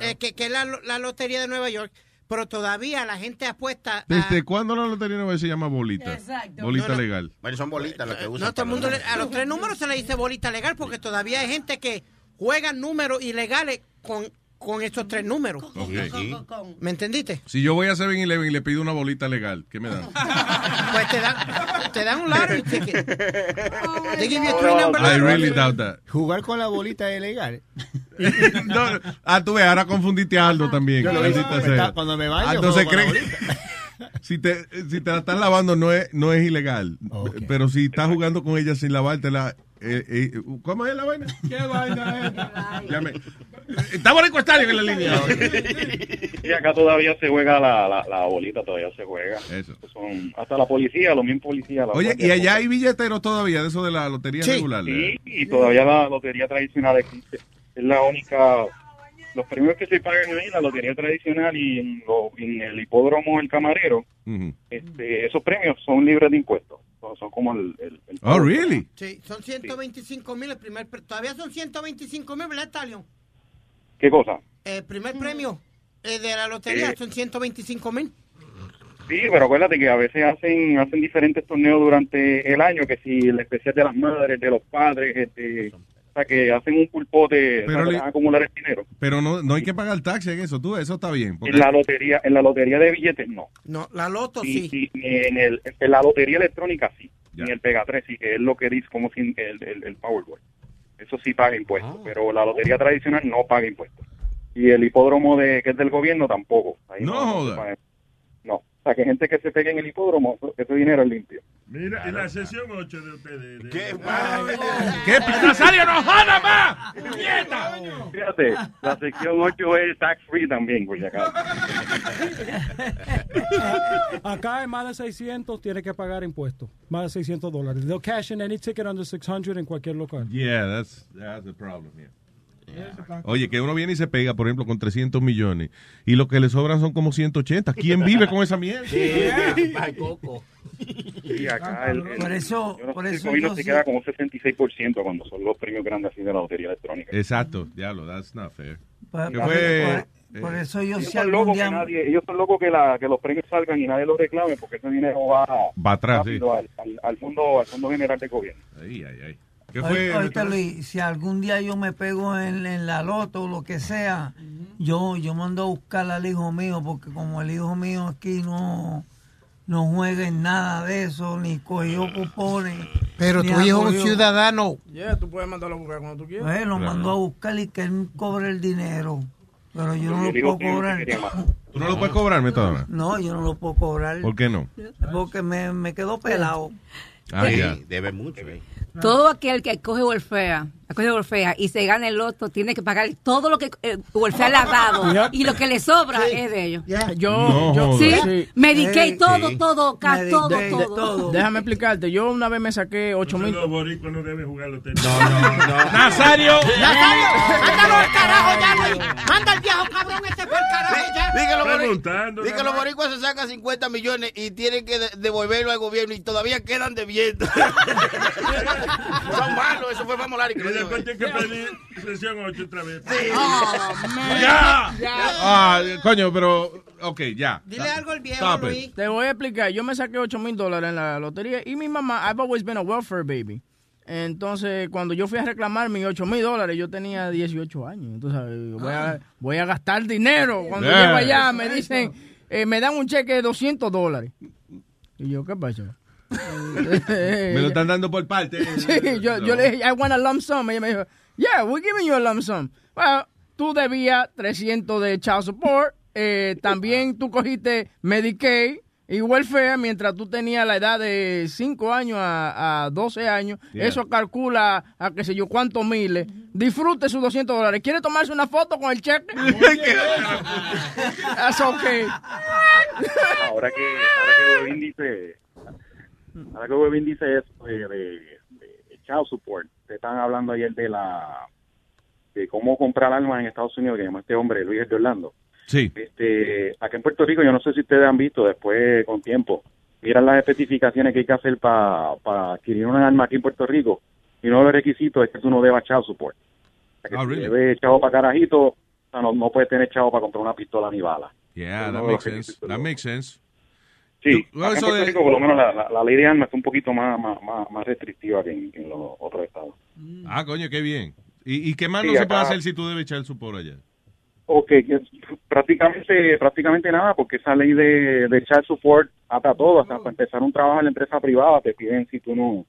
eh, que, que es la, la lotería de Nueva York, pero todavía la gente apuesta. a- ¿Desde cuándo la lotería nueva se llama bolita? Exacto. Bolita No, no. legal. Bueno, son bolitas las que usan. No, todo el mundo le- a los tres números se le dice bolita legal porque todavía hay gente que juega números ilegales con, con estos tres números. ¿Me entendiste? Si yo voy a 7-Eleven y le pido una bolita legal, ¿qué me dan? *laughs* Pues te dan, te dan un lottery ticket. They give you a three number I really doubt that. Jugar con la bolita es legal. *laughs* No, ah, tú ves, ahora confundiste a Aldo también. Yo lo hice. Cuando me baño, Aldo se cree. *laughs* Si te, si te la estás lavando no es, no es ilegal. Pero si estás jugando con ella sin lavártela, eh, eh, ¿cómo es la vaina? ¿Qué vaina es? Llame. Está Boricua Stallion en la línea. Y acá todavía se juega la, la, la bolita, todavía se juega. Eso. Son, hasta la policía, los mismos policías. la Oye, y allá hay billeteros todavía de eso de la lotería Sí. regular. Sí, y todavía la lotería tradicional existe. Es la única. Los premios que se pagan ahí, la lotería tradicional y en, lo- en el hipódromo El Camarero, este, esos premios son libres de impuestos. Son, como el. el- el- Oh, really? Sí, son 125 mil el primer Todavía son 125 mil, ¿verdad, Talion? ¿Qué cosa? El primer premio eh, de la lotería, Sí. son 125 mil. Sí, pero acuérdate que a veces hacen hacen diferentes torneos durante el año, que si el especial de las madres, de los padres, este, sea, que hacen un pulpote Pero le- acumular el dinero. Pero no, no hay que pagar taxi en eso, tú, eso está bien. porque- En la lotería, en la lotería de billetes no. No, la loto Sí, sí. en, el, en la lotería electrónica sí. Ni el Pega 3 sí, que es lo que dice como si el, el, el Powerball. Eso sí paga impuestos, pero la lotería tradicional no paga impuestos. Y el hipódromo de que es del gobierno tampoco. Ahí No se joda. Sea, que gente que se pegue en el hipódromo, ese dinero es limpio. Mira, y la sesión 8 de ustedes. de- ¿Qué? ¿Qué? Nazario, no joda más! ¡Nieta! Fíjate, la sección 8 es tax free también, por si acaso. *laughs* Acá en más de 600 tiene que pagar impuestos. Más de 600 dólares. They'll cash in any ticket under 600 en cualquier local. Yeah, that's, that's the problem here. Oye, que uno viene y se pega, por ejemplo, con 300 millones y lo que le sobran son como 180. ¿Quién vive con esa mierda? Y acá el, el- Por eso- yo no por el eso gobierno yo se sí- queda como un 66% cuando son los premios grandes así de la lotería electrónica. Exacto, diablo, that's not fair. Por, ¿Qué por- fue? por- por eso yo ellos si son algún locos día... que nadie, ellos son locos que, la, que los premios salgan y nadie los reclame porque ese dinero va, Va atrás, sí. rápido al, al, al fondo al fondo general de gobierno. Ay, ay, ay. Luis, si algún día yo me pego en, en la loto o lo que sea, yo yo mando a buscar al hijo mío, porque como el hijo mío aquí no, no juega en nada de eso, ni cogió cupones. Pero tu hijo es un ciudadano. Yeah, tú puedes mandarlo a buscar cuando tú quieras. Pues, lo mandó a buscar y que él cobre el dinero. Pero yo no lo puedo cobrar. ¿Tú no lo puedes cobrar, Metadona? No, yo no lo puedo cobrar. ¿Por qué no? Porque me, me quedó pelado. Ah, Sí, debe mucho. eh. Todo aquel que coge Wolfea, coge Wolfea y se gana el loto tiene que pagar todo lo que eh, Wolfea le ha dado *laughs* Yep. y lo que le sobra es de ellos. Yo, No yo. Sí, sí. Sí. todo, Sí. todo, Medicaid, todo, de todo. todo. Déjame explicarte. Yo una vez me saqué 8 mil. Los boricuas no deben jugar. No, no, no. ¡Nazario! *laughs* Nazario, mándalo al carajo ya, Luis. Manda al viejo cabrón este por el carajo ya. Di que los que boricuas se sacan 50 millones y tienen que de- devolverlo al gobierno y todavía quedan debiendo. *laughs* Son malos, eso fue Famolari que Y dijo. Después tiene que pedir sesión 8 otra vez. ¡Ya! Ah, coño, pero. Ok, ya. Dile algo al viejo, Stop it. Luis. Te voy a explicar. Yo me saqué 8 mil dólares en la lotería y mi mamá, I've always been a welfare baby. Entonces, cuando yo fui a reclamar mis 8 mil dólares, yo tenía 18 años. Entonces, voy a, voy a gastar dinero. Cuando Yeah. llego allá, me dicen, eh, me dan un cheque de 200 dólares. Y yo, ¿qué pasa? *laughs* Me lo están dando por parte. *laughs* Sí, yo, yo le dije, I want a lump sum. Ella me dijo, yeah, we're giving you a lump sum. Well, tú debías 300 de child support. eh, también tú cogiste Medicaid y welfare mientras tú tenías la edad de 5 años a, a 12 años. Yeah. Eso calcula a qué sé yo cuántos miles. Disfrute sus 200 dólares. ¿Quiere tomarse una foto con el cheque? *laughs* That's okay. Ahora que ahora que dice ahora que Webin dice eso de, de, de child support, te están hablando ayer de la de cómo comprar armas en Estados Unidos, que llama este hombre Luis de Orlando. Sí. Este, aquí en Puerto Rico, yo no sé si ustedes han visto después con tiempo, miran las especificaciones que hay que hacer para adquirir una arma aquí en Puerto Rico y uno de los requisitos es que tú no debas child support. O sea, que Oh, si really? debes chavo para carajito, o sea, no, no puedes tener chavo para comprar una pistola ni bala. Yeah, that makes sense. That makes sense. Sí, en de- Rico por lo menos la, la- la ley de armas es un poquito más, más, más, más restrictiva que en, que en los otros estados. Ah, coño, qué bien. ¿Y, y qué más Sí, no se puede hacer si tú debes echar su por allá? Ok, que prácticamente prácticamente nada, porque esa ley de, de child support ata todo, hasta para empezar un trabajo en la empresa privada te piden si tú no,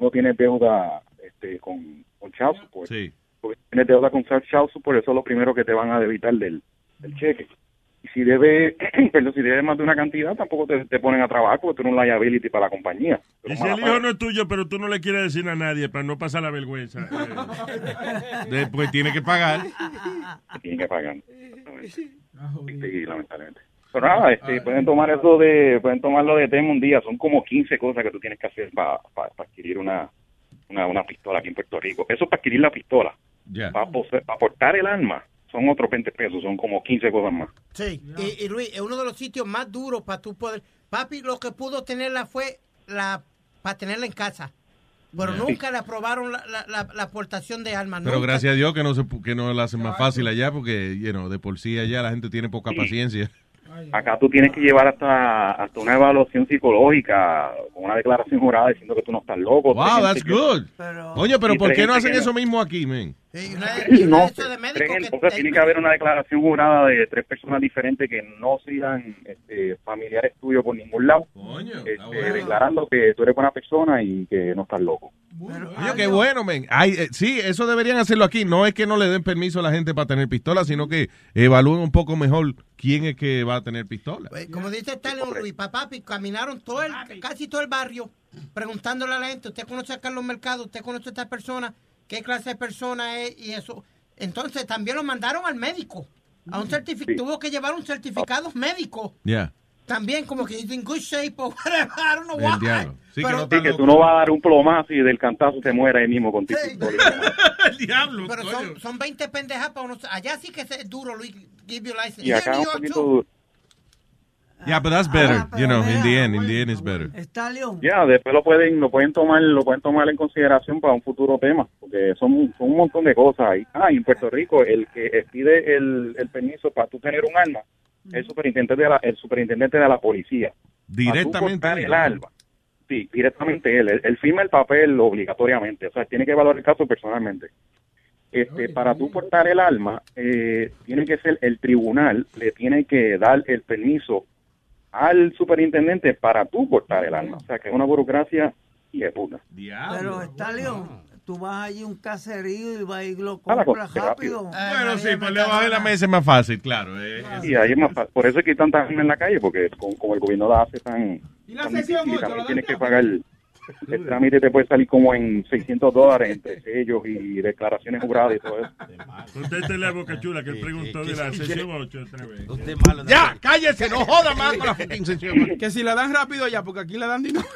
no tienes deuda este, con, con child support. Sí. Porque si tienes deuda con child support, eso es lo primero que te van a debitar del, del cheque. Y si debes, *clears throat* perdón, si debes más de una cantidad, tampoco te, te ponen a trabajar porque tú eres un liability para la compañía. Y si el hijo no es tuyo, pero tú no le quieres decir a nadie para no pasar la vergüenza. *laughs* eh, Después tiene que pagar. tienen que pagar. Sí, lamentablemente. Pero nada, este, pueden tomar eso de, pueden tomarlo de tema un día. Son como 15 cosas que tú tienes que hacer para adquirir una, una, una pistola aquí en Puerto Rico. Eso es para adquirir la pistola. Ya. Para, para portar el arma son otros 20 pesos, son como 15 cosas más. Sí, y, y Luis, es uno de los sitios más duros para tú poder... Papi, lo que pudo tenerla fue la para tenerla en casa. pero Yeah. nunca le aprobaron la, la, la, la aportación de armas. Pero nunca. gracias a Dios que no se pu- que no la hacen más fácil allá porque, you know, de por sí allá la gente tiene poca paciencia. Acá tú tienes que llevar hasta, hasta una evaluación psicológica, con una declaración jurada diciendo que tú no estás loco. Wow, that's good. Oye, pero ¿por qué no hacen eso mismo aquí, men? *laughs* No, creen- o sea, tiene que haber una declaración jurada de tres personas diferentes que no sean este, familiares tuyos por ningún lado, este, declarando que tú eres buena persona y que no estás loco. Oye, qué bueno, men. Ay, eh, sí, eso deberían hacerlo aquí. No es que no le den permiso a la gente para tener pistola, sino que evalúen un poco mejor quién es que va a tener pistola. Pues, Como dice Stalin Luis, papá, caminaron todo el, casi todo el barrio preguntándole a la gente, ¿usted conoce a Carlos Mercado? ¿Usted conoce a esta persona? ¿Qué clase de persona es? Y eso. Entonces también lo mandaron al médico. A un certificado. Tuvo que llevar un certificado médico. Ya. También como que in good shape o whatever. I don't know why. Sí, que Pero- no Sí, que tú no vas a dar un plomazo y del cantazo te muera ahí mismo con tu *laughs* pistola. diablo, Pero son, son 20 pendejas para uno. Allá sí que es duro, Luis, give you license. Y acá Here in un New York, poquito too. duro. Yeah, but that's better. you know, in the end, in the end is better. Está León. Ya, después lo pueden lo pueden tomar lo pueden tomar en consideración para un futuro tema, porque son, son un montón de cosas ahí. Ah, y en Puerto Rico el que pide el, el permiso para tú tener un arma es el superintendente de la el superintendente de la policía. Para tú Directamente él. el arma. Sí, directamente él. él. Él firma el papel obligatoriamente, o sea, tiene que evaluar el caso personalmente. Este, para tú portar el arma, eh, tiene que ser el tribunal, le tiene que dar el permiso al superintendente para tú portar el arma. O sea, que es una burocracia y de puta. Pero está León. Tú vas allí a un caserío y vas y lo Ah, la compras cosa, rápido. Bueno, sí, pues debajo de la mesa es más fácil, claro. eh, Y ahí es más fácil. Por eso es que hay tanta gente en la calle, porque con- como el gobierno la hace tan, la tan sección difícil, ocho, también la tienes que pagar. El trámite te puede salir como en 600 dólares entre sellos y declaraciones juradas y todo eso. Contéstele a Boca Chula que él preguntó de la sesión 8 otra vez. Ya, cállese, no joda más con la fucking *laughs* sesión. Que si la dan rápido ya, porque aquí la dan dinero.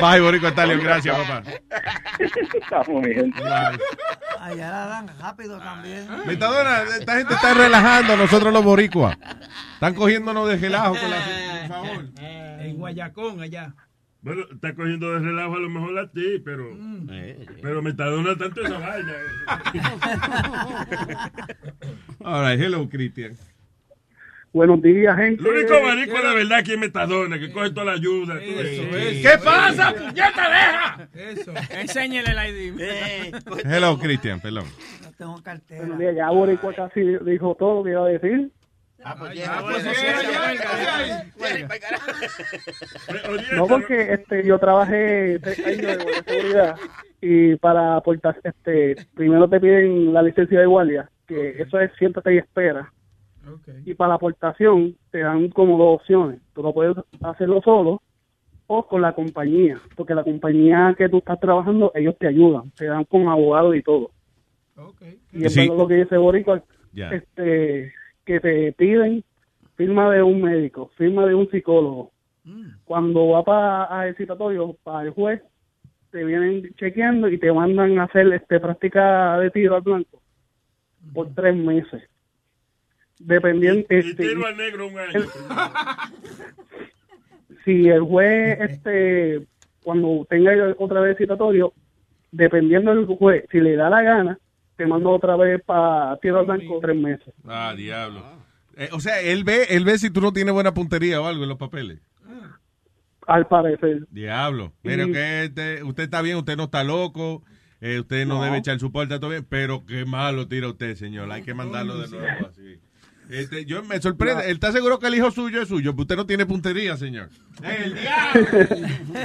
Bye, Borico Talio, gracias, papá. Estamos, gente. Allá la dan rápido también. Metadona, esta gente está relajando a nosotros los boricuas. Están cogiéndonos de relajo con la... Por favor. En Guayacón, allá. Bueno, está cogiendo de relajo a lo mejor a ti, pero. Pero Metadona tanto esa vaina. *laughs* All right, hello, Cristian. Buenos días, gente. El único marico de verdad que es Metadona, que coge toda la ayuda. todo eso. ¿Qué pasa, puñeta, deja? Eso. Enséñale el ID. Hello, Cristian, perdón. No tengo cartera. Buenos días, ya Boricua casi dijo todo lo que iba a decir. Ah, pues No, porque este, yo trabajé tres años de seguridad y para aportar, este, primero te piden la licencia de guardia, que eso es siéntate y espera. Y para la aportación te dan como dos opciones. Tú lo puedes hacerlo solo o con la compañía, porque la compañía que tú estás trabajando, ellos te ayudan, te dan con abogado y todo. Y es Sí. verdad lo que dice Boricua, Ya. este, que te piden firma de un médico, firma de un psicólogo. Cuando va para el citatorio, para el juez, te vienen chequeando y te mandan a hacer este práctica de tiro al blanco por tres meses. Dependiendo, Y este, tiro al negro un año. si el juez, este, cuando tenga otra vez citatorio, dependiendo del juez, si le da la gana, te manda otra vez para tiro al blanco tres meses. Ah, diablo. Eh, o sea, él ve, él ve si tú no tienes buena puntería o algo en los papeles. Al parecer. Diablo. Mire, Sí. que este- usted está bien, usted no está loco, eh, usted no, No. debe echar su puerta, todo bien, pero qué malo tira usted, señor. Hay que mandarlo de nuevo así. Este, yo me sorprende, él está seguro que el hijo suyo es suyo, pero usted no tiene puntería, señor. ¡El *laughs*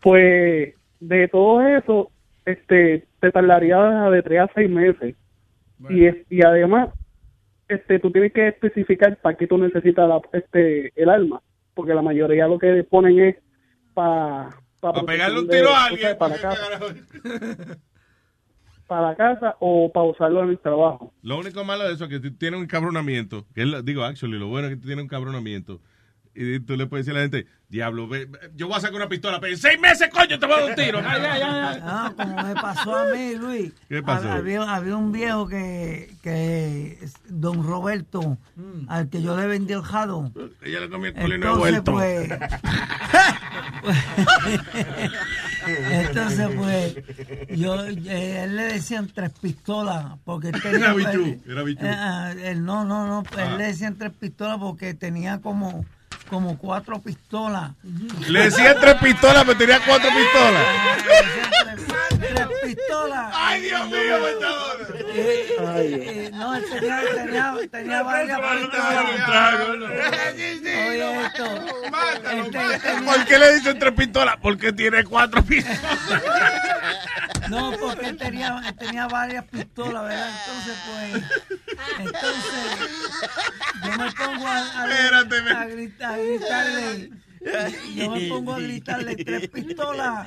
Pues de todo eso, este, te tardaría de tres a seis meses. Y, es- y además, este, tú tienes que especificar para qué tú necesitas la- este, el arma, porque la mayoría lo que ponen es para Para pegarle un tiro a alguien. para la casa, para la casa o para usarlo en el trabajo. Lo único malo de eso es que tú tienes un cabronamiento. Que es digo, actually, lo bueno es que tú tienes un cabronamiento. Y tú le puedes decir a la gente, diablo, ve, yo voy a sacar una pistola, pero en seis meses, coño, te voy a dar un tiro. *laughs* Ay, ay, ay, ay. Ah, como me pasó a mí, Luis. ¿Qué pasó? Hab- Había, había un viejo que, que don Roberto, al que yo le vendí el jado. Ella le comió el Entonces, vuelto. pues, *laughs* Entonces, pues, yo, eh, él le decían tres pistolas, porque él tenía... Era bichú, era bichú. Eh, ah, él, no, no, no, Ah. él le decían tres pistolas porque tenía como, como cuatro pistolas. Le decían tres pistolas, pero tenía cuatro pistolas. Tres pistolas. Ay, Dios mío, Eh, no, él tenía, tenía, tenía varias pistolas. Oye, esto. Este, tenía- ¿Por qué le dicen tres pistolas? Porque tiene cuatro pistolas. No, porque él tenía, él tenía varias pistolas, ¿verdad? Entonces, pues, entonces, yo me pongo a, a, a gritar, a gritarle, yo me pongo a gritarle tres pistolas.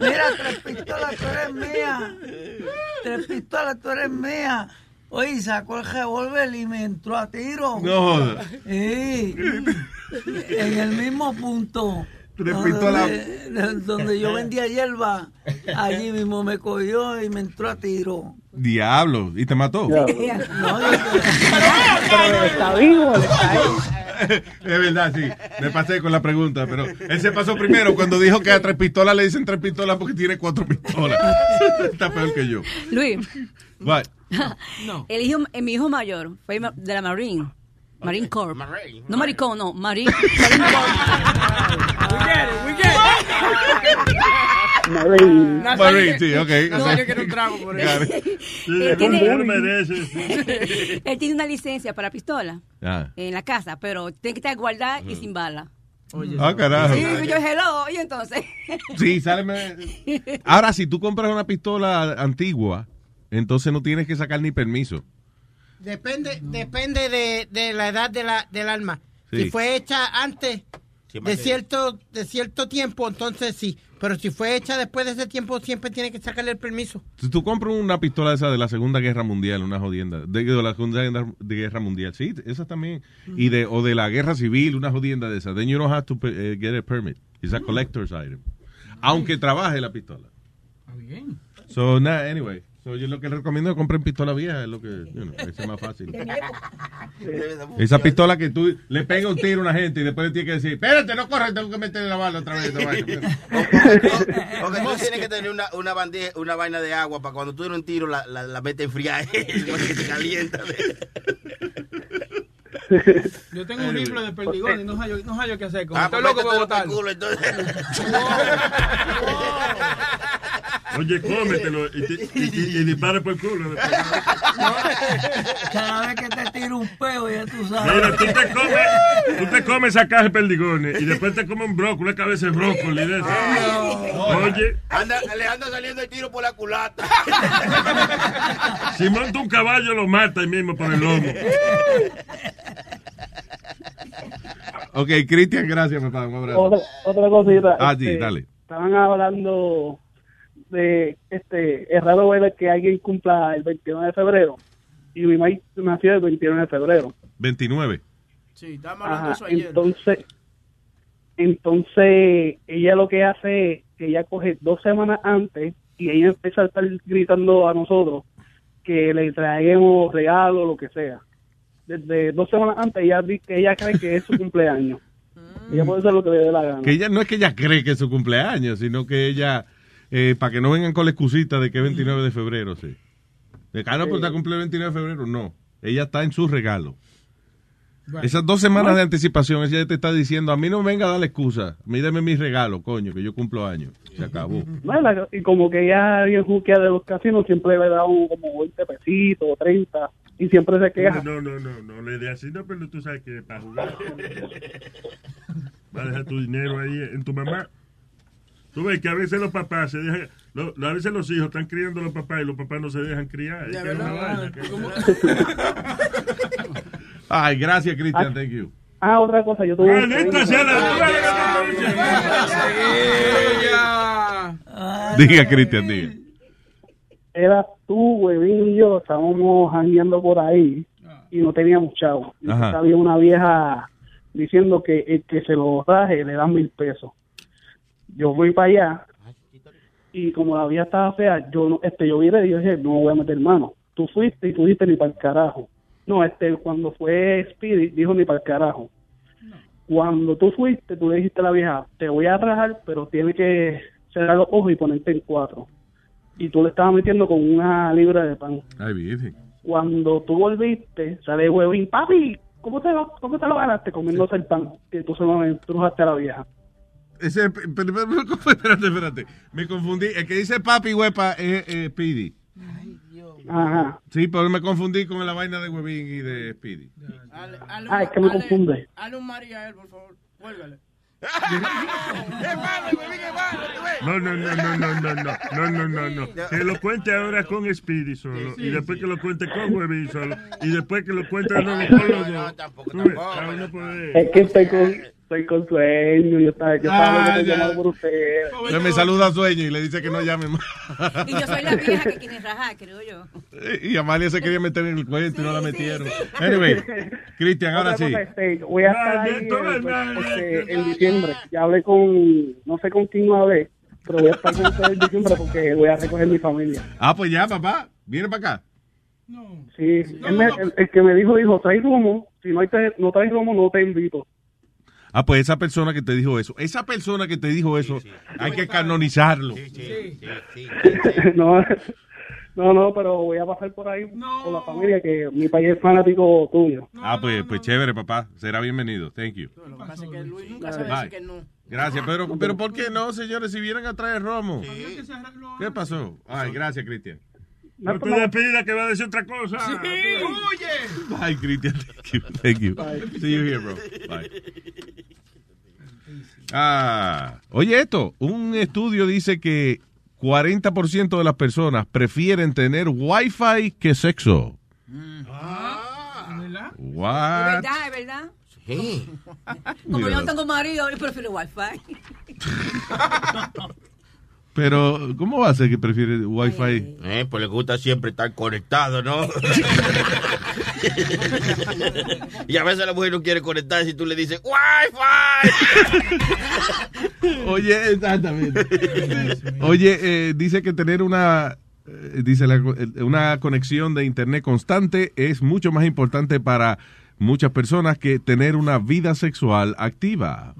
Mira, tres pistolas, tú eres mía. Tres pistolas, tú eres mía. Oye, sacó el revólver y me entró a tiro. No. Sí. En el mismo punto. Donde- pistolas. Donde yo vendía hierba, allí mismo me cogió y me entró a tiro. Diablo, ¿y te mató? *laughs* No, yo- Pero está vivo, está. *laughs* Es verdad, sí. Me pasé con la pregunta, pero él se pasó primero cuando dijo que a tres pistolas le dicen tres pistolas porque tiene cuatro pistolas. *laughs* Está peor que yo. Luis, What? el hijo, eh, mi hijo mayor fue de la Marine. Marine Corps. No Maricón, no, Marine. Marine Marine. Marine, sí, ok. Nazario quiere un trago por eso. It. Él tiene, No *laughs* él tiene una licencia para pistola Ah. en la casa, pero tiene que estar guardada y sin bala. Ah, carajo. Sí, yo hello, y entonces. *laughs* Sí, sáleme. Ahora, si tú compras una pistola antigua, entonces no tienes que sacar ni permiso. Depende, depende de, de la edad de la, del arma. Sí. Si fue hecha antes De cierto, de cierto tiempo, entonces sí. Pero si fue hecha después de ese tiempo, siempre tiene que sacarle el permiso. Si tú compras una pistola esa de la Segunda Guerra Mundial, una jodienda, de, de la Segunda Guerra- Mundial, sí, esa también, y de o de la Guerra Civil, una jodienda de esa, then you don't have to eh, get a permit. It's a collector's item. Aunque trabaje la pistola. So, nah, anyway. So, yo lo que les recomiendo es que compren pistola vieja, es lo que, you know, es más fácil. *laughs* Esa pistola que tú le pegas un tiro a una gente y después le tienes que decir, espérate, no corre, tengo que meterle la bala otra vez. esta vaina". *laughs* Porque tú tienes que tener una, una, bandeja, una vaina de agua para cuando tú eres un tiro la, la, la metes *laughs* enfriar que se calienta. Yo tengo un rifle de perdigón y no hallo, no hallo qué hacer con Ah, Estoy pues loco el botarlo. culo, entonces. Oye, cómetelo y, te- y, y- y dispara por el culo. Cada vez que te tiro un peo, ya tú sabes. Mira, tú te comes, tú te comes esa caja de perdigones y después te comes un brócoli, una cabeza de brócoli de eso. Oye, Anda, le anda saliendo el tiro por la culata. si monta un caballo lo mata ahí mismo por el lomo. ok, Cristian, gracias, papá. Un abrazo. Otra, otra cosita. Ah, sí, este, dale. Estaban hablando de, este, es raro ver que alguien cumpla el 21 de febrero. Y mi mamá nació el 21 de febrero. 29. Sí, estábamos hablando de Ajá, eso ayer. entonces, entonces ella lo que hace es que ella coge dos semanas antes y ella empieza a estar gritando a nosotros que le traemos regalos, lo que sea. Desde dos semanas antes ella, di- ella cree que es su cumpleaños. *laughs* Ella puede hacer lo que le dé la gana. Que ella no es que ella cree que es su cumpleaños, sino que ella, eh, para que no vengan con la excusita de que es 29 de febrero, sí. De que, ah, no, pues está cumple el 29 de febrero. No, ella está en su regalo. Esas dos semanas de anticipación, ella te está diciendo, a mí no me venga a dar la excusa, a mí deme mi regalo, coño, que yo cumplo años. Se acabó. No, y como que ella bien juquea de los casinos siempre le da un, como 20 pesitos o 30 y siempre se queja. No, no, no, no, la idea así no, pero tú sabes que para jugar *laughs* va a dejar tu dinero ahí en tu mamá. Tú ves que a veces los papás se dejan, lo- a veces los hijos están criando a los papás y los papás no se dejan criar. Es De que es una verdad, vaina que- *laughs* Ay, gracias, Cristian, thank you. Ah, otra cosa, yo tuve... un Maldita sueño. sea la Diga, Cristian, diga. Era tú, Huevín y yo, estábamos jangueando por ahí y no teníamos chavo. Había una vieja diciendo que el que se lo raje le dan mil pesos. Yo fui para allá y como la vieja estaba fea, yo no, este, yo viré y yo dije, no me voy a meter mano. Tú fuiste y tú dijiste ni para el carajo. No, este, cuando fue Spirit, dijo ni para el carajo. Cuando tú fuiste, tú le dijiste a la vieja, te voy a rajar, pero tiene que cerrar los ojos y ponerte en cuatro. Y tú le estabas metiendo con una libra de pan. Ay. Cuando tú volviste, sale huevín, papi, ¿cómo te, lo, ¿cómo te lo ganaste comiéndose el pan? Que tú se lo a la vieja. Ese, pero- pero- pero- espérate, espérate. Me confundí. El que dice papi huepa es eh, Speedy. Ajá. Sí, pero me confundí con la vaina de Huevín y de Speedy. Ah, es que me confunde. Hale un María a él, por favor. Vuélvele. *laughs* No, no, no, no, no, no, no, no, no, no, no. Que lo cuente ahora con Speedy solo. Y después que lo cuente con Huevín solo. Y después que lo cuente nuevo *laughs* con los dos. Cada uno puede- Es que estoy con, estoy con sueño. Yo estaba, yo estaba Ah, por. Entonces me saluda a Sueño y le dice que no llame más. Y yo soy la vieja que quiere rajar, creo yo. *laughs* Y Amalia se quería meter en el cuento y no la metieron. Anyway, *laughs* Cristian, ahora sí. este, voy a estar Ah, ahí este, en diciembre. Ya hablé con, no sé con quién hablé, pero voy a estar con ustedes en diciembre porque voy a recoger mi familia. Ah, pues ya, papá. Viene para acá. Sí, él me- el, el que me dijo, dijo, trae romo. Si no, hay te- no traes romo, no te invito. Ah, pues esa persona que te dijo eso, esa persona que te dijo eso, hay que canonizarlo. *laughs* no, no, no, pero voy a pasar por ahí con la familia, que mi país es fanático tuyo. Ah, pues, pues chévere, papá. Será bienvenido. Thank you. Lo que pasa es que Luis nunca sabe Bye. decir que no. Gracias, pero, pero ¿por qué no, señores? Si vienen a traer romo. ¿Qué pasó? Ay, gracias, Cristian. No te despidas que va a decir otra cosa. Bye, Cristian. Thank you. Thank you. See you here, bro. Bye. Ah, oye esto, un estudio dice que 40% de las personas prefieren tener wifi que sexo. ¿Es What? verdad? ¿Es verdad? Sí. *laughs* Como yo no tengo marido, yo prefiero wifi. *laughs* Pero, ¿cómo va a ser que prefiere wifi? Eh, pues le gusta siempre estar conectado, ¿no? *laughs* y a veces la mujer no quiere conectar si tú le dices ¡Wi-Fi! *laughs* Oye, exactamente. Oye, eh, dice que tener una eh, dice la- eh, una conexión de internet constante es mucho más importante para muchas personas que tener una vida sexual activa.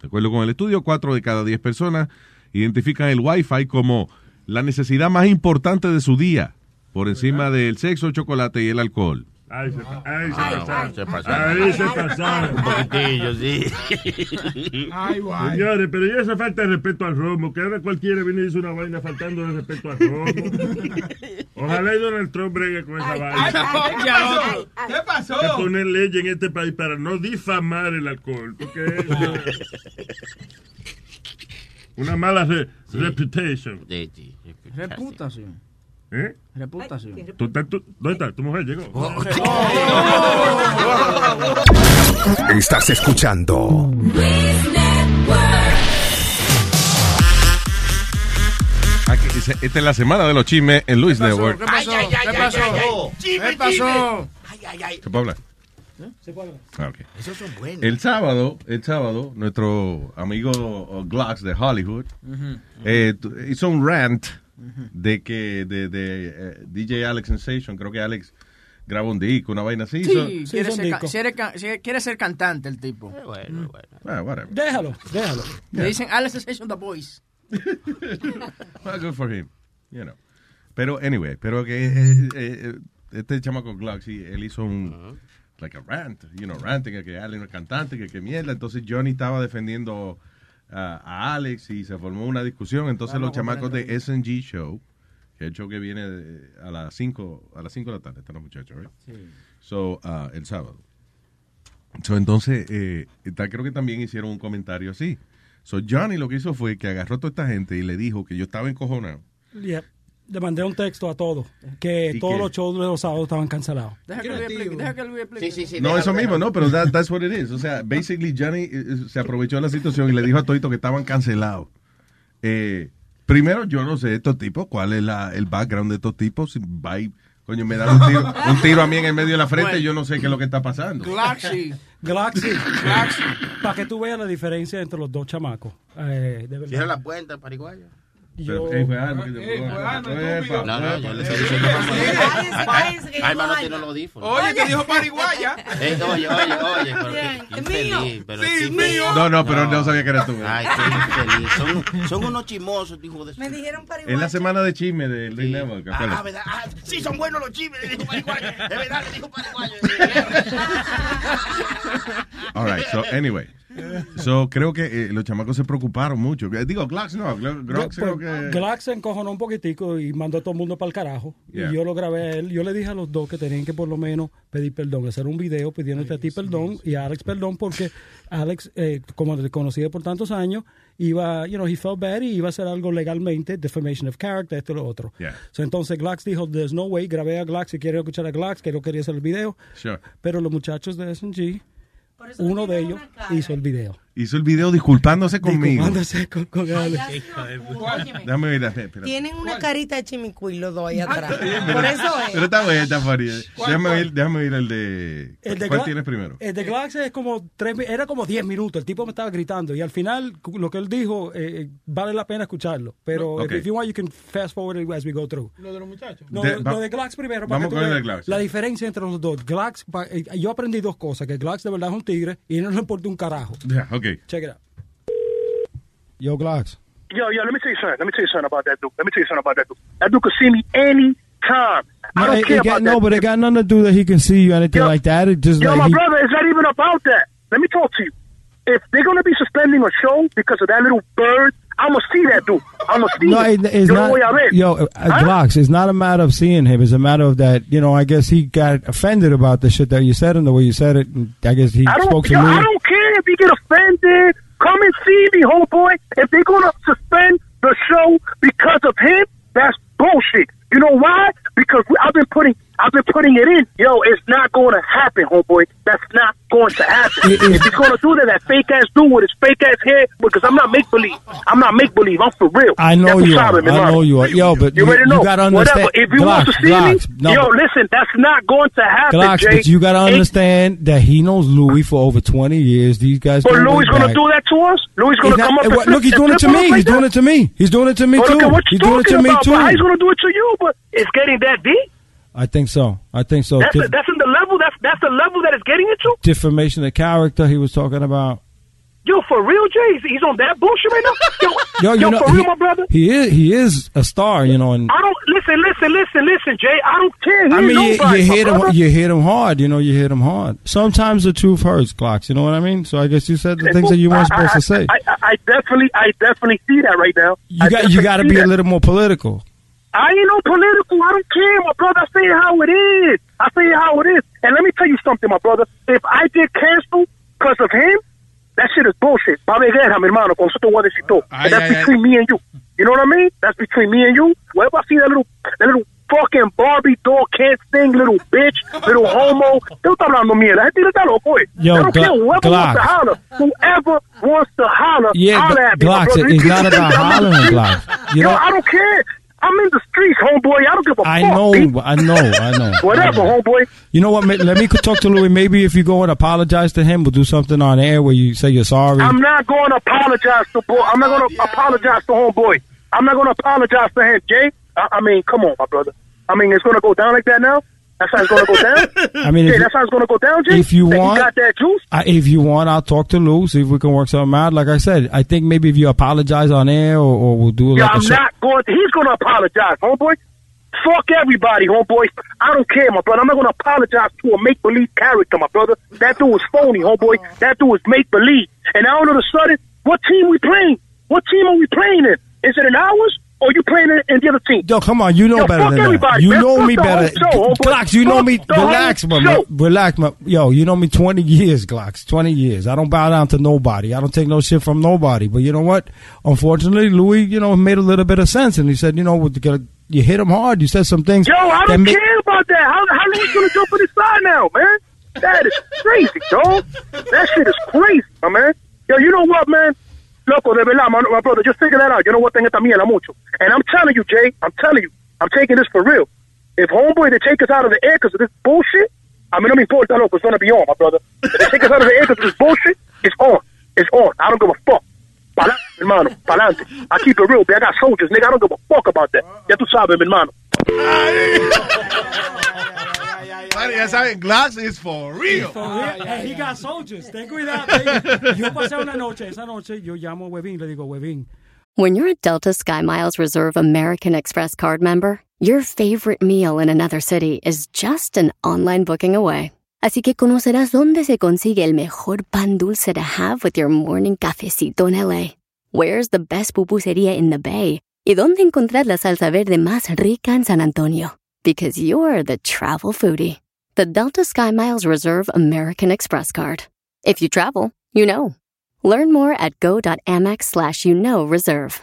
De acuerdo con el estudio, cuatro de cada diez personas identifican el Wi-Fi como la necesidad más importante de su día, por encima del sexo, chocolate y el alcohol. Ahí se, ahí se Ay, pasaron. ay, se pasaron. Ahí se pasaron. Un poquitillo, sí. Ay, Señores, pero y esa falta de respeto al romo, que ahora cualquiera viene y dice una vaina faltando de respeto al romo. Ojalá y Donald Trump bregue con esa vaina. ¿Qué pasó? Que poner ley en este país para no difamar el alcohol, porque *laughs* una mala re- reputation. Reputación. ¿Eh? Reputación. ¿Tú estás- tú- ¿Dónde está? ¿Tu mujer llegó? *laughs* Estás escuchando Aquí dice, esta es la semana de los chismes en Luis Network. ¿Qué pasó? ¿Qué pasó? ¿Qué pasó? ¿Se puede hablar? Se puede Ah, ok. Esos son buenos. El sábado, el sábado, nuestro amigo uh, Glocks de Hollywood Ujú. eh, tu- hizo un rant de que de, de, eh, DJ Alex Sensation, creo que Alex grabó un disco, una vaina así. hizo- Sí, quiere ser, quiere quiere ser cantante el tipo. Bueno, Ah, whatever. Déjalo, déjalo. Le dicen Alex Sensation The Voice. *laughs* Well, good for him, you know. Pero, anyway, pero que *laughs* eh, eh, este chamaco sí, él hizo un, like a rant, you know, ranting, que Alex no es cantante, que, que mierda. Entonces Johnny estaba defendiendo ah, a Alex y se formó una discusión. Entonces los chamacos de SNG Show, que es el show que viene de- a las 5 a las 5 de la tarde, están los muchachos, right? So, ah, el sábado. So, entonces, eh, creo que también hicieron un comentario así. So, Johnny lo que hizo fue que agarró a toda esta gente y le dijo que yo estaba encojonado. Yep. Le mandé un texto a todos, que ¿Y todos qué? los shows de los sábados estaban cancelados. Deja que Luis explique. Deja que Luis explique. no, eso mismo, no, pero that- that's what it is. O sea, basically Johnny eh, eh, se aprovechó de la situación y le dijo a Toito que estaban cancelados. Eh, primero, yo no sé estos tipos, cuál es la, el background de estos tipos. Si va y, coño, me dan un tiro, un tiro a mí en el medio de la frente y yo no sé qué es lo que está pasando. Glaxy. *laughs* Glaxy. Para que tú veas la diferencia entre los dos chamacos. Eh, de verdad. Cierra la puerta, pariguaya. Pero, eh, fue Alma que te- Epa, No, no, yo le estoy epa. diciendo a Alma no tiene los audífonos. Oye, te dijo pariguaya. *laughs* Eh, oye, oye, oye, pero qué, qué infeliz. Pero Sí, qué es infeliz. mío. No, no, pero no sabía que era tú. Ay, qué infeliz. Son, son unos chismosos, hijo de su... Me dijeron Es la semana de chisme del. Ah, acuérdate. ¿verdad? Ah, sí, son buenos los chismes, le dijo. Es verdad, le dijo. All right, so anyway. So, creo que eh, los chamacos se preocuparon mucho. Eh, Digo, Glocks no, Glocks creo Pues, que... Glax se encojonó un poquitico y mandó a todo el mundo para el carajo. Yeah. Y yo lo grabé a él. Yo le dije a los dos que tenían que por lo menos pedir perdón, hacer un video pidiéndote a ti perdón y a Alex perdón porque Alex, eh, como te conocía por tantos años, iba, you know, he felt bad y iba a hacer algo legalmente, defamation of character, esto y lo otro. Yeah. So, entonces Glax dijo, there's no way, grabé a Glax, si quiere escuchar a Glax, que no quería hacer el video. Sure. Pero los muchachos de S&G, uno de ellos hizo el video. Hizo el video disculpándose conmigo. Disculpándose con, con ver, espera. Tienen una carita de chimicuí los dos ahí atrás. Por eso es. Pero está bueno, está. Déjame ver, déjame ver el de... El de ¿Cuál Gla- tienes primero? El de Glax es como tres, era como 10 minutos. El tipo me estaba gritando y al final lo que él dijo eh, eh, vale la pena escucharlo. Pero Ok. if you want you can fast forward it as we go through. Lo de los muchachos. No, De- lo de Glax primero. vamos con el de Glax. La diferencia entre los dos. Glax, pa- eh, yo aprendí dos cosas: que Glax de verdad es un tigre y no le importa un carajo. Yeah, okay. Check it out. Yo, Glocks. Yo, yo, let me tell you something. Let me tell you something about that dude. Let me tell you something about that dude. That dude could see me any time. I don't it, care it got, about no, that. but it got nothing to do that he can see you, anything like that. It just Yo, like my he, brother, it's not even about that. Let me talk to you. If they're gonna be suspending a show because of that little bird, I'ma see that dude. I'ma see no, him. it, it's not. a. Yo, uh, Huh? Glocks, it's not a matter of seeing him. It's a matter of that. You know, I guess he got offended about the shit that you said and the way you said it. And I guess he I don't, spoke to yo, me. I don't care if you get offended. Come and see me, homeboy. If they're gonna suspend the show because of him, that's bullshit. You know why? Because I've been putting, I've been putting it in. Yo, it's not going to happen, homeboy. That's not going to happen. It- it- if he's gonna do that, that fake ass dude with his fake ass hair, because I'm not make believe. I'm not make believe. I'm for real. I know That's you are. I know you are. Yo, but You you, already know. you gotta understand. Whatever. If you want to see Glocks, me, no, yo, listen, that's not going to happen, Glocks, Jay. but you gotta Ain't- understand that he knows Louis for over 20 years. These guys. But Louis gonna do that to us? Louis gonna come up eh, and what- flip- look, he's doing it to me. like He's doing it to me. He's doing it to me too. look at what He's doing it to me too. he's gonna do it to you? But it's getting that deep. I think so. I think so. That's Def- that's in the level. That's that's the level that it's getting into. defamation of character he was talking about. Yo, for real, Jay, he's- on that bullshit right now. Yo, Yo, *laughs* yo, you know, for real, he, my brother. he is he is a star, you know, and I don't listen, listen, listen, listen, Jay. I don't care. He I mean, you, nobody, you hit him, brother. you hit him hard, you know, you hit him hard. Sometimes the truth hurts, Glocks. You know what I mean? So I guess you said the things that you weren't I- supposed I, to say. I, definitely, I definitely see that right now. You got you got to be a little more political. I ain't no political. I don't care, my brother. I say how it is. I say how it is. And let me tell you something, my brother. If I get canceled because of him, that shit is bullshit. Va a guerra, mi hermano, con eso te voy a decir todo. Ay, And that's between me and you. You know what I mean? That's between me and you. Wherever I see that little, that little fucking Barbie doll can't sing, little bitch, little homo. Estás hablando mierda. Tigre está loco, eh. Yo, I don't care whoever wants Glock. to holler. Whoever wants to holler, Yeah, holler at me, brother. it's not about that hollering? Glocks. You Yo, know- I don't care. I'm in the streets, homeboy. I don't give a I fuck. I know, I know, *laughs* I know. Whatever, homeboy. You know what? Let me talk to Louis. Maybe if you go and apologize to him, we'll do something on air where you say you're sorry. I'm not going to apologize to boy. I'm not going to oh, apologize to homeboy. I'm not going to apologize to him, Jay. I, I mean, come on, my brother. I mean, it's going to go down like that now. That's how it's going to go down. *laughs* I mean, you- that's how it's going to go down, Jay. if you That want- he got that juice. I, if you want, I'll talk to Lou, see if we can work something out. Like I said, I think maybe if you apologize on air or, or we'll do Yeah, like a I'm not going. To, he's going to apologize, homeboy. Fuck everybody, homeboy. I don't care, my brother. I'm not going to apologize to a make believe character, my brother. That dude was phony, homeboy. That dude was make believe. And now all of a sudden, what team we playing? What team are we playing in? Is it in ours or you playing in, in the other team? Yo, come on, you know Yo, better fuck than that. You man. know Fuck me better. show. Glocks, you know me. Relax, my, show. relax, my, yo. You know me twenty years, Glocks. Twenty years. I don't bow down to nobody. I don't take no shit from nobody. But you know what? Unfortunately, Louis, you know, made a little bit of sense, and he said, you know, with the, you hit him hard. You said some things. Yo, I don't make- care about that. How how long you gonna jump on his side now, man? That is crazy, dog. That shit is crazy, my man. Yo, you know what, man? Loco, de verdad, my, my brother, just figure that out. Yo no voy a tener esta mierda mucho. And I'm telling you, Jay, I'm telling you, I'm taking this for real. If homeboy they take us out of the air because of this bullshit, I mean, no me importa, loco, it's gonna be on, my brother. If they take us out of the air because of this bullshit, it's on. It's on. I don't give a fuck. Mi hermano, pa'lante. I keep it real, man. I got soldiers, nigga. I don't give a fuck about that. Ya tú sabes, mi hermano. Bueno, ya saben, Glass is for real. For real. Hey, he got soldiers. Ten cuidado. Yo pasé una noche, esa noche, yo llamo a Webin, le digo, Webin, When you're a Delta SkyMiles Reserve American Express card member, your favorite meal in another city is just an online booking away. Así que conocerás dónde se consigue el mejor pan dulce to have with your morning cafecito en LA. Where's the best pupusería in the Bay? Y dónde encontrar la salsa verde más rica en San Antonio. Because you're the travel foodie. The Delta SkyMiles Reserve American Express card. If you travel, you know. Learn more at go.amex slash you know reserve.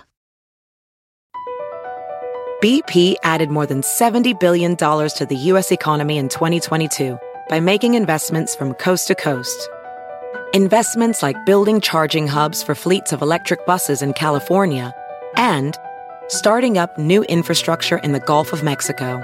BP added more than $70 billion to the U.S. economy in 2022 by making investments from coast to coast. Investments like building charging hubs for fleets of electric buses in California and starting up new infrastructure in the Gulf of Mexico.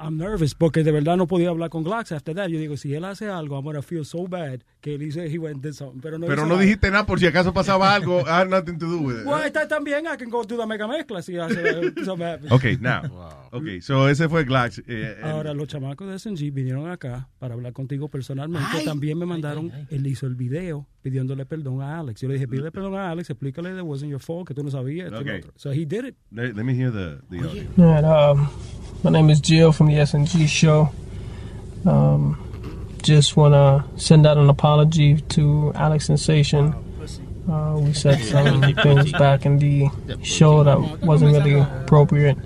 I'm nervous porque de verdad no podía hablar con Glax after that. Yo digo, si él hace algo, I'm gonna feel so bad que él dice he went and did something. Pero no, Pero no nada. dijiste nada por si acaso pasaba algo. I *laughs* had nothing to do with it. Well, está también, I can go do the mega mezcla si hace something happens. *laughs* Okay, now. *laughs* Okay, so ese fue Glax. eh, eh, Ahora, los chamacos de SNG vinieron acá para hablar contigo personalmente. También me mandaron, él hizo el video pidiéndole perdón a Alex. Yo le dije, pídele perdón a Alex, explícale that wasn't your fault, que tú no sabías. esto Okay. otro. So he did it. let, let me hear the, the audio. All right, um, my name is Jill from the SNG show. Um, just want to send out an apology to Alex Sensation. Uh, we said some things back in the show that wasn't really appropriate.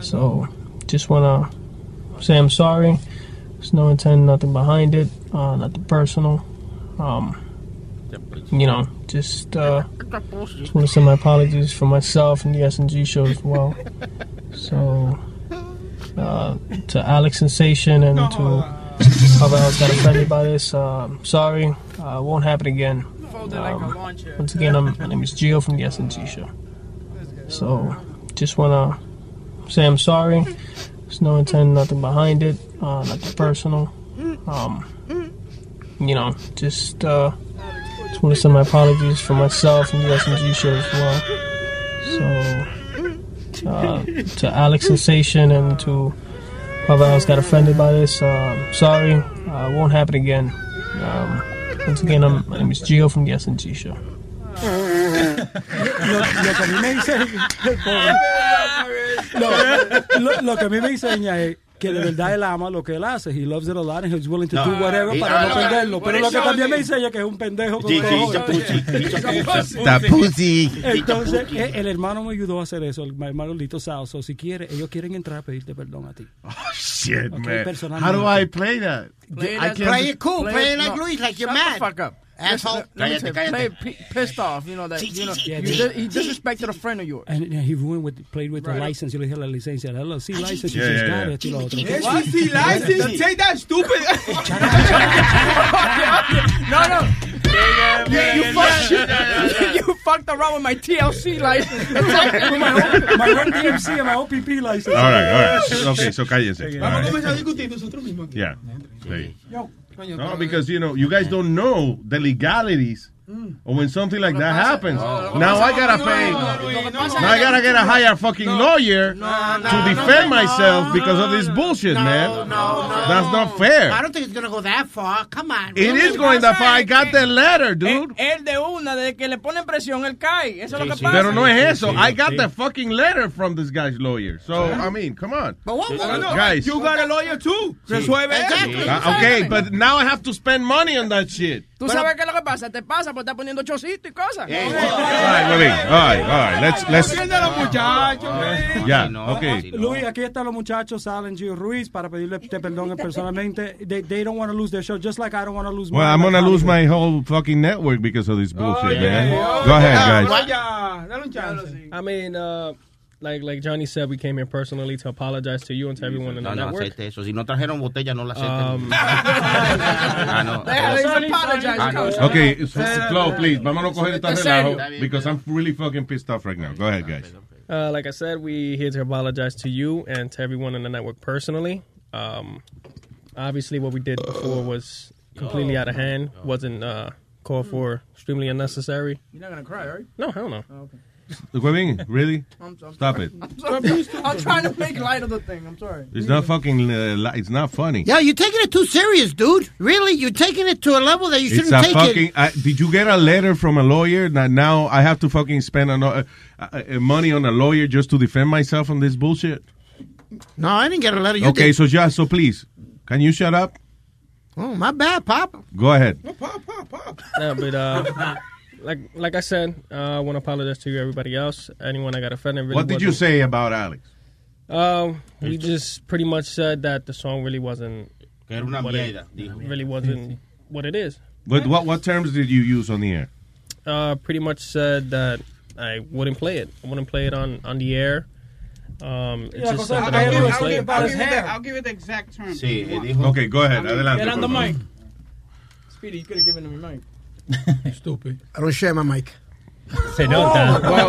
So, just want to say I'm sorry. There's no intent, nothing behind it, uh, nothing personal. Um, you know, just uh, just want to send my apologies for myself and the SNG show as well. So, uh, to Alex Sensation and to whoever else got offended by this, uh, sorry. Uh, won't happen again. Um, once again, I'm, my name is Gio from the SNG show. So, just want to say I'm sorry. There's no intent, nothing behind it, uh, nothing personal. Um, you know, just uh, just want to send my apologies for myself and the SNG show as well. So, uh, to Alex Sensation and to whoever else got offended by this, uh, sorry. Uh, won't happen again. Um, once again, I'm, my name is Gio from the SNG show. *laughs* lo, lo que a mí me dice lo, *laughs* *laughs* lo- lo que a mí me enseña es que de verdad él ama lo que él hace. He loves it a lot and he's willing to No. do whatever He- para no perderlo. Pero lo que también me shows enseña que es un pendejo con pussy. Entonces, eh, el hermano me ayudó a hacer eso, el hermano Lito Sao. So, si quiere, ellos quieren entrar a pedirte perdón a ti. Shit, Ok, man. How do I play that? Play, I Play it cool, play it no. like Luis, like you're Shut mad. The fuck up. Asshole. Listen, let me Cállate, say, cállate. play pissed off, you know that. you know, yeah, you yeah. he disrespected a friend of yours. And, and he ruined with, played with the license. Yo le dije la licencia, la LLC license, Yeah, y she's yeah, got yeah. it, y lo otro. LLC license? Don't take that stupid. *laughs* no, no. You, you, fucked, *laughs* you fucked around with my TLC license. *laughs* With my own- my own DMC and my OPP license. All right, all right. Okay, so cállense. All Vamos a comenzar a discutir nosotros mismos. aquí. Yeah. Sí. Yo, coño, No, because, you know, you guys don't know the legalities or when something like that happens. Now I gotta pay. Now I gotta get a higher fucking lawyer to defend myself because of this bullshit, man. That's not fair. I don't think it's gonna go that far. Come on. It is going that far. I got the letter, dude. Él de una, de que le ponen presión, él cae. Eso es lo que pasa. Pero no es eso. I got the fucking letter from this guy's lawyer. So, I mean, come on. But what, what, Guys. You got a lawyer too. Resuelve. Uh, okay, but now I have to spend money on that shit. Tú sabes qué es lo que pasa. Te pasa por estar poniendo chocito y cosas. All right, Webby. All right, all right. Let's, let's. A los muchachos. Yeah, okay. Luis, aquí están los muchachos, Alan Gio Ruiz, para pedirle te perdón personalmente. They, they don't want to lose their show, just like I don't want to lose Well, mine. I'm like gonna lose my whole fucking network because of this bullshit, man. Go ahead, guys. Vaya, dale un chance. I mean, uh, like like Johnny said, we came here personally to apologize to you and to everyone in the No, no network. acepte eso. Si no trajeron botella, no la acepten. Um, *laughs* ah, no. Ah, no. Okay, so, Flo, please, vámonos a coger esta En serio. relajo because I'm really fucking pissed off right now. Go ahead, guys. Uh, like I said, we here to apologize to you and to everyone in the network personally. Um, obviously, what we did before was completely out of hand. wasn't uh, called for, extremely unnecessary. You're not gonna cry, right? No, hell no. Webby, really? I'm, I'm Stop it. I'm, sorry. I'm trying to make light of the thing. I'm sorry. It's not fucking. Uh, li- it's not funny. Yeah, you're taking it too serious, dude. Really, you're taking it to a level that you shouldn't a take fucking. it. I, did you get a letter from a lawyer that now I have to fucking spend ano- uh, uh, uh, money on a lawyer just to defend myself on this bullshit? No, I didn't get a letter. You okay, did. so just so please, can you shut up? Oh, my bad, Pop. Go ahead. No, but uh, like like I said, uh, I want to apologize to everybody else, anyone I got offended. Really What did you say about Alex? Um, we just pretty much said that the song really wasn't. Que era una what it- mierda, dijo. really wasn't what it is. But what what terms did you use on the air? Uh, pretty much said that I wouldn't play it. I wouldn't play it on on the air. Um, it's Yeah, just I'll, I'll give, wouldn't I'll, give, I'll, give it the, I'll give it the exact term. Sí, if you want. dijo- Okay, go ahead. Adelante, Get on the mic. Speedy, you could have given him your mic. Stupid. I don't share my mic. Se nota. Well,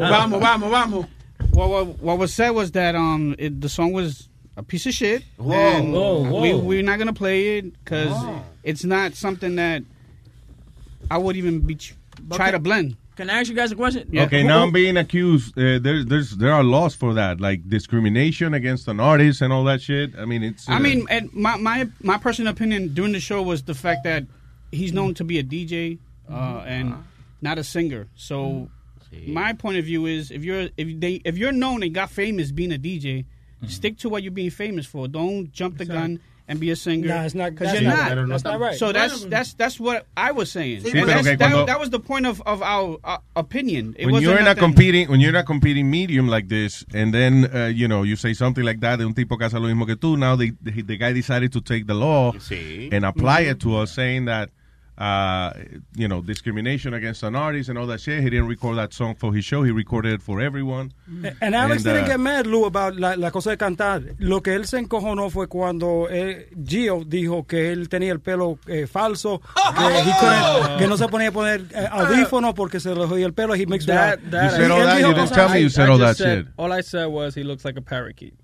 vamos, vamos, vamos. What, what, what was said was that um it, the song was a piece of shit. Whoa. and Whoa, whoa. We, we're not gonna play it because Oh. it's not something that I would even be ch- try to blend. Can I ask you guys a question? Okay, now I'm being accused. Uh, there's there's there are laws for that, like discrimination against an artist and all that shit. I mean, it's. I uh, mean, and my, my my personal opinion during the show was the fact that he's known to be a DJ uh, and not a singer. So my point of view is if you're if they if you're known and got famous being a DJ, stick to what you're being famous for. Don't jump the gun and be a singer. Nah, it's not- because you're not- not. that's not right. So that's that's that's what I was saying. Sí, And pero that's- okay, that, cuando- that was the point of of our uh, opinion. It when wasn't you're in a nothing- competing when you're in a competing medium like this, and then uh, you know you say something like that de un tipo que hace lo mismo que tú. Now the, the the guy decided to take the law and apply it to us, saying that. Uh, you know, discrimination against an artist and all that shit. He didn't record that song for his show. He recorded it for everyone. And Alex And, didn't uh, get mad, Lou, about la, la cosa de cantar. Lo que él se encojonó fue cuando eh, Gio dijo que él tenía el pelo eh, falso, que, he couldn't- que no se ponía a poner eh, audífonos porque se le jodía el pelo. He mixed That, it up. that, Y él dijo cosas tell me así. you said I all just that said- shit. All I said was he looks like a parakeet.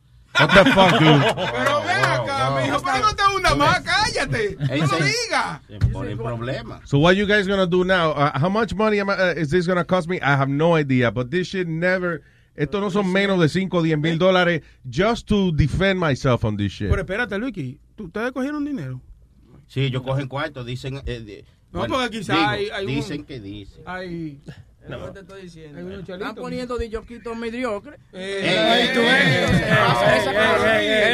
What the fuck, dude? Pero ven acá, mijo, pero no te una más, cállate. No lo digas. Se pone en problema. So what you guys gonna do now? Uh, how much money am I, uh, is this gonna cost me? I have no idea, but this shit never. Esto no son menos de 5 o 10 mil dólares just to defend myself on this shit. Pero espérate, Luiki, ¿tú- ¿ustedes cogieron dinero? Sí, ellos cogen cuarto, dicen. eh, de- No, bueno, porque quizá digo, hay, hay un- Dicen que dicen. Hay... No, te estoy diciendo. Están poniendo de yoquitos mediocres. Es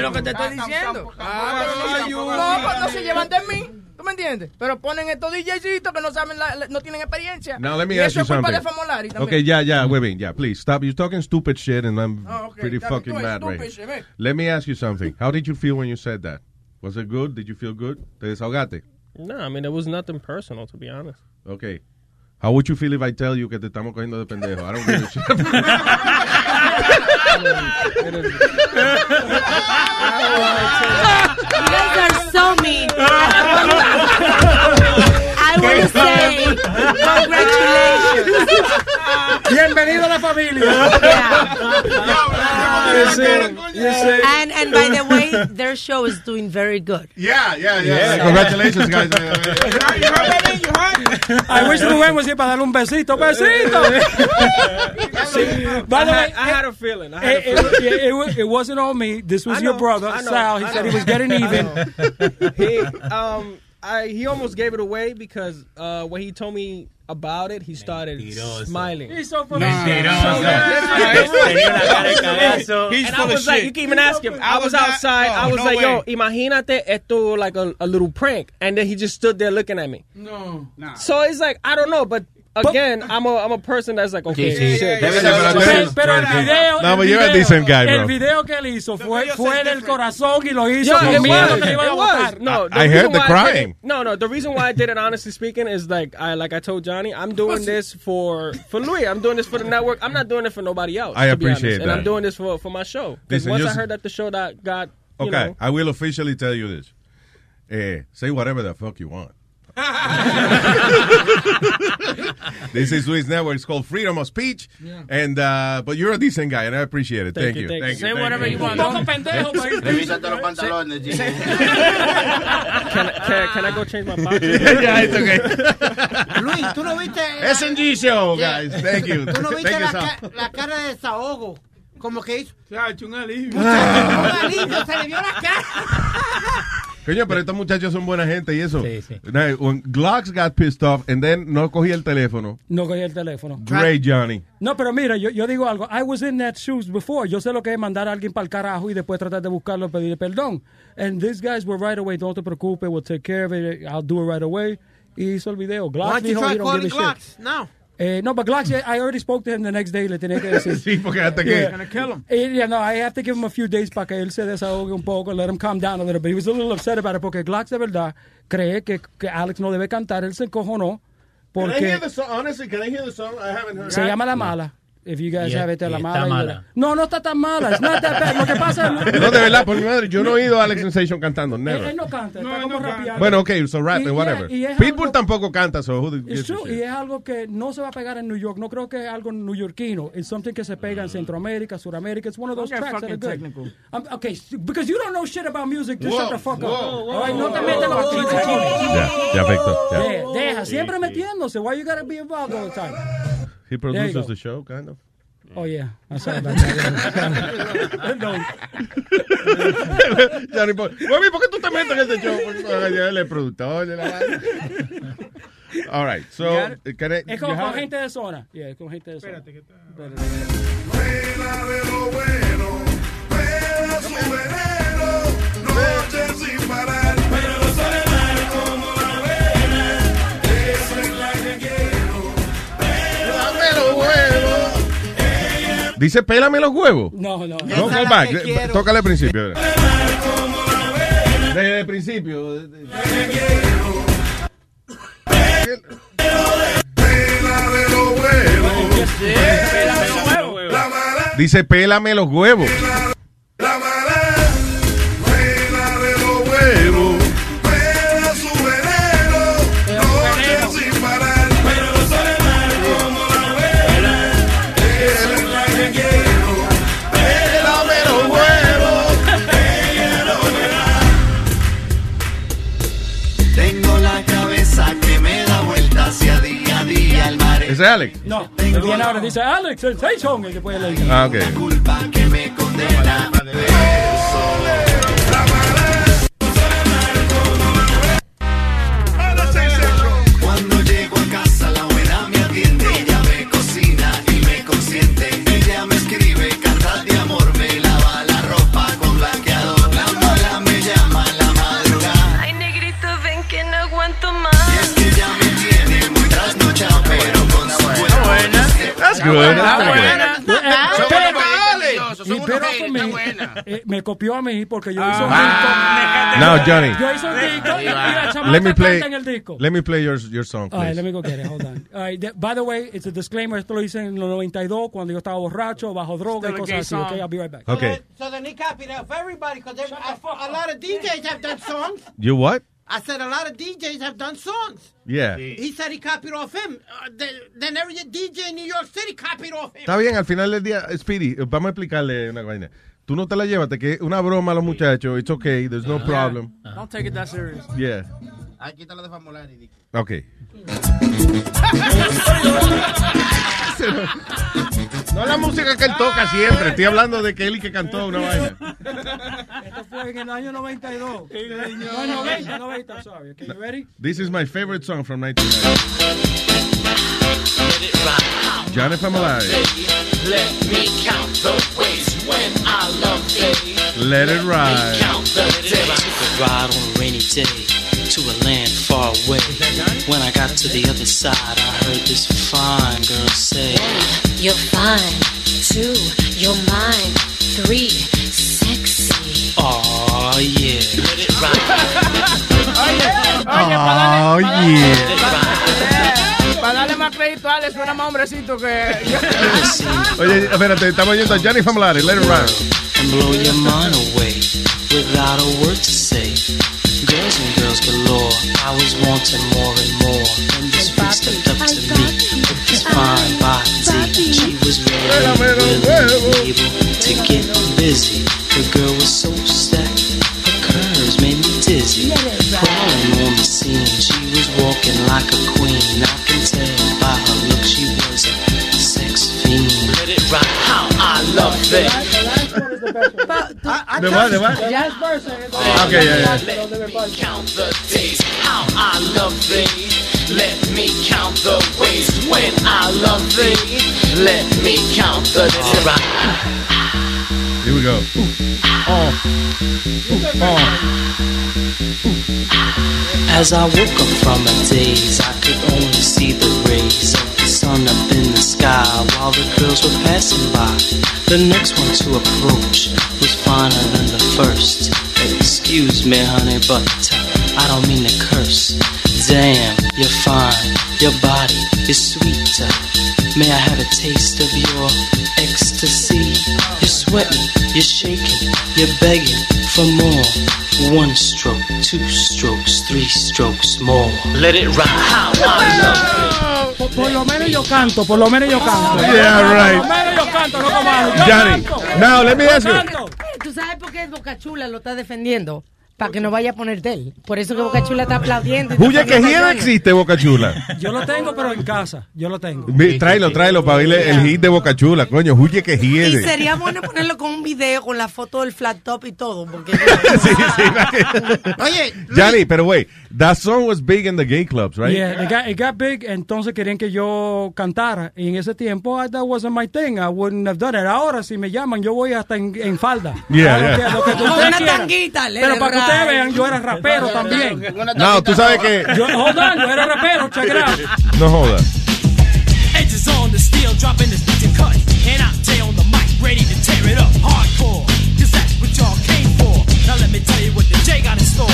lo que te estoy diciendo. no No, no se llevan de mí. ¿Tú me entiendes? Pero ponen estos DJcitos que no saben, la- no tienen experiencia. Now let me y ask eso you es culpa something. de Famolari también. Okay, yeah, yeah, wait, wait, yeah, please stop. You're talking stupid shit, and I'm Oh, okay. pretty fucking mad right shit. Let me ask you something. How did you feel when you said that? Was it good? Did you feel good? ¿Te desahogaste? No, I mean, it was nothing personal, to be honest. Okay. How would you feel if I tell you que te estamos cogiendo de pendejo? I don't give a shit. You guys are so mean. *laughs* I want to say congratulations. Bienvenido a la familia. You see? You see? And and by the way, their show is doing very good. Yeah, yeah, yeah. Congratulations, guys. *laughs* I wish Rubén was here para darle un besito. ¡Besito! By the way, had, I had a feeling. I had a it, feeling. it, it, wa- it wasn't on me. This was I your brother, Sal. He I said he was getting even. he um I he almost gave it away because uh when he told me about it, he started smiling. He's so full of shit. He's and I was like, you can even ask him. I was outside. I was like, yo, imagínate esto like a, a little prank, and then he just stood there looking at me. No. Nah. So it's like I don't know, but again, I'm a I'm a person that's like, okay, Sí, sí. shit. Debe de Pero, pero el video, No, el but you're a video- decent guy, bro. El video que él hizo fue, fue del corazón y lo hizo Yo, it was, que le iban a it was. No, I heard the why did crying. no, no. The reason why I did it, honestly speaking, is like I like I told Johnny, I'm doing this for for Louis. I'm doing this for the network. I'm not doing it for nobody else. I to be honest. appreciate and. I'm doing this for for my show. Because once I heard that the show that got Okay, know, I will officially tell you this. Eh, say whatever the fuck you want. This is Luis Network. It's called Freedom of Speech. And uh, but you're a decent guy, and I appreciate it. Thank, you. Thank you. Say thank whatever you want. Poco pendejo, pero- Revísate los pantalones, G. can, can, can I go change my *laughs* box? yeah, it's okay. Luis, tú no viste. SNG show, guys. Thank you. Tú no viste Thank la, ca- la cara de desahogo. Como que hizo. Se ha hecho un alivio. Un *laughs* alivio, se le vio la cara. Coño, pero estos muchachos son buena gente y eso. Now, When Glocks got pissed off and then no cogía el teléfono. No cogí el teléfono. Great, Johnny. No, pero mira, yo, yo digo algo. I was in that shoes before. Yo sé lo que es mandar a alguien para el carajo y después tratar de buscarlo y pedirle perdón. And these guys were right away. Don't te preocupes. We'll take care of it. I'll do it right away. Y hizo el video. You don't give a shit. Glocks? No. Eh, no, but Glocks, I already spoke to him the next day. Le tenía que decir. *laughs* sí, porque hasta que- Gonna kill him. Eh, yeah, no, I have to give him a few days para que él se desahogue un poco, let him calm down a little bit. He was a little upset about it porque Glocks de verdad cree que, que Alex no debe cantar. Él se encojonó Can I hear the song? Honestly, can I hear the song? I haven't heard se it. llama La Mala. If you guys Y- have it, y La está Mala. y- mala. No, no está tan mala. It's not that bad. Lo que pasa *laughs* No, de verdad, por mi madre, yo no he oído a Alex Sensation cantando, él, never. él no canta, está como rapeando. Bueno, ok, so rap Y- and whatever. y- y es Pitbull algo- tampoco canta, so who It's true, y es algo que no se va a pegar en New York. No creo que es algo neoyorquino. It's something que se pega en Centroamérica, Suramérica. It's one of those get tracks that are good. technical. Um, okay, because you don't know shit about music, just Whoa, shut the fuck whoa, up. whoa, right, no te metas en los chistes. Ya, ya afectó, ya. Deja, deja, siempre metiéndose. Why you gotta be involved all the time? He produces the show, kind of. Oh, yeah. I saw that. no. Johnny, por, Mami, ¿por qué tú te metes en este show? Él es productor de la vaina. All right, so, Es como con gente de zona. Yeah, es con gente de zona. Noche sin parar, pero los alemanes como la buena, eso es la que quiero. Pélame los huevos. Dice, pélame los huevos. No, no. No, go back. Tócale al principio. Desde el principio. Dice, pélame los huevos. Alex? No, el viene ahora dice Alex, Sensation. Y después le dice. Ah, ok. que me condena. Eh, me copió a mí porque yo hice un Ah. disco. Now, Johnny. Yo hice un disco y la chamaca Let me play. canta en el disco. Let me play your your song, All right, please. let me go get it. Hold on. All right, by the way, it's a disclaimer. Esto lo hice en los 92 cuando yo estaba borracho, bajo droga y Still a cosas así. song. Okay, I'll be right back. Okay. So then he copied it of everybody because a, a lot of DJs have done songs. You what? I said a lot of DJs have done songs. Yeah. He said he copied off him. Uh, the- then every DJ in New York City copied off him. Está bien, al final del día, Speedy, vamos a explicarle una vaina. Tú no te la llevas, que es una broma a los muchachos. It's okay, there's no problem. Don't take it that serious. Yeah. Ay, quítalo de Famolari. Okay. No la música que él toca siempre. Estoy hablando de que él y que cantó una vaina. Esto fue en el año 92. No, 90, 90, sorry. Okay, you ready? This is my favorite song from 1990. Johnny Famolari. Let me count the ways when I love thee. Let it ride. Count the days. ride on a rainy day to a land far away. When I got to the other side, I heard this fine girl say, You're fine. Two, you're mine. Three, sexy. Oh yeah, let it ride. *laughs* Oh, yeah. Para darle más crédito a Alex, suena más hombrecito que. *laughs* Oye, espérate, estamos yendo a Johnny Famolari. Let it ride. and blow your mind away without a word to say. Girls and girls galore. I was wanting more and more. Then this freak stepped up to me with this fine body. She was really, really able to get busy. The girl was so stacked. Her curves made me dizzy. Crawling on the scene, she was walking like a queen. I How I love thee. ¿De what? ¿De what? Ya es Ok, ya, ya. Let me count the days. How I love thee. Let me count the ways when I love thee. Let me count the days. Here we go. Oh. Oh. As I woke up from a daze, I could only see the rays of the sun up in the sky while the girls were passing by. The next one to approach was finer than the first. Excuse me, honey, but uh, I don't mean to curse. Damn, you're fine. Your body is sweet. Uh, May I have a taste of your ecstasy? You're sweating, you're shaking, you're begging for more. One stroke, two strokes, three strokes more. Let it ride. How I love Por, por lo menos yo canto, por lo menos yo canto. Yeah, right. Por lo menos yo canto, no como Johnny, now let me ask you. ¿Tú sabes por qué Boca Chula lo está defendiendo? Para que no vaya a ponerte él. Por eso que Boca Chula está aplaudiendo. y está Huye que poniendo hiera cañones. existe, Boca Chula. Yo lo tengo, pero en casa. Yo lo tengo. Vi- Tráelo, tráelo para oírle el hit de Boca Chula, coño. Huye que Y sería bueno ponerlo con un video con la foto del flat top y todo. Porque *laughs* Oye, Johnny, pero wait, that song was big in the gay clubs, right? Yeah, it got, it got big, entonces querían que yo cantara. Y en ese tiempo, I- that wasn't my thing. I wouldn't have done it. Ahora, si me llaman, yo voy hasta en, en falda. Yeah, lo yeah. que- lo que Con ustedes una quieran. tanguita, let Pero para que ustedes vean, yo era rapero también. No, tú sabes que... Yo, hold on, yo era rapero, check it out. No jodas. Edges on the steel, dropping this beat and cut. And I stay on the mic, ready to tear it up hardcore. Cause that's what y'all came for. Now let me tell you what the J got in store.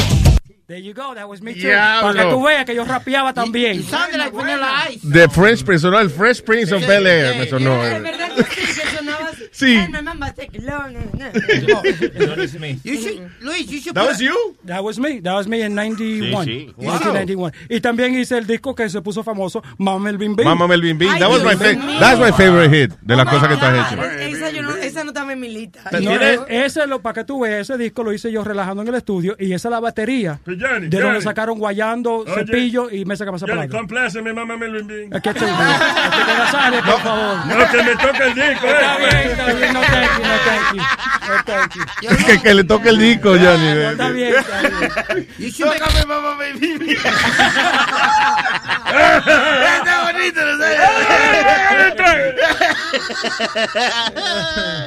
There you go, that was me too. Para que tú veas que yo rapeaba también. sounded like Vanilla Ice. The Fresh Prince, sonó el Fresh Prince of Bel Air, me sonó. Es verdad que sí, que. Sí. Ay, my mama take long, no, no. You should, Luis, you should That was you? That was me. That was me in 91. Sí, sí. In Wow. 1991. Y también hice el disco que se puso famoso, Mama Melvin Bing. Mama Melvin Bean. That was my, Dios fa- mío. that's my favorite hit de las cosas que tú has hecho. Esa, yo no, esa no estaba en mi lista. No, e- ese lo para que tú veas, ese disco lo hice yo relajando en el estudio y esa es la batería Pues, de donde sacaron guayando, Oye. cepillo y mesa que pasa compláceme, mamá. Aquí estoy. Aquí te Nazario, por favor. No, que me toque el disco, eh. Está bien, está bien, no thank you, no thank you. No thank you. que, que le toque el disco, Johnny. No, está bien, está bien. *laughs* Mamá. *laughs* Está bonito, ¿no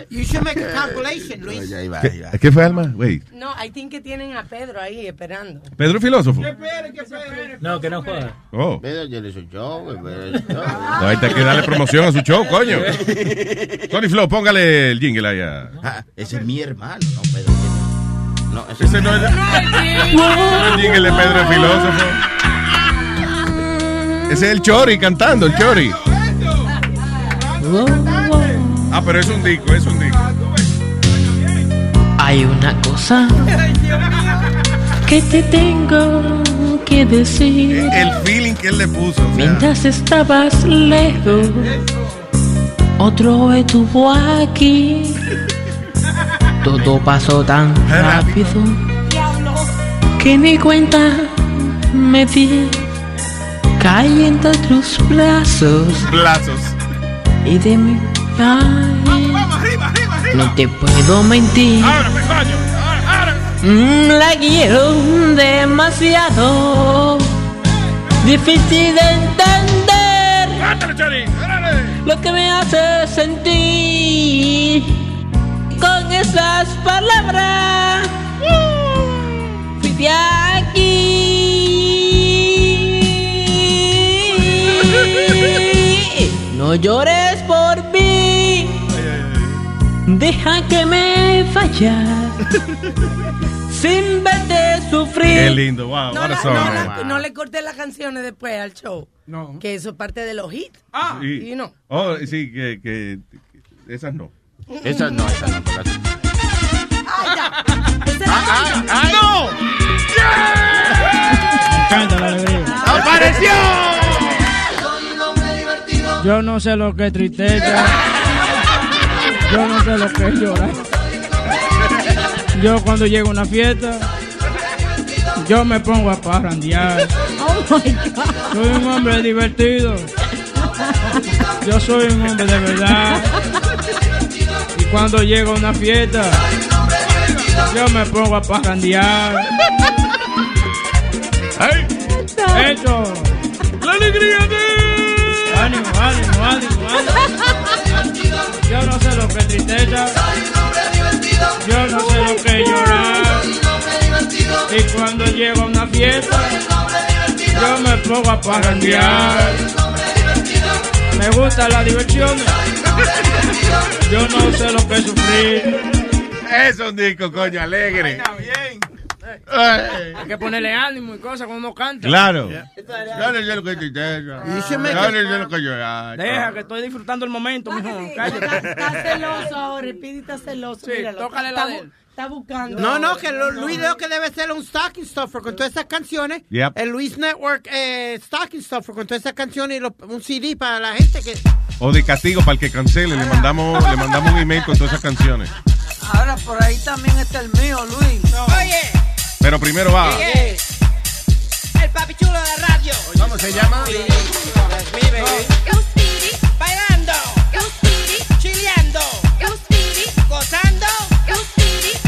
you should make a compilation, Luis. Ya iba, ya iba. ¿Qué, ¿Qué fue, Alma? Wait. No, I think que tienen a Pedro ahí esperando. Pedro Filósofo. No, que no joda. Oh. Pedro, yo le soy yo, güey, Pedro, yo. No, hay que darle promoción a su show, coño. Tony Flo, póngale el jingle allá. Ah, ese es mi hermano, no, Pedro. No, ese, Ese no es, ese no es el jingle de Pedro el Filósofo. Ese es el Chori cantando, el Chori. Ah, pero es un disco, es un disco. Hay una cosa que te tengo que decir. El feeling que él le puso. o sea. Mientras estabas lejos, otro estuvo aquí. Todo pasó tan rápido que ni cuenta me di. Caí entre tus brazos Brazos. y de mi. Ay, no te puedo mentir. Mm, la quiero demasiado. Difícil de entender. Lo que me hace sentir con esas palabras. Fui No llores por mí. Deja que me vaya. *laughs* Sin verte sufrir. Qué lindo, wow. No, la- song, no, no le corté las canciones después al show. No. Que eso es parte de los hits. Ah, Sí. y no. Oh, sí, que, que esas no. Esas no, esas no. pero así. ¡Ay, ay! ¡No! Canta la alegría. ¡Apareció! Yo no sé lo que es tristeza. Yo no sé lo que es llorar. Yo cuando llego a una fiesta, yo me pongo a parrandear. Soy un hombre divertido. Yo soy un hombre de verdad. Y cuando llego a una fiesta, yo me pongo a parrandear. Eso. La alegría de. Yo no sé lo que es tristeza. Yo no sé lo que es llorar. Y cuando llego a una fiesta, yo me pongo a parrandear. Me gusta la diversión. Yo no sé lo que es sufrir. Es un disco, coño, alegre. Ay. Hay que ponerle ánimo y cosas cuando uno canta. Claro. Yo no sé lo que should make Yo lo que llorar. Deja que estoy disfrutando el momento, mijo. Cállate. Está celoso ahora, Speedy está celoso. Sí, tócale está, la de está buscando. No, no, que lo- Luis lo que debe ser un stocking stuffer con todas esas canciones. Yep. El Luis Network eh, stocking stuffer con todas esas canciones y lo- un CD para la gente que... O de castigo para el que cancele, le mandamos, le mandamos un email con todas esas canciones. Ahora por ahí también está el mío, Luis. Oye, Pero primero va. el papi chulo de la radio. ¿Cómo se llama? Bailando, chileando, gozando,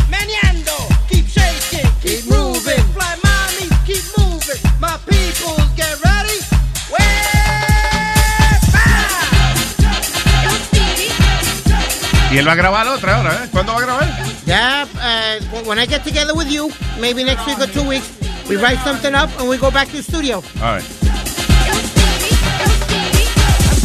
meneando. Keep shaking, keep moving. Fly mommy, keep moving. My people, get ready. Y él va a grabar otra ahora, ¿eh? ¿Cuándo va a grabar? Yeah, uh, when I get together with you, maybe next week or two weeks, we write something up and we go back to the studio. All right.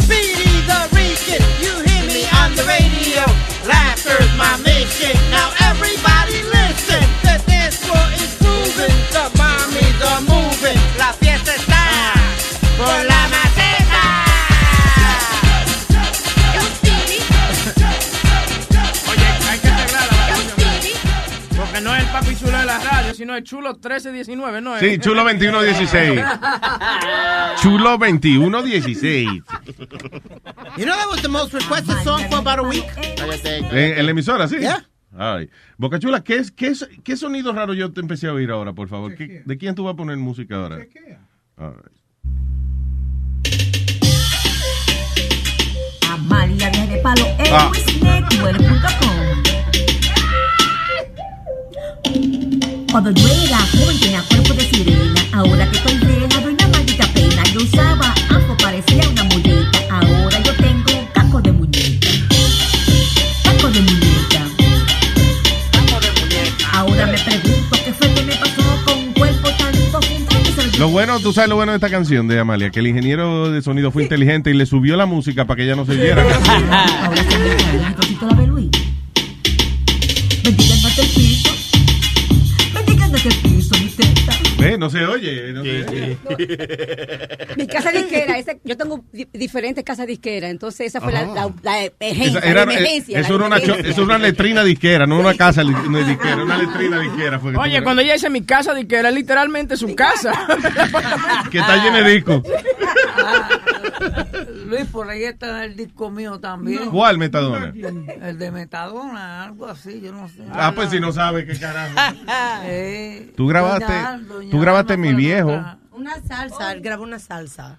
Speedy the Rican, you hear me on the radio. Laughter's my mission. Now everybody listen. The dance floor is moving, the mommies are moving. La fiesta está no es el papi chulo de la radio, sino el chulo 1319, ¿no es? Sí, chulo 2116. *laughs* Chulo 2116. You know that was the most requested song for about a week? ¿En, en la emisora, sí? Yeah. Ay. Boca Chula, ¿qué, es, qué, es, ¿qué sonido raro yo te empecé a oír ahora, por favor? ¿Qué- ¿De quién tú vas a poner música ahora? All right. Amalia viene palo en Ah. Cuando yo era joven tenía cuerpo de sirena. Ahora que estoy vieja, doy una maldita pena. Yo usaba afro, parecía una muñeca. Ahora yo tengo caco de muñeca. Caco de muñeca. Ahora me pregunto qué fue que me pasó con un cuerpo tan. Lo bueno, tú sabes lo bueno de esta canción de Amalia, que el ingeniero de sonido fue inteligente y le subió la música para que ella no se viera. *laughs* Ahora se me no, se oye. No sé. *laughs* Mi casa disquera, ese- yo tengo di- diferentes casas disqueras, entonces esa fue la, la, la emergencia. Esa era- la emergencia, eso era una, eso era una letrina disquera, no una casa disquera, una letrina disquera. Fue Oye, cuando ella dice mi casa, di que era literalmente su casa. *laughs* que está llena de discos. Luis, por ahí está el disco mío también. ¿Cuál Metadona? El de Metadona, algo así, yo no sé. Ah, pues si no sabe qué carajo. *laughs* Eh, Tú grabaste, doña Al- doña tú grabaste Alma mi viejo. Una salsa, él grabó una salsa.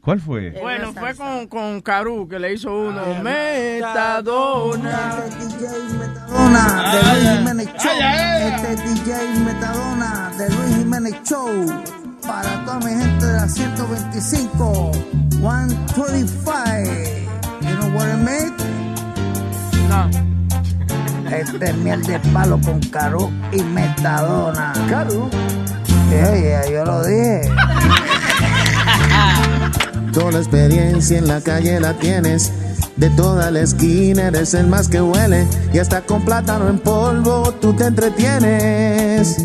¿Cuál fue? Bueno, fue con, con Caru que le hizo uno. Metadona. Metadona de Luis Jiménez Show. Este es DJ Metadona de Luis Jiménez Show. Para toda mi gente de la 125, 125. You know what I mean? No. Este es miel de palo con Caru y Metadona. Caru. Oye, yo lo dije. *laughs* Toda la experiencia en la calle la tienes. De toda la esquina eres el más que huele. Y hasta con plátano en polvo tú te entretienes.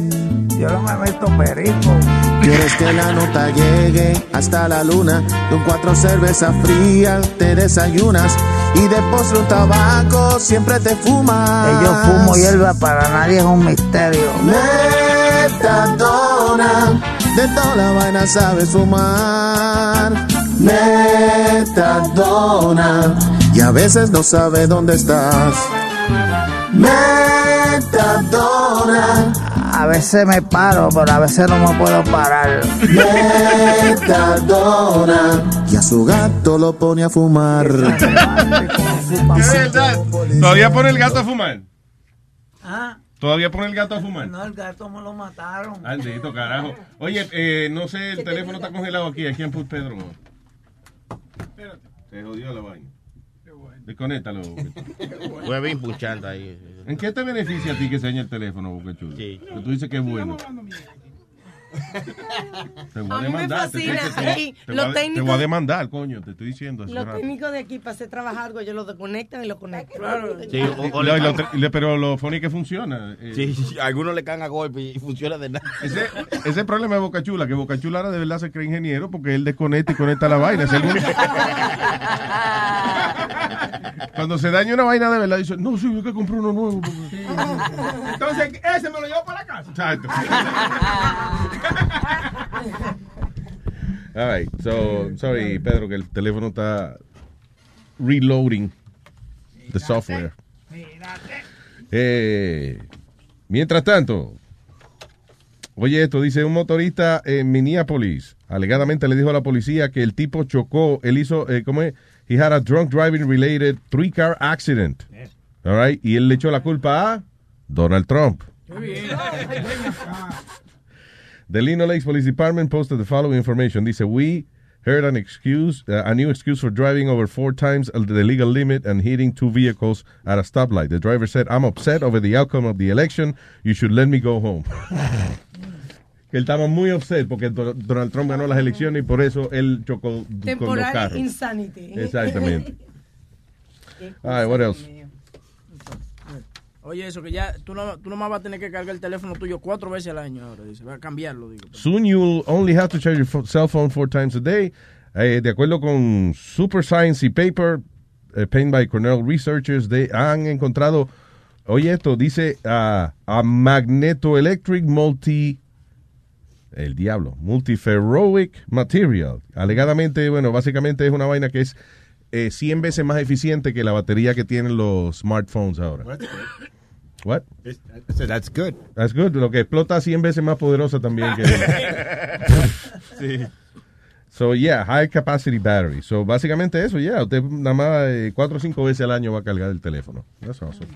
Yo no me meto perico. Quieres que la nota llegue hasta la luna. Con cuatro cervezas frías te desayunas. Y de postre un tabaco siempre te fumas. Que yo fumo hierba para nadie es un misterio. Metadona, de toda la vaina sabes fumar. Metadona, y a veces no sabe dónde estás. Metadona, A veces me paro, pero a veces no me puedo parar. Metadona, y a su gato lo pone a fumar. ¿Qué verdad? ¿Todavía pone el gato a fumar? Ah, ¿Todavía pone el gato a fumar? no, el gato me lo mataron. Maldito carajo. Oye, eh, no sé, el teléfono está congelado aquí. Aquí en Put Pedro. Se jodió la vaina. Desconéctalo. *laughs* Bien puchando ahí. ¿En qué te beneficia a ti que se dañe el teléfono, Boca Chula? Sí. Que tú dices que es bueno. Te voy a, A mí me demandar. te- fascina te- te- aquí, te los voy a- Te técnicos- voy a demandar, coño. Te estoy diciendo. Los rato. técnicos de aquí para hacer trabajar algo, ellos lo desconectan y lo conectan. Sí, o- o No, le y lo caen- tre- le- pero lo funny que funciona. eh, Sí, sí, algunos le caen a golpe y funciona de nada. Ese, ese es el problema de Boca Chula, que Boca Chula ahora de verdad se cree ingeniero porque él desconecta y conecta la vaina. Es el único. *laughs* Cuando se daña una vaina de verdad, dice, no, sí, hay que comprar uno nuevo. porque-". Entonces, ese me lo llevo para la casa. Exacto. *laughs* All right, so, sorry, Pedro, que el teléfono está reloading the software. Eh, mientras tanto, oye esto, dice un motorista en Minneapolis, alegadamente le dijo a la policía que el tipo chocó, él hizo, eh, ¿cómo es? He had a drunk driving related three car accident. All right, y él le echó la culpa a Donald Trump. The Lino Lakes Police Department posted the following information. Dice, we heard an excuse, uh, a new excuse for driving over four times the legal limit and hitting two vehicles at a stoplight. The driver said, I'm upset over the outcome of the election. You should let me go home. *laughs* que él estaba muy upset porque Do- Donald Trump ganó las elecciones y por eso él chocó con los Temporal carros. insanity. Exactamente. *laughs* All right, what else? Oye, eso que ya tú no, tú nomás vas a tener que cargar el teléfono tuyo cuatro veces al año ahora, dice. Va a cambiarlo, digo. Soon you'll only have to charge your cell phone four times a day. Eh, de acuerdo con Super Science y Paper, eh, penned by Cornell researchers, de, han encontrado, oye esto, dice ah, a magnetoelectric multi, el diablo, multiferroic material. Alegadamente, bueno, básicamente es una vaina que es eh, 100 veces más eficiente que la batería que tienen los smartphones ahora. What? So that's good. That's good. Lo que explota 100 veces más poderosa también que. *laughs* Sí. So, yeah, high capacity battery. So, básicamente eso, yeah. Usted nada más eh, cuatro o cinco veces al año va a cargar el teléfono. That's awesome.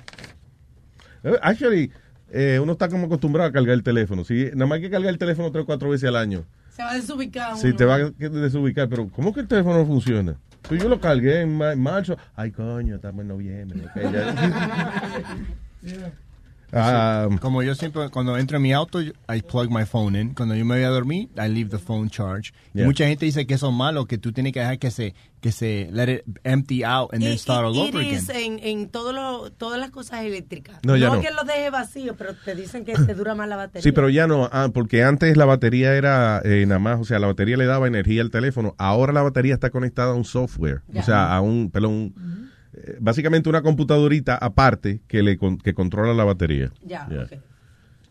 Eh, Actually, eh, uno está como acostumbrado a cargar el teléfono. Si nada más hay que cargar el teléfono tres o cuatro veces al año. Se va a desubicar. Uno. te va a desubicar, pero ¿cómo que el teléfono no funciona? Pues yo lo cargué en ma- en marzo. Ay, coño, estamos en noviembre. ok, ya. *laughs* *laughs* Ah, Como yo siempre, cuando entro en mi auto, I plug my phone in. Cuando yo me voy a dormir, I leave the phone charge. Y mucha gente dice que eso es malo, que tú tienes que dejar que se, que se let it empty out and then start all over again. en, en todo lo- todas las cosas eléctricas. No, ya no. que lo deje vacío, pero te dicen que te dura más la batería. Sí, pero ya no, ah, porque antes la batería era eh, nada más, o sea, la batería le daba energía al teléfono. Ahora la batería está conectada a un software, o sea, a un, perdón, un- básicamente una computadorita aparte que le con- que controla la batería. Ya, Yeah. ok.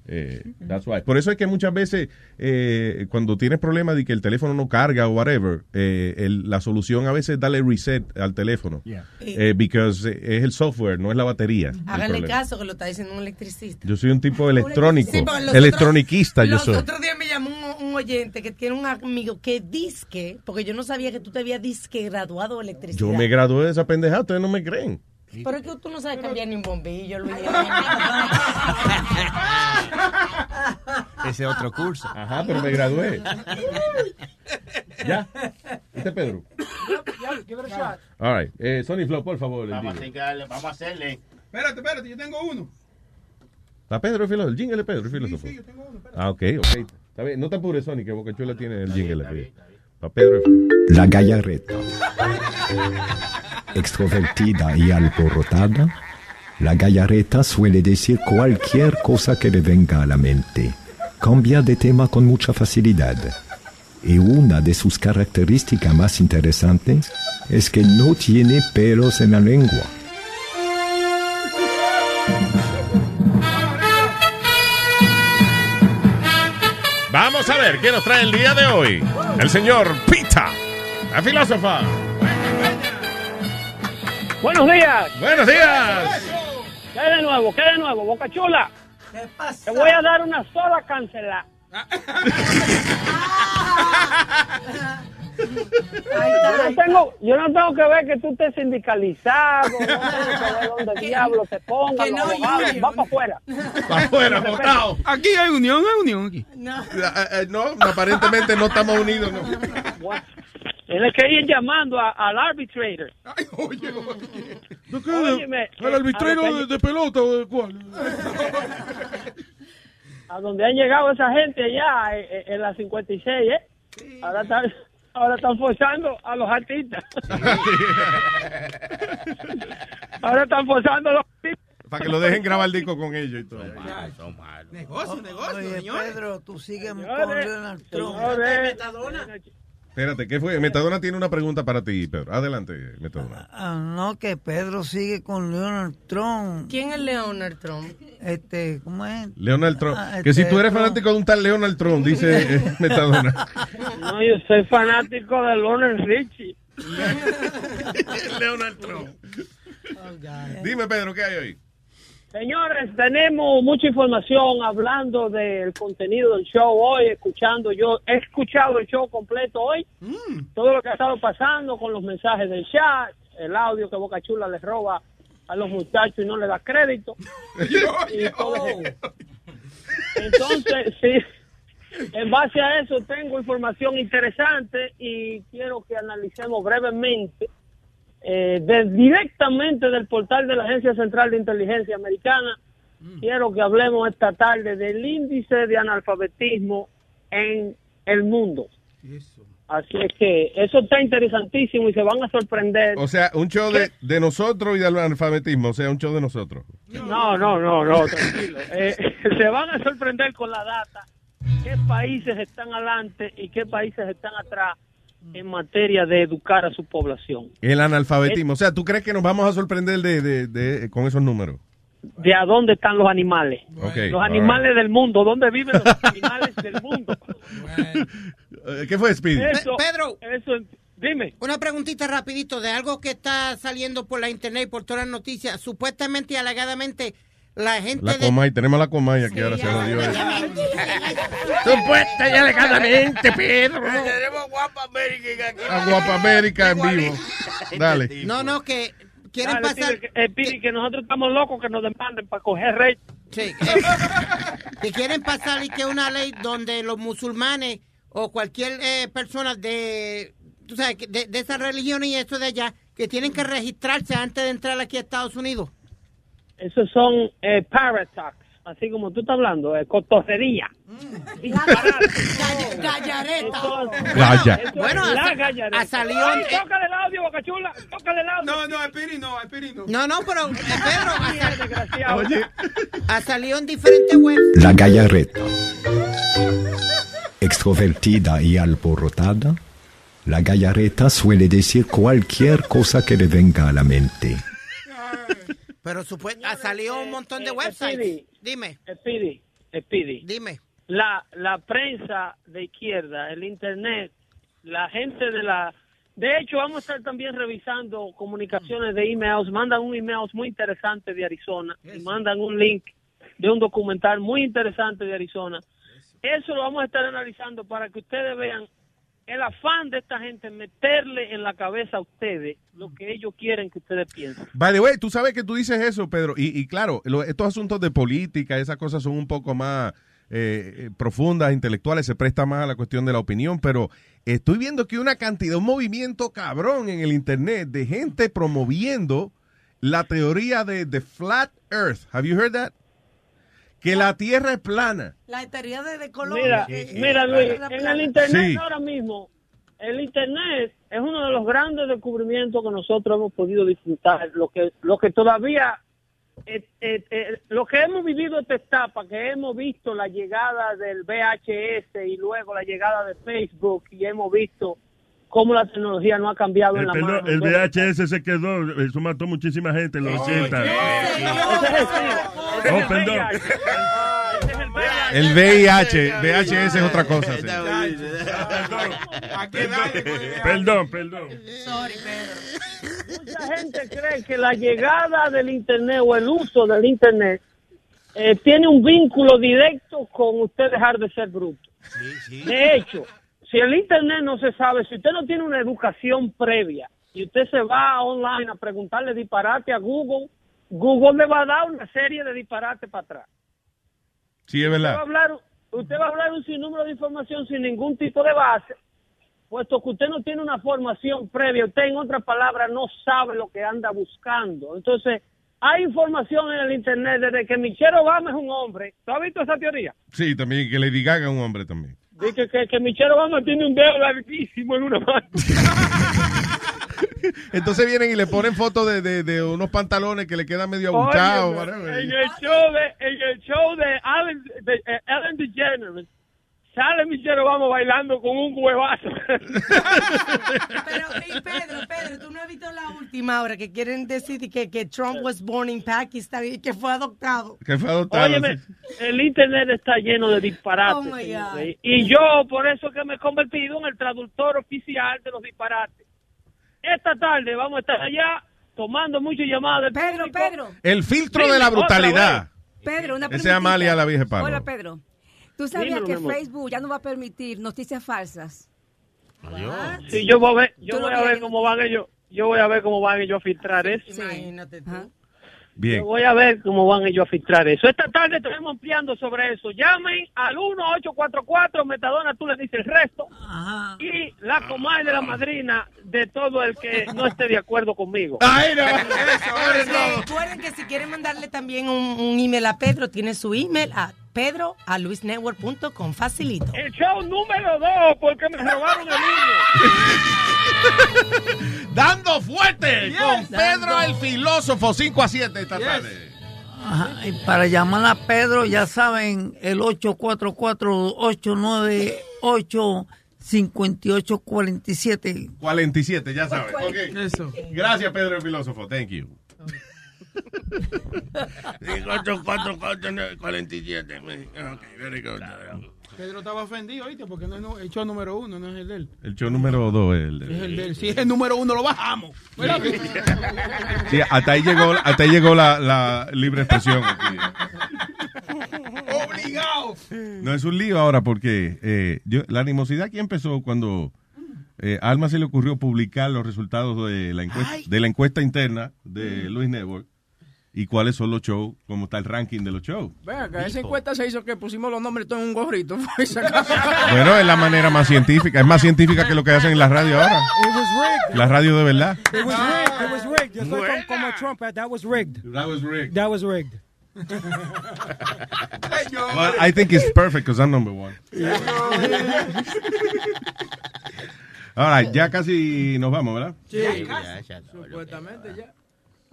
Eh, that's why. Por eso es que muchas veces eh, cuando tienes problemas de que el teléfono no carga o whatever, eh, el- la solución a veces es darle reset al teléfono. Yeah. Eh, because es el software, no es la batería. Háganle caso que lo está diciendo un electricista. Yo soy un tipo electrónico, Sí, los electroniquista otros- yo los soy. otros días me llamó un, un oyente que tiene un amigo que disque, porque yo no sabía que tú te habías disque graduado de electricidad. Yo me gradué de esa pendejada, ustedes no me creen. Pero es que tú no sabes cambiar ni un bombillo, Luis. *laughs* Ese otro curso. Ajá, pero me gradué. ¿Ya? ¿Este es Pedro? All right. Eh, Sony Flow, por favor. Vamos a, hacerle, vamos a hacerle. Espérate, espérate, yo tengo uno. ¿Está Pedro el filósofo? ¿El jingle de Pedro el filósofo? Ah, ok, ok. Está bien. No te apures, Sony, que Boca Chula tiene el jingle. Para Pedro el filósofo. La gallareta. *laughs* Extrovertida y alborotada, la gallareta suele decir cualquier cosa que le venga a la mente. Cambia de tema con mucha facilidad. Y una de sus características más interesantes es que no tiene pelos en la lengua. Vamos a ver qué nos trae el día de hoy. El señor Pita, la filósofa. Buenos días. Buenos días. ¿Qué de nuevo? ¿Qué de nuevo? Boca Chula. ¿Qué pasa? Te voy a dar una sola cancelada. *laughs* Yo no, tengo, yo no tengo que ver que tú estés sindicalizado, no tengo que ver dónde *laughs* diablo te pongan, no, va para afuera. Para afuera, botado. Aquí hay unión, hay unión aquí. No. Eh, no, aparentemente no estamos unidos. No. Tienes que ir llamando a- al arbitrator. Óyeme, ¿El eh, arbitrero a lo que- de, de pelota o de cuál? *laughs* a donde han llegado esa gente allá eh, eh, en la 56, ¿eh? Ahora están, ahora están forzando a los artistas. *laughs* ahora están forzando a los artistas. Para que lo dejen grabar el disco con ellos y todo. Negocio, negocio, Oye, señores. Pedro, tú sigues con Donald Trump. señores. Espérate, ¿qué fue? Metadona tiene una pregunta para ti, Pedro. Adelante, Metadona. Ah, no, que Pedro sigue con Donald Trump. ¿Quién es Leonard Trump? Este, ¿cómo es? Leonard Trump. Ah, que si este, tú eres Trump. fanático de un tal Leonard Trump, dice eh, *laughs* Metadona. No, yo soy fanático de Lionel Richie. *laughs* Leonard Trump. Dime, Pedro, ¿qué hay hoy? Señores, tenemos mucha información hablando del contenido del show hoy, escuchando yo, he escuchado el show completo hoy, todo lo que ha estado pasando con los mensajes del chat, el audio que Boca Chula les roba a los muchachos y no le da crédito. *laughs* Y todo eso. Entonces, sí, en base a eso tengo información interesante y quiero que analicemos brevemente eh, de- directamente del portal de la Agencia Central de Inteligencia Americana. Quiero que hablemos esta tarde del índice de analfabetismo en el mundo. Así es que eso está interesantísimo y se van a sorprender. O sea, un show de, de nosotros y del analfabetismo. O sea, un show de nosotros. No, no, no, no, tranquilo. *laughs* Eh, *laughs* se van a sorprender con la data qué países están adelante y qué países están atrás en materia de educar a su población. El analfabetismo. O sea, ¿tú crees que nos vamos a sorprender de, de- de- con esos números? De a dónde están los animales. Los animales del mundo, ¿dónde viven los animales del mundo? ¿Qué fue, Speedy? Eso, Pedro. Eso, dime. Una preguntita rapidito de algo que está saliendo por la internet y por todas las noticias. Supuestamente y alegadamente la gente La de... Comay, tenemos la Comay aquí, ahora se jodió. eso. Supuesta y alegadamente, Pedro. Tenemos Guapa América aquí. A Guapa América en vivo. Dale. No, no, que quieren Dale, pasar... Que- eh, que nosotros estamos locos que nos demanden para coger rey. Sí, eh, que quieren pasar y que una ley donde los musulmanes o cualquier eh, persona de, tú sabes, que de, de esa religión y eso de allá, que tienen que registrarse antes de entrar aquí a Estados Unidos. Esos son eh, paratax. así como tú estás hablando, es cotorrería. Gallareta. Galla. Bueno, la gallareta. a Salión- Ay, tócale el audio, Bocachula, tócale el audio. No, no, Espiri no, Espiri no. No, no, pero eh, Pedro, ha, Desgraciado. ha salido en diferentes webs. La gallareta. Extrovertida y alborotada, la gallareta suele decir cualquier cosa que le venga a la mente. Pero supue- ha salido un montón de eh, websites. Speedy. Dime. Speedy, Speedy. Dime. La, la prensa de izquierda, el internet, la gente de la... De hecho, vamos a estar también revisando comunicaciones de emails. Mandan un email muy interesante de Arizona y mandan un link de un documental muy interesante de Arizona. Eso lo vamos a estar analizando para que ustedes vean el afán de esta gente en meterle en la cabeza a ustedes lo que ellos quieren que ustedes piensen. By the way, tú sabes que tú dices eso, Pedro, y, y claro, estos asuntos de política, esas cosas son un poco más eh, eh, profundas, intelectuales, se presta más a la cuestión de la opinión, pero estoy viendo que una cantidad, un movimiento cabrón en el internet de gente promoviendo la teoría de the flat earth. Have you heard that? Que la tierra es plana. La teoría de, de color. Mira, que- mira Luis, la en el internet Sí. ahora mismo, el internet es uno de los grandes descubrimientos que nosotros hemos podido disfrutar, lo que, lo que todavía, eh, eh, eh, lo que hemos vivido esta etapa, que hemos visto la llegada del VHS y luego la llegada de Facebook y hemos visto cómo la tecnología no ha cambiado en la perdón, mano. el VHS se quedó, eso mató muchísima gente en los 80. ese es el SIDA, ese Oh, perdón. El VIH. VHS es otra cosa. sí. Perdón, perdón. Mucha gente cree que la llegada del Internet o el uso del Internet eh, tiene un vínculo directo con usted dejar de ser bruto. De hecho, si el Internet no se sabe, si usted no tiene una educación previa y usted se va online a preguntarle disparate a Google, Google le va a dar una serie de disparates para atrás. Sí, es Usted va, a verdad. hablar, usted va a hablar un sinnúmero de información sin ningún tipo de base, puesto que usted no tiene una formación previa, usted en otras palabras no sabe lo que anda buscando. Entonces, hay información en el Internet desde que Michelle Obama es un hombre. ¿Tú has visto esa teoría? Sí, también que Lady Gaga es un hombre también. Dice que, que Michelle Obama tiene un dedo larguísimo en una mano. *laughs* Entonces vienen y le ponen fotos de, de- de unos pantalones que le quedan medio abuchados. En el show de, en el show de Ellen, de, eh, Ellen DeGeneres, sale Michelle Obama bailando con un huevazo. Pero, Pedro, Pedro, tú no has visto la última hora que quieren decir que, que Trump was born in Pakistan y que fue adoptado. Que fue adoptado. Óyeme, el internet está lleno de disparates. Oh, my. God. Y yo, por eso que me he convertido en el traductor oficial de los disparates. Esta tarde vamos a estar allá tomando muchas llamadas del Pedro, público. Pedro. El filtro de la brutalidad. Pedro, una Ese es preguntita. Amalia la vieja palo. Hola, Pedro. ¿Tú sabías Dímelo, que. Facebook ya no va a permitir noticias falsas? Sí, yo voy a ver, yo voy a ver cómo van ellos, yo voy a ver cómo van ellos a filtrar eso. Imagínate tú. Bien. Yo voy a ver cómo van ellos a filtrar eso. Esta tarde estaremos ampliando sobre eso. Llamen al 1844, Metadona, tú le dices el resto. Y la comadre de la madrina de todo el que no esté de acuerdo conmigo. Recuerden que si quieren mandarle también un, un email a Pedro, tiene su email a pedro a luisnetwork.com. Facilito. El show número dos, porque me robaron el himno. *laughs* Dando fuerte Yes. con Pedro el filósofo 5 a 7 esta tarde. Ajá, y para llamar a Pedro, ya saben, el 844-898-5847. 47, ya sabes. Ok. Eso. Gracias, Pedro el filósofo. Thank you. 47. Ok, very good. Pedro estaba ofendido, ¿oíste? Porque no es el show número uno, no es el de él. El show número 2 es el de- Es el de él. Si es el número uno, lo bajamos. ¿Verdad que- *laughs* Sí, hasta ahí llegó, hasta ahí llegó la, la libre expresión. aquí. Obligado. No es un lío ahora porque eh, yo, la animosidad aquí empezó cuando eh, a Alma se le ocurrió publicar los resultados de la encuesta, de la encuesta interna de Luis Network y cuáles son los shows, cómo está el ranking de los shows. Ven acá, esa encuesta se hizo que pusimos los nombres todos en un gorrito. *laughs* Acabó. Bueno, es la manera más científica, es más científica que lo que hacen en la radio ahora. It was rigged. La radio de verdad. It was rigged. It was rigged. Yo soy como, como Trump. That was rigged. That was rigged. That was rigged. *laughs* Well, I think it's perfect because I'm number one. *laughs* All right, ya casi nos vamos, ¿verdad? Sí, ya, ya, no, supuestamente ya.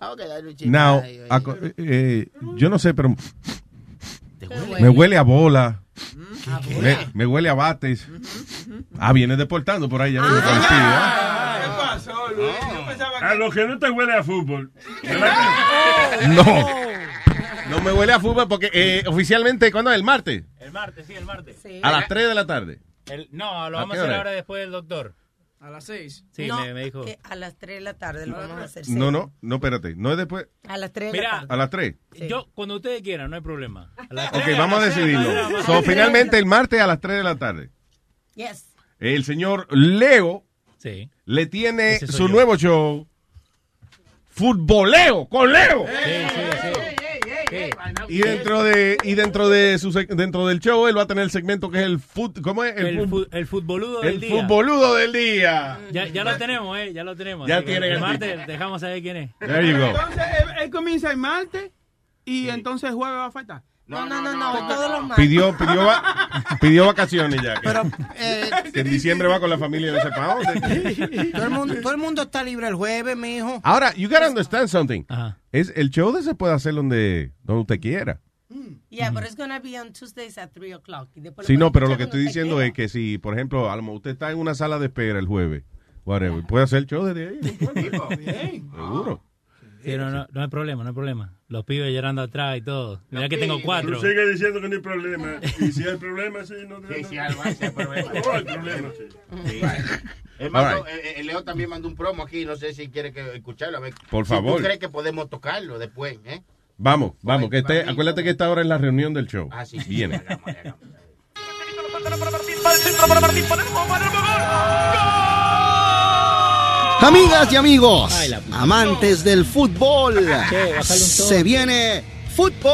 Vamos a quedar un Now, eh, eh, yo no sé, pero me huele a bola. Me, me huele a bates. Ah, viene deportando por ahí. Ya viene contigo, ¿eh? ¿Qué pasó, Luis? Yo pensaba que... A lo que no te huele a fútbol. *laughs* No. *laughs* No me huele a fútbol porque eh, oficialmente, ¿cuándo es? ¿El martes? El martes, sí, el martes. A las 3 de la tarde. El- no, lo ¿A vamos a hacer hora? ahora después del doctor. A las seis. Sí, No, me, me dijo. que a las 3 de la tarde lo vamos a hacer. No, no, no, espérate. No es después. A las 3 de la Mira, tarde. A las 3. yo, cuando ustedes quieran, no hay problema. A las Ok, tres, vamos a decidirlo. a So, finalmente el martes a las 3 de la tarde. Yes. El señor Leo Sí. le tiene su yo. nuevo show. Futboleo con Leo. Y dentro de y dentro de su dentro del show él va a tener el segmento que es el fut, ¿cómo es? El, fut- fu- el futboludo el del día. futboludo del día. Ya, ya lo tenemos, eh, ya lo tenemos. Ya tienen El el martes dejamos saber quién es. There you go. Entonces, él, él comienza el martes y entonces el jueves va a faltar. No, no, no, no, todos los martes. Pidió pidió va- *laughs* pidió vacaciones ya. Que, Pero eh, *laughs* que en diciembre va con la familia no sé para dónde. todo, el mundo, todo el mundo está libre el jueves, mi hijo. Ahora, you gotta understand something. Es el show de se puede hacer donde donde usted quiera. Yeah, but it's gonna be on Tuesdays at 3 o'clock. Sí, no, pero lo que estoy diciendo es que si, por ejemplo, a lo mejor usted está en una sala de espera el jueves, whatever, puede hacer el show desde ahí. *laughs* Seguro. Sí, no, no, no hay problema, no hay problema. Los pibes llorando atrás y todo. Mira que tengo cuatro. Tú sigues diciendo que no hay problema. Y si hay problema, sí, no Sí, sí, algo hay, hay problema. *laughs* No hay problema, sí. Sí. Él mandó- eh, eh, Leo también mandó un promo aquí, no sé si quiere que escucharlo. A ver, Por si favor. ¿Tú crees que podemos tocarlo después? ¿eh? Vamos, vamos, que este, acuérdate que esta hora es la reunión del show. Ah, sí, sí, Viene. sí, hagamos, hagamos. Amigas y amigos, amantes del fútbol, tono. se viene fútbol.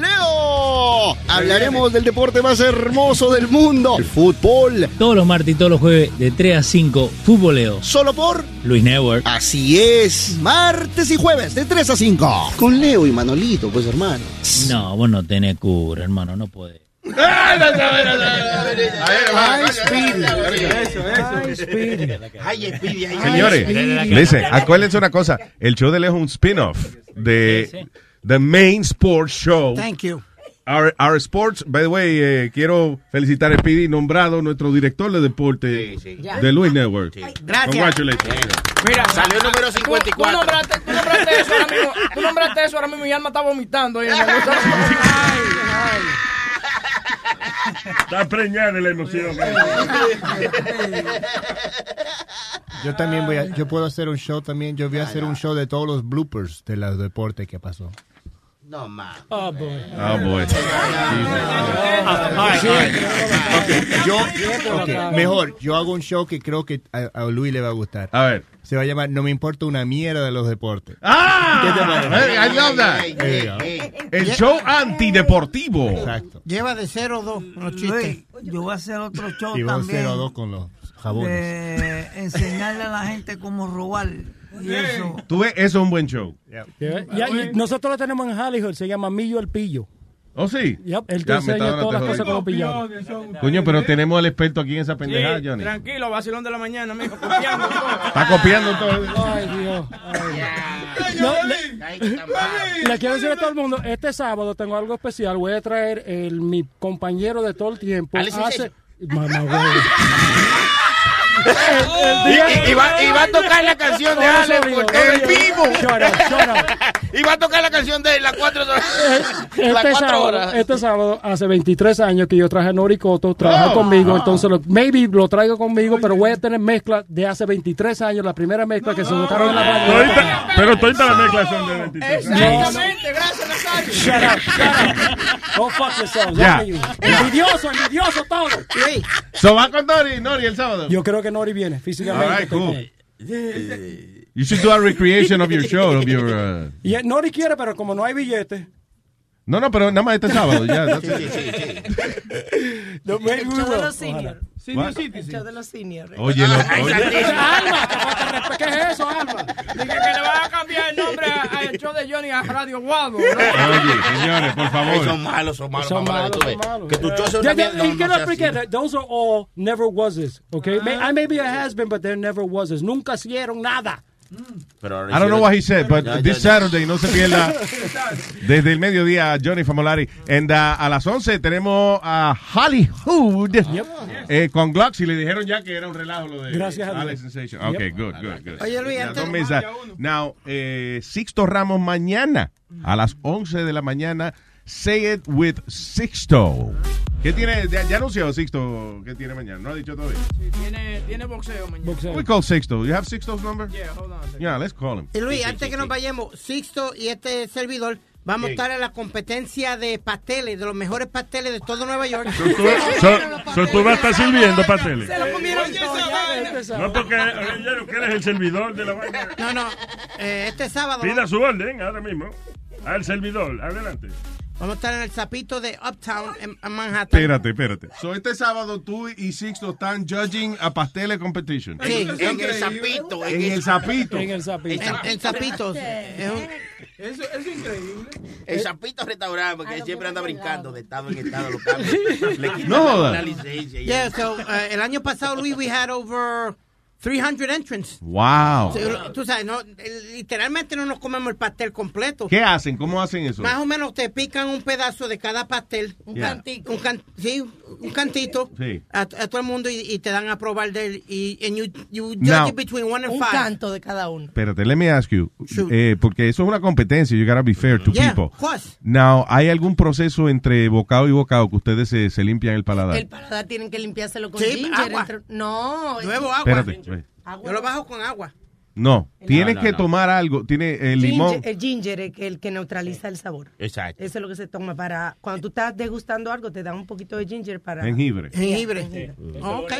Leo, hablaremos del deporte más hermoso del mundo, el fútbol. Todos los martes y todos los jueves de 3 a 5, Futboleo. Solo por Luis Network. Así es, martes y jueves de 3 a 5. Con Leo y Manolito, pues hermano. No, vos no tenés cura, hermano, no podés. Señores, listen, acuérdense una cosa, el show de Leo es un spin-off de The Main Sports Show. Thank you. Our, our Sports, by the way, eh, quiero felicitar a Speedy, nombrado nuestro director de deporte de Luis Network. Gracias. Congratulations. Mira, Salió el número tú- 54. Tú, nombraste, tú nombraste eso ahora mismo. Tú nombraste eso ahora mismo y Alma está vomitando. ahí en el- Ay, ay. Está preñada de la emoción. Yo también voy a, yo puedo hacer un show también, yo voy a hacer un show de todos los bloopers de los deportes que pasó. No, más. Oh, boy. Oh, boy. Ah, right. Okay, yo, ok, mejor, yo hago un show que creo que a, a Luis le va a gustar. A ver. Se va a llamar No me importa una mierda de los deportes. ¡Ah! ¿Qué te parece? Hey, I love that. You go. El show antideportivo. Exacto. Lleva de 0 a 2 los chistes. Luis, yo voy a hacer otro show Y también. 0 a 2 con los jabones. de enseñarle a la gente cómo robar. Y eso. Tú ves, eso es un buen show. Ya, ya, y nosotros lo tenemos en Hollywood, se llama Millo el Pillo. ¿Oh, sí? Yep, él te Ya, enseña todas las cosas los pillados. Coño, pero tenemos al experto aquí en esa Sí, pendejada, Johnny. tranquilo, vacilón de la mañana, mijo, copiando *laughs* todo. Está copiando todo. Ay, Dios. Ay. No, le, le quiero decir a todo el mundo, este sábado tengo algo especial. Voy a traer el, mi compañero de todo el tiempo. Hace, mamá, güey. Y, y- va, y va a tocar la canción de sonido, por- todo vivo. Y va a tocar la canción de las cuatro Este cuatro sábado, horas. este sábado, hace 23 años que yo traje a Noricoto, trabaja Oh. conmigo, entonces lo, maybe lo traigo conmigo, pero voy a tener mezcla de hace 23 años, la primera mezcla que se tocaron en la radio. Pero todas las mezclas son de 23. Exactamente, gracias, Nazario. Shut up, shut up. Go fuck yourself. Ya. Envidioso, envidioso todo. So va con Nori, Nori el sábado. Yo creo que Nori viene físicamente. All right, cool. You should do a recreation of your show, of your. uh, *laughs* Y eh, Nori quiere, pero como no hay billetes. No, no, pero nada más este sábado. Ya, *laughs* Sí, sí, sí, sí. No, maybe El show de los seniors. Ojalá. What? El show de los seniors. Oye, lo- oye. Alma. ¿qué es eso, Alma? Dije que le van a cambiar el nombre a, el show de Johnny a Radio Guado. Oye, señores, por favor. Son malos, son malos. Son malos, son malos. Que tu show sea una mierda. No, no no those are all never wases, okay? May- I maybe a has been, but they're never wases. Nunca hicieron nada. Pero ahora I don't know what he said, but Ya, this ya. Saturday no se pierda *laughs* desde el mediodía Johnny Famolari. And uh, a las 11 tenemos a Hollywood eh, con Glocks y le dijeron ya que era un relajo lo de Gracias a Dios. Alex Sensation. Ok, good, good, good. Oye, Luis. Now, eh, Sixto Ramos mañana a las 11 de la mañana. Say it with Sixto. ¿Qué tiene? Ya, ya anunció Sixto qué tiene mañana. No ha dicho todavía. Sí, tiene, tiene boxeo mañana. We call Sixto. You have Sixto's number? Yeah, hold on. Yeah, let's call him. Y Luis, antes que nos vayamos, Sixto y este servidor vamos a estar en la competencia de pasteles, de los mejores pasteles de todo Nueva York. So, so tú vas a estar sirviendo pasteles. Se lo comieron todo, ya. No, porque eh, ya que eres el servidor de la vaina. No, no, eh, este sábado Pida su orden ahora mismo. Al servidor, adelante. Vamos a estar en el zapito de Uptown en, en Manhattan. Espérate, espérate. So, este sábado tú y Sixto están judging a Pasteles Competition. Sí. En el sapito. En el sapito. En el sapito. En, en zapitos. Eso, eso es increíble. El sapito restaurante, porque siempre anda brincando de estado en estado local. *laughs* Le quitan No la- licencia. Yeah, so, uh, el año pasado, Luis, we had over 300 entrants. Wow. Tú sabes, no, literalmente no nos comemos el pastel completo. ¿Qué hacen? ¿Cómo hacen eso? Más o menos te pican un pedazo de cada pastel. Un Yeah. cantito. Un can- sí, un cantito. Sí. A, a todo el mundo y, y te dan a probar de él. Y and you, you judge Now- it between one and Un five. canto de cada uno. Espérate, let me ask you. Eh, porque eso es una competencia. You gotta be fair to Yeah, people. of course. Now, ¿hay algún proceso entre bocado y bocado que ustedes se, se limpian el paladar? El paladar tienen que limpiárselo con Sí, ginger. agua. entre- No. Nuevo agua. Espérate. Yo lo bajo con agua. No, tienes no, que no. tomar algo. Tiene el limón. Ginger, el ginger es el que neutraliza el sabor. Exacto. Eso es lo que se toma para... Cuando tú estás degustando algo, te dan un poquito de ginger para... Jengibre. Jengibre. Oh, ok.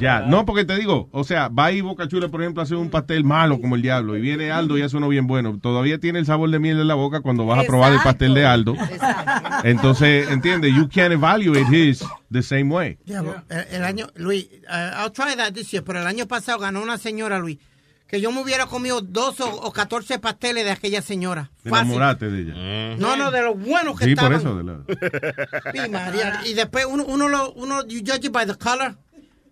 Ya, no, porque te digo, o sea, va y Boca Chula, por ejemplo, a hacer un pastel malo como el diablo, y viene Aldo y hace uno bien bueno. Todavía tiene el sabor de miel en la boca cuando vas a probar el pastel de Aldo. Exacto. Entonces, entiende, you can't evaluate his the same way. Ya, el, el año, Luis, uh, I'll try that this year, pero el año pasado ganó una señora, Luis, que yo me hubiera comido dos o, o 14 pasteles de aquella señora. Te enamoraste de ella. No, no, de los buenos que Sí, por estaban. eso. De la... Sí, María. Y después uno, uno, lo, uno, you judge it by the color,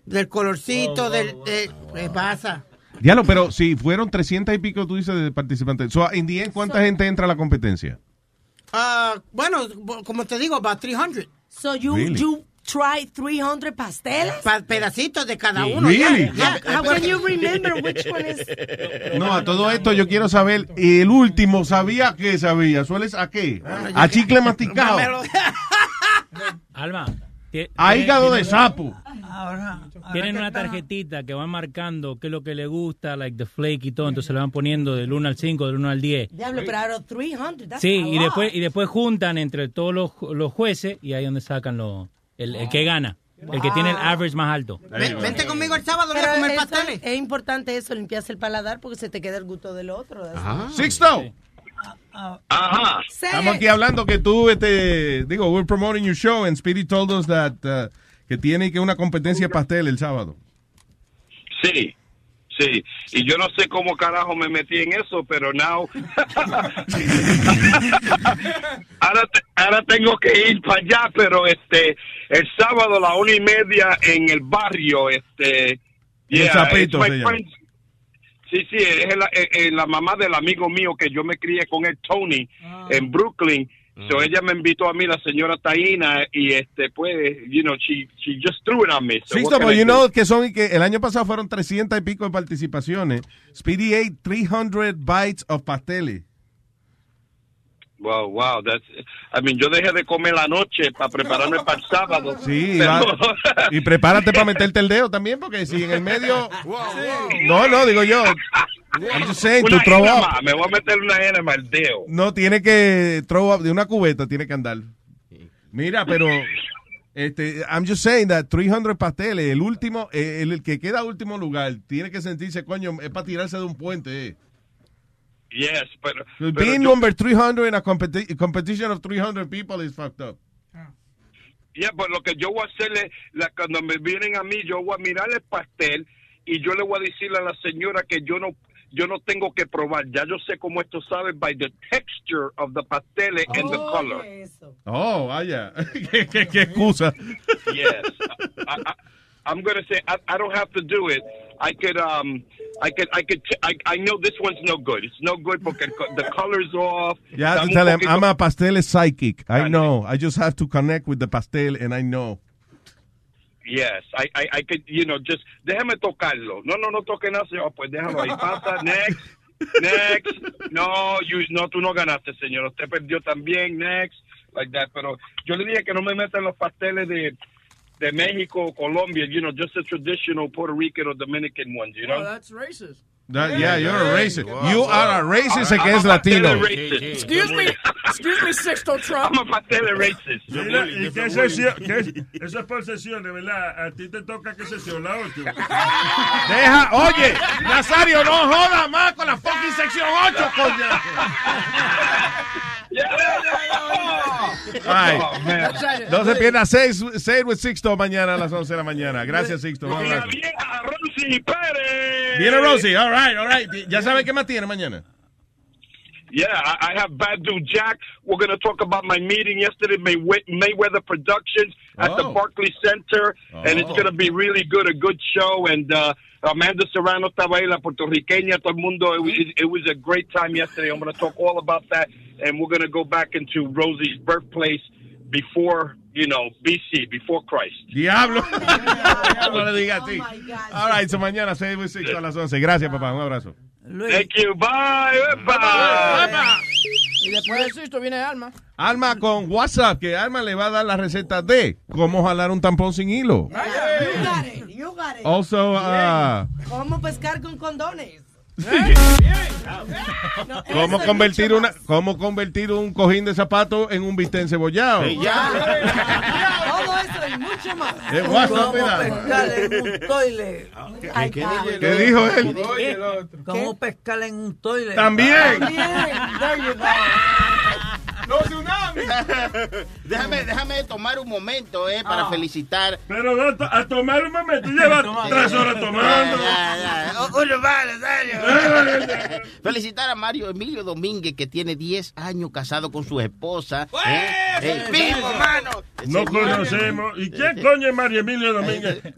del colorcito, del, de, ¿qué pasa? Diablo, pero si fueron 300 y pico, tú dices, de participantes. So, in the end, ¿cuánta gente entra a la competencia? Ah, bueno, como te digo, about 300. So you, Really? you try 300 pasteles? Pa- pedacitos de cada uno. Really? ya. How can you remember which one is... *laughs* No, a todo esto yo quiero saber, el último, ¿sabía qué sabía? ¿Sueles a qué? A chicle masticado. *laughs* Alma. *laughs* A hígado de sapo. Ahora, ahora Tienen una tarjetita que van marcando qué es lo que le gusta, like the flake y todo, entonces le van poniendo del 1 al 5, del 1 al 10. Diablo, pero ahora 300, that's Sí, a y lot. después y después juntan entre todos los, los jueces y ahí es donde sacan lo, el, el que gana, el que tiene el average más alto. Ven- vente conmigo el sábado, voy a comer pasteles. es importante eso, limpiarse el paladar porque se te queda el gusto del otro. Sixto. Ajá. Estamos aquí hablando que tú, este, digo, we're promoting your show and Speedy told us that, uh, que tiene que una competencia de pastel el sábado. Sí, sí. Y yo no sé cómo carajo me metí en eso, pero now. *laughs* ahora, te- ahora tengo que ir para allá, pero este, el sábado a la una y media en el barrio, este. El friend. Sí, sí, es la, eh, eh, la mamá del amigo mío que yo me crié con él, Tony, en Brooklyn. So ella me invitó a mí, la señora Taina, y este, pues, you know, she, she just threw it on me. So but I you know que son que el año pasado fueron 300 y pico de participaciones. Speedy ate 300 bites of pasteles. Wow, wow, that's, I mean, yo dejé de comer la noche para prepararme para el sábado. *laughs* Sí, Pero- va- y prepárate para meterte el dedo también, porque si en el medio... *laughs* No, no, digo yo. I'm just saying, una to throw enema, up. me voy a meter una enema al dedo. No, tiene que throw up de una cubeta, tiene que andar. Mira, pero... Este, I'm just saying that 300 pasteles, el último, eh, el, el que queda último lugar, tiene que sentirse, coño, es para tirarse de un puente. Eh. Yes, pero... pero Being yo- number 300 in a competi- competition of 300 people is fucked up. Yeah, pues lo que yo voy a hacerle, la, cuando me vienen a mí, yo voy a mirar el pastel y yo le voy a decirle a la señora que yo no, yo no tengo que probar. Ya yo sé cómo esto sabe by the texture of the pasteles and the color. Oh, vaya. *laughs* ¿Qué, qué, qué excusa? Yes. I, I, I'm going to say I, I don't have to do it. I could um I could I could I, I know this one's no good. It's no good co- the color's off. Un tell him, I'm a pastel psychic. I know. I just have to connect with the pastel and I know. Yes, I, I, I could, you know, just déjame tocarlo. No, no, no toque nada, señor. Pues déjalo ahí. Pasa, *laughs* next, next. No, you, no, tú no ganaste, señor. Usted perdió también, next, like that. Pero yo le dije que no me metan los pasteles de, de México o Colombia, you know, just the traditional Puerto Rican or Dominican ones, you Oh, know. that's racist. That- yeah, you're a racist. You are a racist que es latino. Excuse me, excuse me, Sixto Trump. I'm a racist. Mira, ¿y qué sesión? qué? Eso es por sesiones, ¿verdad? A ti te toca qué sesión, la 8. Deja, oye, Nazario, no joda más con la fucking sección 8, coño. Ay, no se pierda 6 with Sixto mañana a las 11 de la mañana. Gracias, Sixto. Un abrazo. Viene Rosie, all right, all right. Ya sabe qué más tiene mañana. Yeah, I, I have Badu Jack. We're going to talk about my meeting yesterday, May, Mayweather Productions at the Oh. Barclays Center, and it's Oh. going to be really good, a good show. And uh, Amanda Serrano estaba ahí, la puertorriqueña, todo el mundo. It, was- it was a great time yesterday. I'm going to talk all about that, and we're going to go back into Rosie's birthplace before, you know, BC, before Christ. *laughs* Diablo. no le diga a ti. All right, so mañana 6 with Sixto a las 11. Gracias, papá. Un abrazo. Thank you. Bye. Bye. Y después de Sixto viene Alma. Alma con WhatsApp, que Alma le va a dar la receta de cómo jalar un tampón sin hilo. You got it, you got it. Also, uh, ¿Cómo pescar con condones? *laughs* cómo convertir una, cómo convertir un cojín de zapato en un bistec encebollado. Todo eso y mucho más. ¿Cómo pescar en un toile? ¿Qué, Carlos. ¿Qué dijo él? ¿Cómo pescar en un toile? También. Go. ¡No tsunami! *laughs* déjame, déjame tomar un momento, eh, para felicitar. Pero no, to- a tomar un momento, lleva tres horas tomando. Ya, ya, ya. Uno más, Nazario. Felicitar a Mario Emilio Domínguez, que tiene 10 años casado con su esposa. ¿eh? ¡Eh, vivo, hermano! No Señor. conocemos. ¿Y quién coño es Mario Emilio Domínguez? Eh,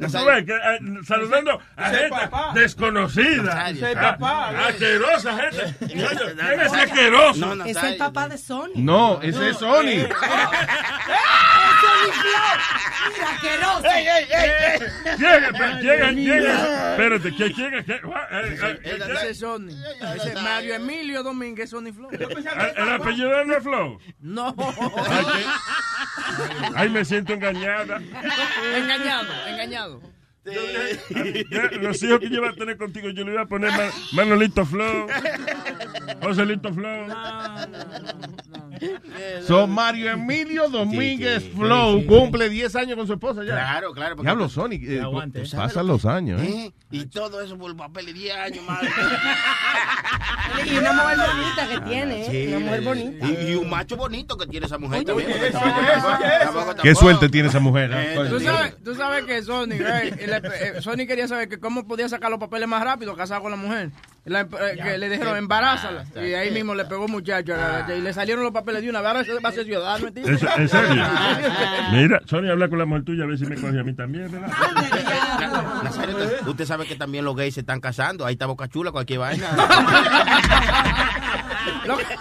saludando a gente papá. desconocida. Ese Ah, papá. Asquerosa gente. ¿Quién es asqueroso? Es el papá de Sony. No, ese es Sony. ¡Eh. ¡Ey, ey, ey! Llega, pero llega, llega. Espérate, ¿qué llega? ¿Qué? Eh, eh, eh, Ese es Sony. Ese es Mario Emilio Domínguez Sony Flow. ¿El el apellido no es Flow? No. Ay, me siento engañada. engañado, engañado. Ya, Los hijos que yo iba a tener contigo, yo le iba a poner Ma- Manolito Flow, Joselito Flow. *laughs* Son Mario Emilio Domínguez Sí, sí, Flow. sí, sí. Cumple 10 años con su esposa ya. Claro, claro. porque- Diablo, Sony. eh, aguante. pues, pasan los años, ¿eh? ¿Eh? Y todo eso por el papel de 10 años, madre. *laughs* Y una mujer bonita que tiene, ¿eh? Sí, Una mujer bonita. Y, y un macho bonito que tiene esa mujer Oye, también. eso, Qué suerte tiene esa mujer. ¿eh? Eh. Tú sabes, tú sabes que eh, *laughs* Sony quería saber que cómo podía sacar los papeles más rápido casado con la mujer. La- eh, que le dijeron embarázala. Y ahí mismo le pegó muchacho. Y le salieron los papeles de una vez. Ahora va a ser ciudadano. ¿entiendes? ¿En se- en serio? *laughs* Mira, Sonia, habla con la mujer tuya a ver si me coge a mí también, ¿verdad? Nazario, usted sabe que también los gays se están casando. Ahí está Boca Chula, cualquier vaina. *laughs*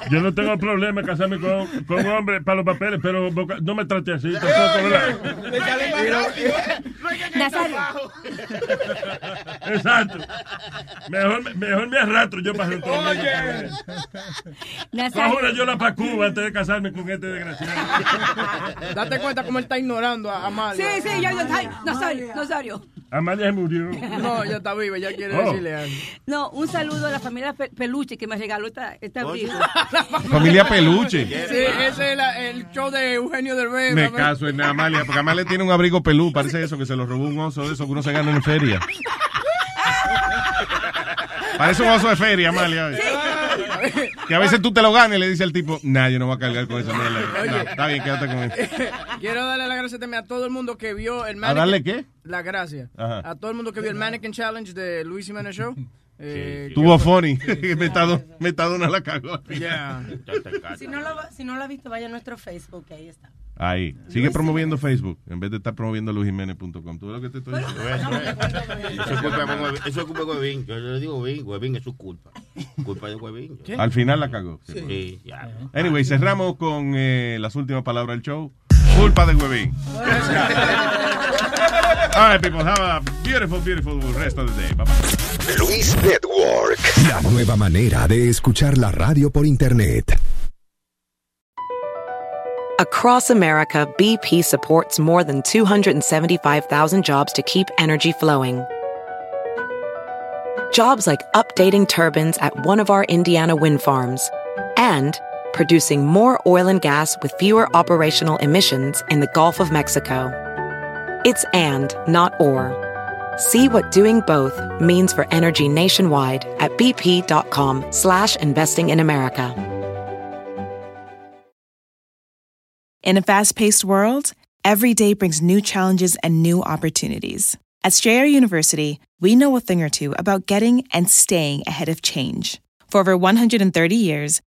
Yo no tengo problema en casarme con, con un hombre para los papeles, pero Boca- no me trate así tampoco, ¿verdad? Nazario. Exacto. Mejor, mejor me arrastro yo para el mundo. Nazario. Ahora yo la pa' Cuba antes de casarme con este desgraciado. Date cuenta cómo él está ignorando a Amalia. Sí, sí, ya, ya, ay, Nazario, Nazario. Amalia se murió. No, ya está viva, ya quiere Oh. decirle algo. No, un saludo a la familia Pe- Peluche que me regaló esta, este *laughs* Familia Peluche. Sí, ese es la- el show de Eugenio Derbez. Me ¿no? caso en Amalia, porque Amalia tiene un abrigo pelú, parece eso, que se lo robó un oso de eso que uno se gana en feria. Parece un oso de feria, Amalia. Que a veces tú te lo ganas y le dice al tipo, nah, yo no voy a cargar con esa mierda. *laughs* No, está bien, quédate con eso. *laughs* Quiero darle las gracias también a todo el mundo que vio el ¿A darle qué? La gracia. Ajá. A todo el mundo que vio el Mannequin Challenge de Luis Jiménez Show. Eh, Tuvo funny. Metadona, *laughs* Metadona la cagó. *laughs* Si no, lo, si no lo ha visto, vaya a nuestro Facebook, que ahí está. Ahí. Sigue promoviendo Facebook en vez de estar promoviendo luisjiménez.com. ¿Tú ves lo que te estoy diciendo? Eso es culpa de Huevín. Eso es culpa de Huevín. Yo le digo Huevín. Huevín es su culpa. Culpa de Huevín. Al final la cagó. Sí, ya. Anyway, cerramos con eh, las últimas palabras del show. Culpa de Huevín. All right, people. Have a beautiful, beautiful rest of the day. Bye bye. Luis Network. La nueva manera de escuchar la radio por internet. Across America, BP supports more than 275,000 jobs to keep energy flowing. Jobs like updating turbines at one of our Indiana wind farms and producing more oil and gas with fewer operational emissions in the Gulf of Mexico. It's and, not or. See what doing both means for energy nationwide at bp.com slash investing in America. In a fast paced world, every day brings new challenges and new opportunities. At Strayer University, we know a thing or two about getting and staying ahead of change. For over 130 years,